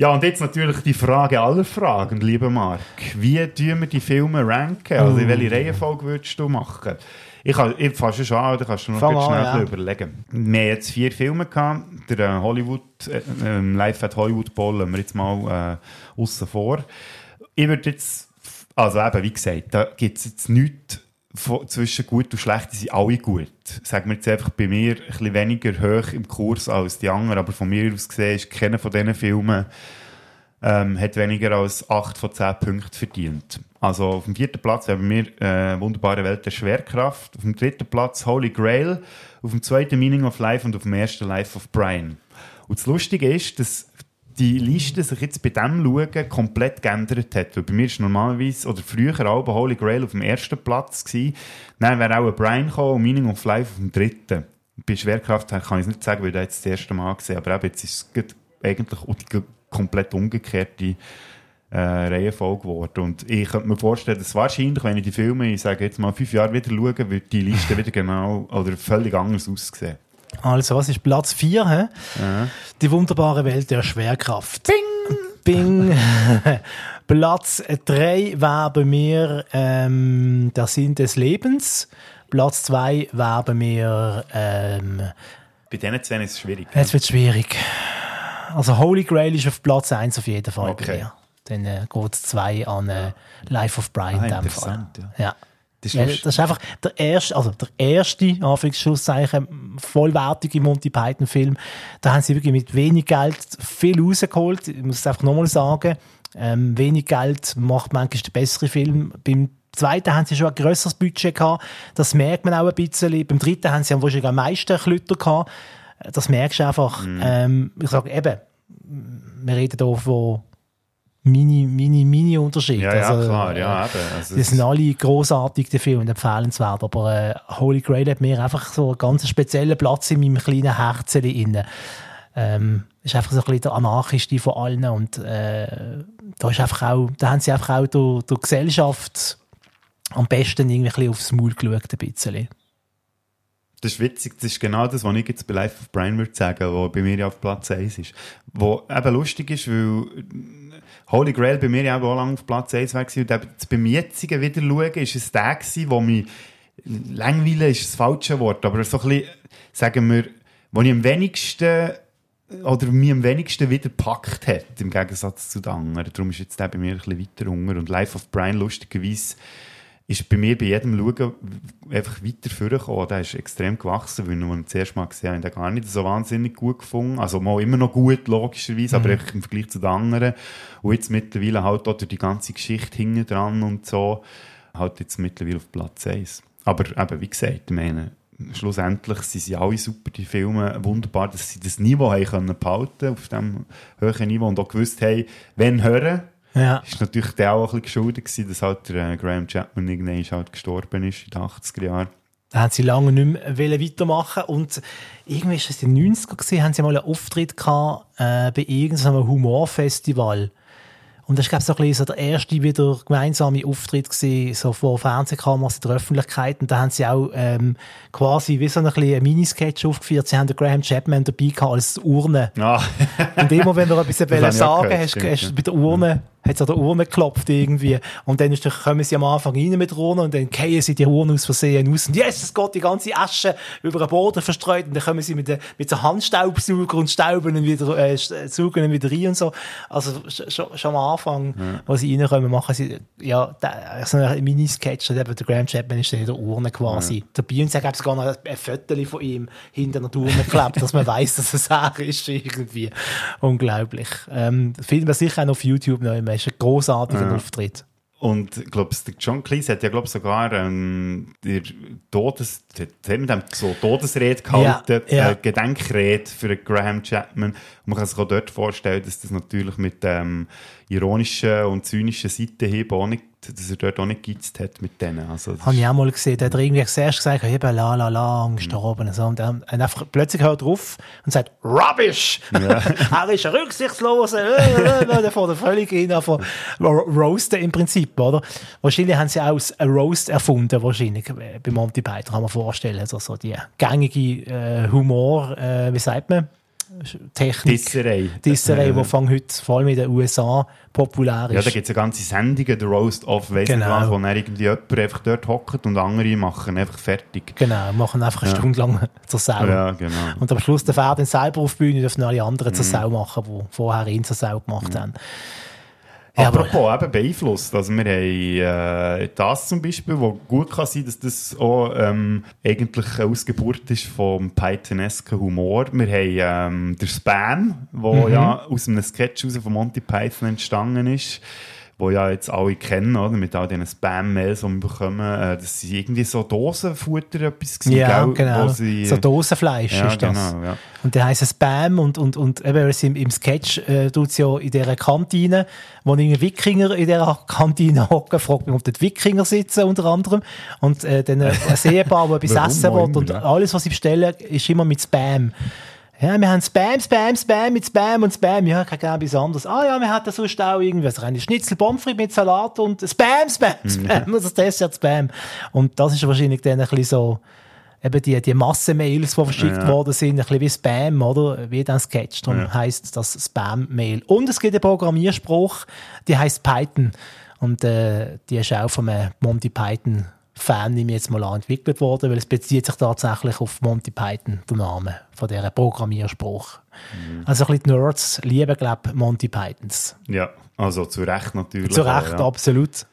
Ja, und jetzt natürlich die Frage aller Fragen, lieber Marc. Wie tun wir die Filme ranken? Also in welche Reihenfolge würdest du machen? Ich, kann- ich fange schon an, da kannst du noch schnell ja. ein bisschen überlegen. Wir haben jetzt vier Filme gehabt. Der äh, Hollywood, äh, ähm, Live at Hollywood Bowl lassen wir jetzt mal äh, aussen vor. Ich würde jetzt, also eben, wie gesagt, da gibt es jetzt nichts zwischen gut und schlecht, sind alle gut. Sagen wir jetzt einfach bei mir ein bisschen weniger hoch im Kurs als die anderen, aber von mir aus gesehen ist keiner von diesen Filmen ähm, hat weniger als 8 von 10 Punkten verdient. Also auf dem vierten Platz haben wir äh, Wunderbare Welt der Schwerkraft, auf dem dritten Platz Holy Grail, auf dem zweiten Meaning of Life und auf dem ersten Life of Brian. Und das Lustige ist, dass die Liste sich jetzt bei dem Schauen komplett geändert hat. Weil bei mir ist normalerweise, oder früher auch bei Holy Grail auf dem ersten Platz gewesen. Dann wäre auch ein Brian gekommen und Meaning of Life auf dem dritten. Bei Schwerkraft kann ich es nicht sagen, weil ich das jetzt das erste Mal gesehen aber eben, jetzt ist es eigentlich die komplett umgekehrte äh, Reihenfolge geworden. Und ich könnte mir vorstellen, dass wahrscheinlich, wenn ich die Filme, ich sage jetzt mal, fünf Jahre wieder schaue, wird die Liste wieder genau oder völlig anders aussehen. Also, was ist Platz 4? Hä? Ja. Die wunderbare Welt der Schwerkraft. Bing! Bing! Platz 3 war bei mir ähm, Der Sinn des Lebens. Platz 2 war bei mir ähm, Bei diesen zwei ist es schwierig. Jetzt wird es schwierig. Also Holy Grail ist auf Platz 1 auf jeden Fall Okay. bei mir. Dann äh, geht es 2 an äh, Life of Brian Ah, in dem Fall. interessant, ja. Ja. Das ist ja, das ist einfach der erste, also der erste, Anführungszeichen, vollwertige Monty Python Film. Da haben sie wirklich mit wenig Geld viel rausgeholt. Ich muss es einfach nochmal sagen. Ähm, wenig Geld macht manchmal den besseren Film. Beim zweiten haben sie schon ein grösseres Budget gehabt. Das merkt man auch ein bisschen. Beim dritten haben sie wahrscheinlich am meisten Klütter gehabt. Das merkst du einfach. Mhm. Ähm, ich sage eben, wir reden hier von mini, mini, mini Unterschied. Ja, ja, also, klar, ja, äh, eben. Also die sind alle grossartig, die Filme, und empfehlenswert. Aber äh, Holy Grail hat mir einfach so einen ganz speziellen Platz in meinem kleinen Herzen inne. Ähm, ist einfach so ein bisschen der anarchischste von allen und äh, da ist einfach auch, da haben sie einfach auch durch, durch Gesellschaft am besten irgendwie ein bisschen aufs Maul geschaut, ein bisschen. Das ist witzig, das ist genau das, was ich jetzt bei Life of Brian würde sagen, was bei mir ja auf Platz 1 ist. Wo eben lustig ist, weil Holy Grail bei mir ja auch lange auf Platz 1 war. Und eben beim jetzigen Wiederschauen ist es der gewesen, wo mich langweilen ist das falsche Wort, aber so ein bisschen, sagen wir, wo ich am wenigsten oder mich am wenigsten wieder gepackt hat, im Gegensatz zu den anderen. Darum ist jetzt der bei mir ein bisschen weiter unter. Und Life of Brian, lustigerweise, ist bei mir bei jedem Schauen einfach weiter vorgekommen. Der ist extrem gewachsen, weil ich ihn das erste Mal gesehen habe, ich den gar nicht so wahnsinnig gut gefunden. Also mal immer noch gut, logischerweise, aber Mhm. einfach im Vergleich zu den anderen. Und jetzt mittlerweile halt auch durch die ganze Geschichte hinten dran und so, halt jetzt mittlerweile auf Platz 1. Aber eben, wie gesagt, ich meine, schlussendlich sind sie alle super, die Filme, wunderbar, dass sie das Niveau haben können behalten auf diesem hohen Niveau und auch gewusst haben, wenn hören, Ja. ist natürlich der auch ein bisschen geschuldet gewesen, dass halt der äh, Graham Chapman irgendwann halt gestorben ist in den 80er Jahren. Da haben sie lange nicht mehr wollen weitermachen und irgendwie ist es in den 90er gewesen, haben sie mal einen Auftritt gehabt, äh, bei irgendeinem Humorfestival. Und das war, glaube ich, so ein bisschen so der erste wieder gemeinsame Auftritt gewesen, so vor Fernsehkameras in der Öffentlichkeit. Und da haben sie auch ähm, quasi wie so ein bisschen einen Minisketch aufgeführt. Sie haben den Graham Chapman dabei gehabt als Urne. Ah. Und immer, wenn du etwas sagen gehört, hast, hast du bei der Urne, hat es an der Urne geklopft irgendwie. Und dann ist, dann kommen sie am Anfang rein mit der Urne und dann fallen sie die Urne aus Versehen aus. Und yes, es geht die ganze Asche über den Boden verstreut und dann kommen sie mit, der, mit so Handstaubsauger und stauben wieder, äh, saugen ihn wieder rein und so. Also sch- schon, schon am Anfang, wo sie reinkommen, machen sie, ja, so ein Minisketch, und eben der Graham Chapman ist dann in der Urne quasi dabei und sie haben sogar noch ein, Foto von ihm hinter der Urne geklebt, dass man weiß, dass es er ist irgendwie. Unglaublich. Ähm, finden wir sicher auch auf YouTube noch immer. Ist ein großartiger Ja. Auftritt. Und ich glaube, der John Cleese hat ja glaub, sogar ähm, der Todes, mit dem so Todesrede gehalten, Ja, ja. Äh, Gedenkrede für Graham Chapman. Und man kann sich auch dort vorstellen, dass das natürlich mit ähm, ironischen und zynischen Seitenhieben auch nicht, dass er dort auch nicht geizt hat mit denen. Also, Habe ich auch mal gesehen. Der hat irgendwie zuerst gesagt, eben, la, la, la, und gestorben. Und, so. und dann und einfach plötzlich hört er auf und sagt, Rubbish! Ja. er ist ein rücksichtsloser, äh, äh, äh, der fährt er völlig hin, von roasten im Prinzip, oder? Wahrscheinlich haben sie auch ein Roast erfunden, wahrscheinlich, bei Monty Python, kann man vorstellen. Also so die gängige äh, Humor, äh, wie sagt man? Technik. Disserei. Disserei, Äh, die von heute vor allem in den USA populär ist. Ja, da gibt es eine ganze Sendung, der Roast of, weiss Genau. wo dann irgendwie jemand einfach dort hockt und andere machen einfach fertig. Genau, machen einfach eine Ja. Stunde lang zur Sau. Ja, genau. Und am Schluss der dann selber auf die Bühne, dürfen alle anderen zur Mhm. Sau machen, die vorher ihn zur Sau gemacht haben. Ja, aber- Apropos eben beeinflusst. Also wir haben äh, das zum Beispiel, wo gut kann sein, dass das auch ähm, eigentlich eine Ausgeburt ist vom Pythonesken Humor. Wir haben ähm, der Spam, wo Mhm. ja aus einem Sketch von Monty Python entstanden ist wo ja jetzt alle kennen, oder? mit all diesen Spam-Mails, die wir bekommen, äh, das sind irgendwie so Dosenfutter etwas gewesen, Ja, gell? genau. Wo sie, so Dosenfleisch ja, ist das. Genau, ja. Und der heisst Spam und, und, und eben, es im, im Sketch äh, tut ja in dieser Kantine, wo irgendwie Wikinger in dieser Kantine hocken, fragt mich, ob dort Wikinger sitzen, unter anderem. Und äh, dann ein Ehepaar, das etwas essen will und ja. alles, was sie bestellen, ist immer mit Spam. Ja, wir haben Spam, Spam, Spam mit Spam und Spam. Ja, kein genau etwas anderes. Ah ja, wir hatten sonst auch irgendwas. Reine Schnitzel, Pommes frites mit Salat und Spam, Spam, Spam. Und das Dessert Spam. Und das ist wahrscheinlich dann ein bisschen so, eben die, die Massenmails, die verschickt Ja. worden sind, ein bisschen wie Spam, oder? Wie dann Sketch. Darum Ja. heisst das Spam-Mail. Und es gibt einen Programmierspruch, die heißt Python. Und äh, die ist auch vom äh, Monty Python Fan, nehme ich jetzt mal an, entwickelt worden, weil es bezieht sich tatsächlich auf Monty Python, der Name von dieser Programmierspruch. Mhm. Also ein bisschen die Nerds lieben, glaube ich, Monty Pythons. Ja, also zu Recht natürlich. Zu Recht, ja. absolut.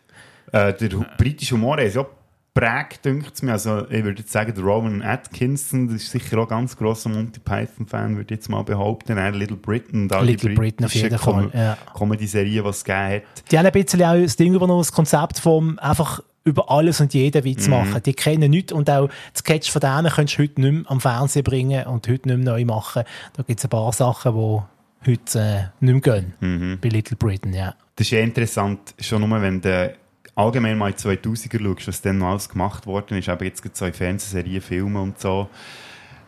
Äh, der britische Humor ist ja prägt, denkt es mir. Also, ich würde jetzt sagen, der Rowan Atkinson, das ist sicher auch ein ganz grosser Monty Python-Fan, würde ich jetzt mal behaupten. Er Little Britain, da Little Britain auf jeden Fall, ja. Comedy-Serie, die es gegeben hat. Die haben ein bisschen auch das Ding übernommen, das Konzept vom einfach über alles und jeden Witz Mhm. machen. Die kennen nichts und auch die Sketch von denen könntest du heute nicht mehr am Fernsehen bringen und heute nicht mehr neu machen. Da gibt es ein paar Sachen, die heute äh, nicht mehr gehen. Mhm. Bei Little Britain, ja. Das ist ja interessant, schon nur, wenn du allgemein mal in die 2000er schaust, was dann noch alles gemacht worden ist, eben jetzt gerade so in Fernsehserien, Filmen und so,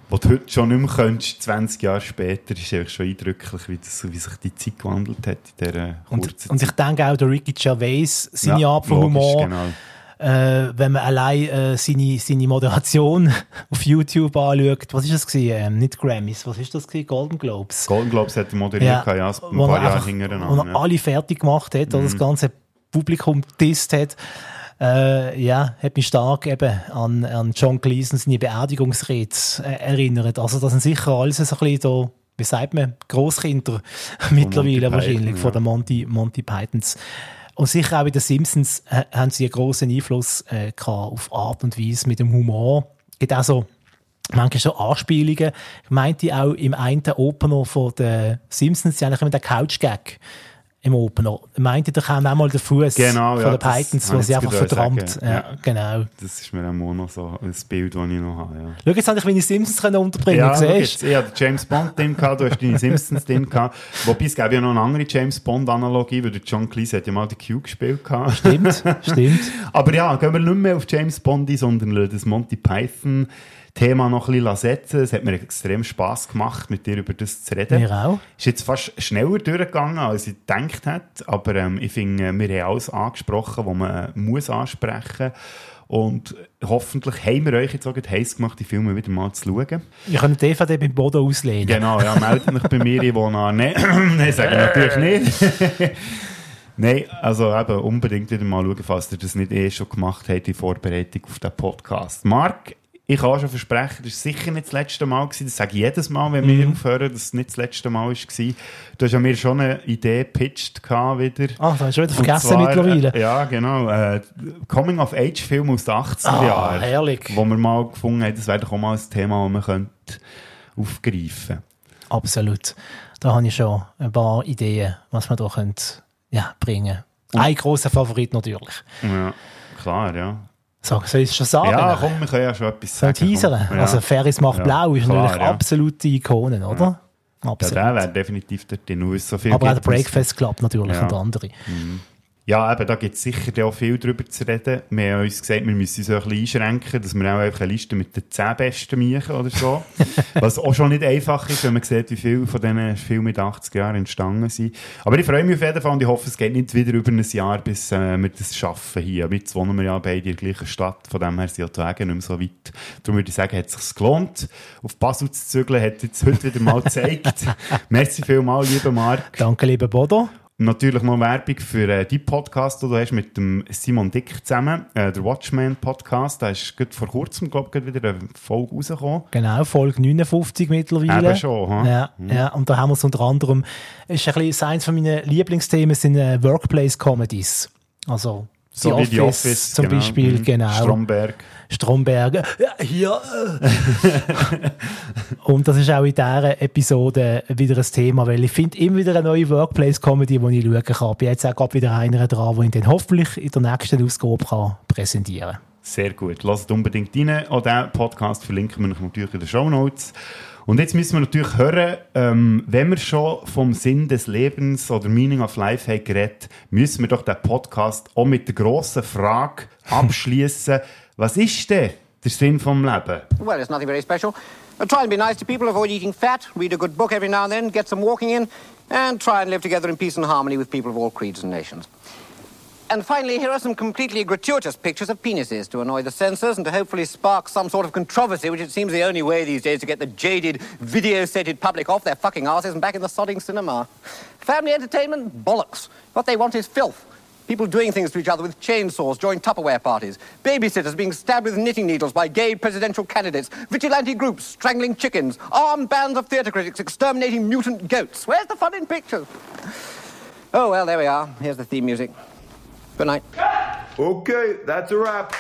wo du heute schon nicht mehr könntest, 20 Jahre später, ist eigentlich schon eindrücklich, wie, das, wie sich die Zeit gewandelt hat in dieser kurzen Und, und ich denke auch, der Ricky Gervais, seine Ja, Art von logisch, Humor, genau. Äh, wenn man allein äh, seine, seine Moderation auf YouTube anschaut, was ist das gewesen? Ähm, nicht Grammys, was ist das gewesen? Golden Globes. Golden Globes hat er moderiert, ja, ja ein paar Jahre hintereinander. Wo er ja. alle fertig gemacht hat, oder das Mhm. ganze Publikum disst hat. Äh, ja, hat mich stark eben an, an John Gleason seine Beerdigungsrede äh, erinnert. Also das sind sicher alles so ein bisschen so, wie sagt man, Grosskinder mittlerweile Python, wahrscheinlich, ja. von den Monty, Monty Pythons. Und sicher auch bei den Simpsons äh, haben sie einen grossen Einfluss äh, gehabt auf Art und Weise mit dem Humor. Es gibt auch so manchmal so Anspielungen. Ich meinte auch im einen Opener von den Simpsons, die haben immer den Couch-Gag im Opener. Meinte, da kam auch mal der Fuß Genau, von ja, den Pythons, wo sie einfach verdrammt. Ja, ja. Genau. Das ist mir auch noch so ein Bild, das ich noch habe. Ja. Schau, jetzt habe ich meine Simpsons können unterbringen Ja, siehst jetzt, ich hatte James Bond drin, gehabt, du hast deine Simpsons drin. gehabt. Wobei es gäbe ja noch eine andere James Bond-Analogie, weil John Cleese hat ja mal die Q gespielt. gehabt. Stimmt, stimmt. Aber ja, gehen wir nicht mehr auf James Bond ein, sondern das Monty Python Thema noch ein bisschen setzen. Es hat mir extrem Spass gemacht, mit dir über das zu reden. Mir auch. Ist jetzt fast schneller durchgegangen, als ich gedacht hätte. Aber ähm, ich finde, wir haben alles angesprochen, was man äh, muss ansprechen Und hoffentlich haben wir euch jetzt auch heiß gemacht, die Filme wieder mal zu schauen. Ich kann die DVD beim Boden auslehnen. Genau, ja, meldet mich bei mir, ich wohne an. Nein, nein, sage ich natürlich nicht. Nein, also eben unbedingt wieder mal schauen, falls ihr das nicht eh schon gemacht habt in Vorbereitung auf den Podcast. Marc, ich kann schon versprechen, das war sicher nicht das letzte Mal. Gewesen. Das sage ich jedes Mal, wenn wir Mhm. aufhören, dass es nicht das letzte Mal war. Du hast ja mir schon eine Idee gepitcht wieder. Ah, das hast du schon wieder vergessen zwar, mittlerweile. Äh, ja, genau. Äh, Coming-of-Age-Film aus den 80er Ah, Jahren. herrlich. Wo wir mal gefunden haben, das wäre doch auch mal ein Thema, das man könnte aufgreifen Absolut. Da habe ich schon ein paar Ideen, was wir da können, ja, bringen Ein grosser Favorit natürlich. Ja, klar, ja. So, soll ich es schon sagen? Ja, komm, wir können ja schon etwas sagen. teasern? komm. Ja. Also Ferris macht Ja, blau ist klar, natürlich ja. absolute Ikone, oder? Ja, Absolut. der wäre definitiv weil es so viel Aber auch der Breakfast Club natürlich Ja. und andere. Mhm. Ja, eben, da gibt es sicher auch viel darüber zu reden. Wir haben uns gesagt, wir müssen uns ein bisschen einschränken, dass wir auch einfach eine Liste mit den 10 besten machen oder so. Was auch schon nicht einfach ist, wenn man sieht, wie viele von diesen Filmen in den 80 Jahren entstanden sind. Aber ich freue mich auf jeden Fall und ich hoffe, es geht nicht wieder über ein Jahr, bis äh, wir das schaffen hier. Jetzt wohnen wir ja beide in der gleichen Stadt, von dem her sind ja die Wege nicht mehr so weit. Darum würde ich sagen, hat es sich gelohnt. Auf Basel zu zügeln, hat jetzt heute wieder mal gezeigt. Merci vielmals, lieber Marc. Danke, lieber Bodo. Natürlich noch Werbung für äh, die Podcast, den du hast mit dem Simon Dick zusammen, äh, der Watchman Podcast. Da ist vor kurzem, glaube ich, wieder eine Folge rausgekommen. Genau, Folge 59 mittlerweile. Eben schon, ha? Ja, Mhm. ja, und da haben wir es unter anderem, ist ein bisschen, eins von meinen Lieblingsthemen sind äh, Workplace-Comedies. Also, So The wie The Office, zum genau. Beispiel, Mhm. genau. Stromberg. Stromberg. Ja, hier. und das ist auch in dieser Episode wieder ein Thema, weil ich finde immer wieder eine neue Workplace-Comedy, die ich schauen kann. Ich bin jetzt auch gerade wieder einer dran, den ich dann hoffentlich in der nächsten Ausgabe kann präsentieren kann. Sehr gut. Lasst unbedingt rein. Auch diesen Podcast verlinken wir natürlich in den Show Notes. Und jetzt müssen wir natürlich hören, ähm, wenn wir schon vom Sinn des Lebens oder Meaning of Life haben geredet, müssen wir doch den Podcast auch mit der grossen Frage abschließen: Was ist denn der Sinn vom Leben? Well, it's nothing very special. Uh, try and be nice to people, avoid eating fat, read a good book every now and then, get some walking in, and try and live together in peace and harmony with people of all creeds and nations. And finally, here are some completely gratuitous pictures of penises to annoy the censors and to hopefully spark some sort of controversy, which it seems the only way these days to get the jaded, video-sated public off their fucking asses and back in the sodding cinema. Family entertainment? Bollocks. What they want is filth. People doing things to each other with chainsaws during Tupperware parties. Babysitters being stabbed with knitting needles by gay presidential candidates. Vigilante groups strangling chickens. Armed bands of theatre critics exterminating mutant goats. Where's the fun in pictures? Oh, well, there we are. Here's the theme music. Good night. Okay, that's a wrap.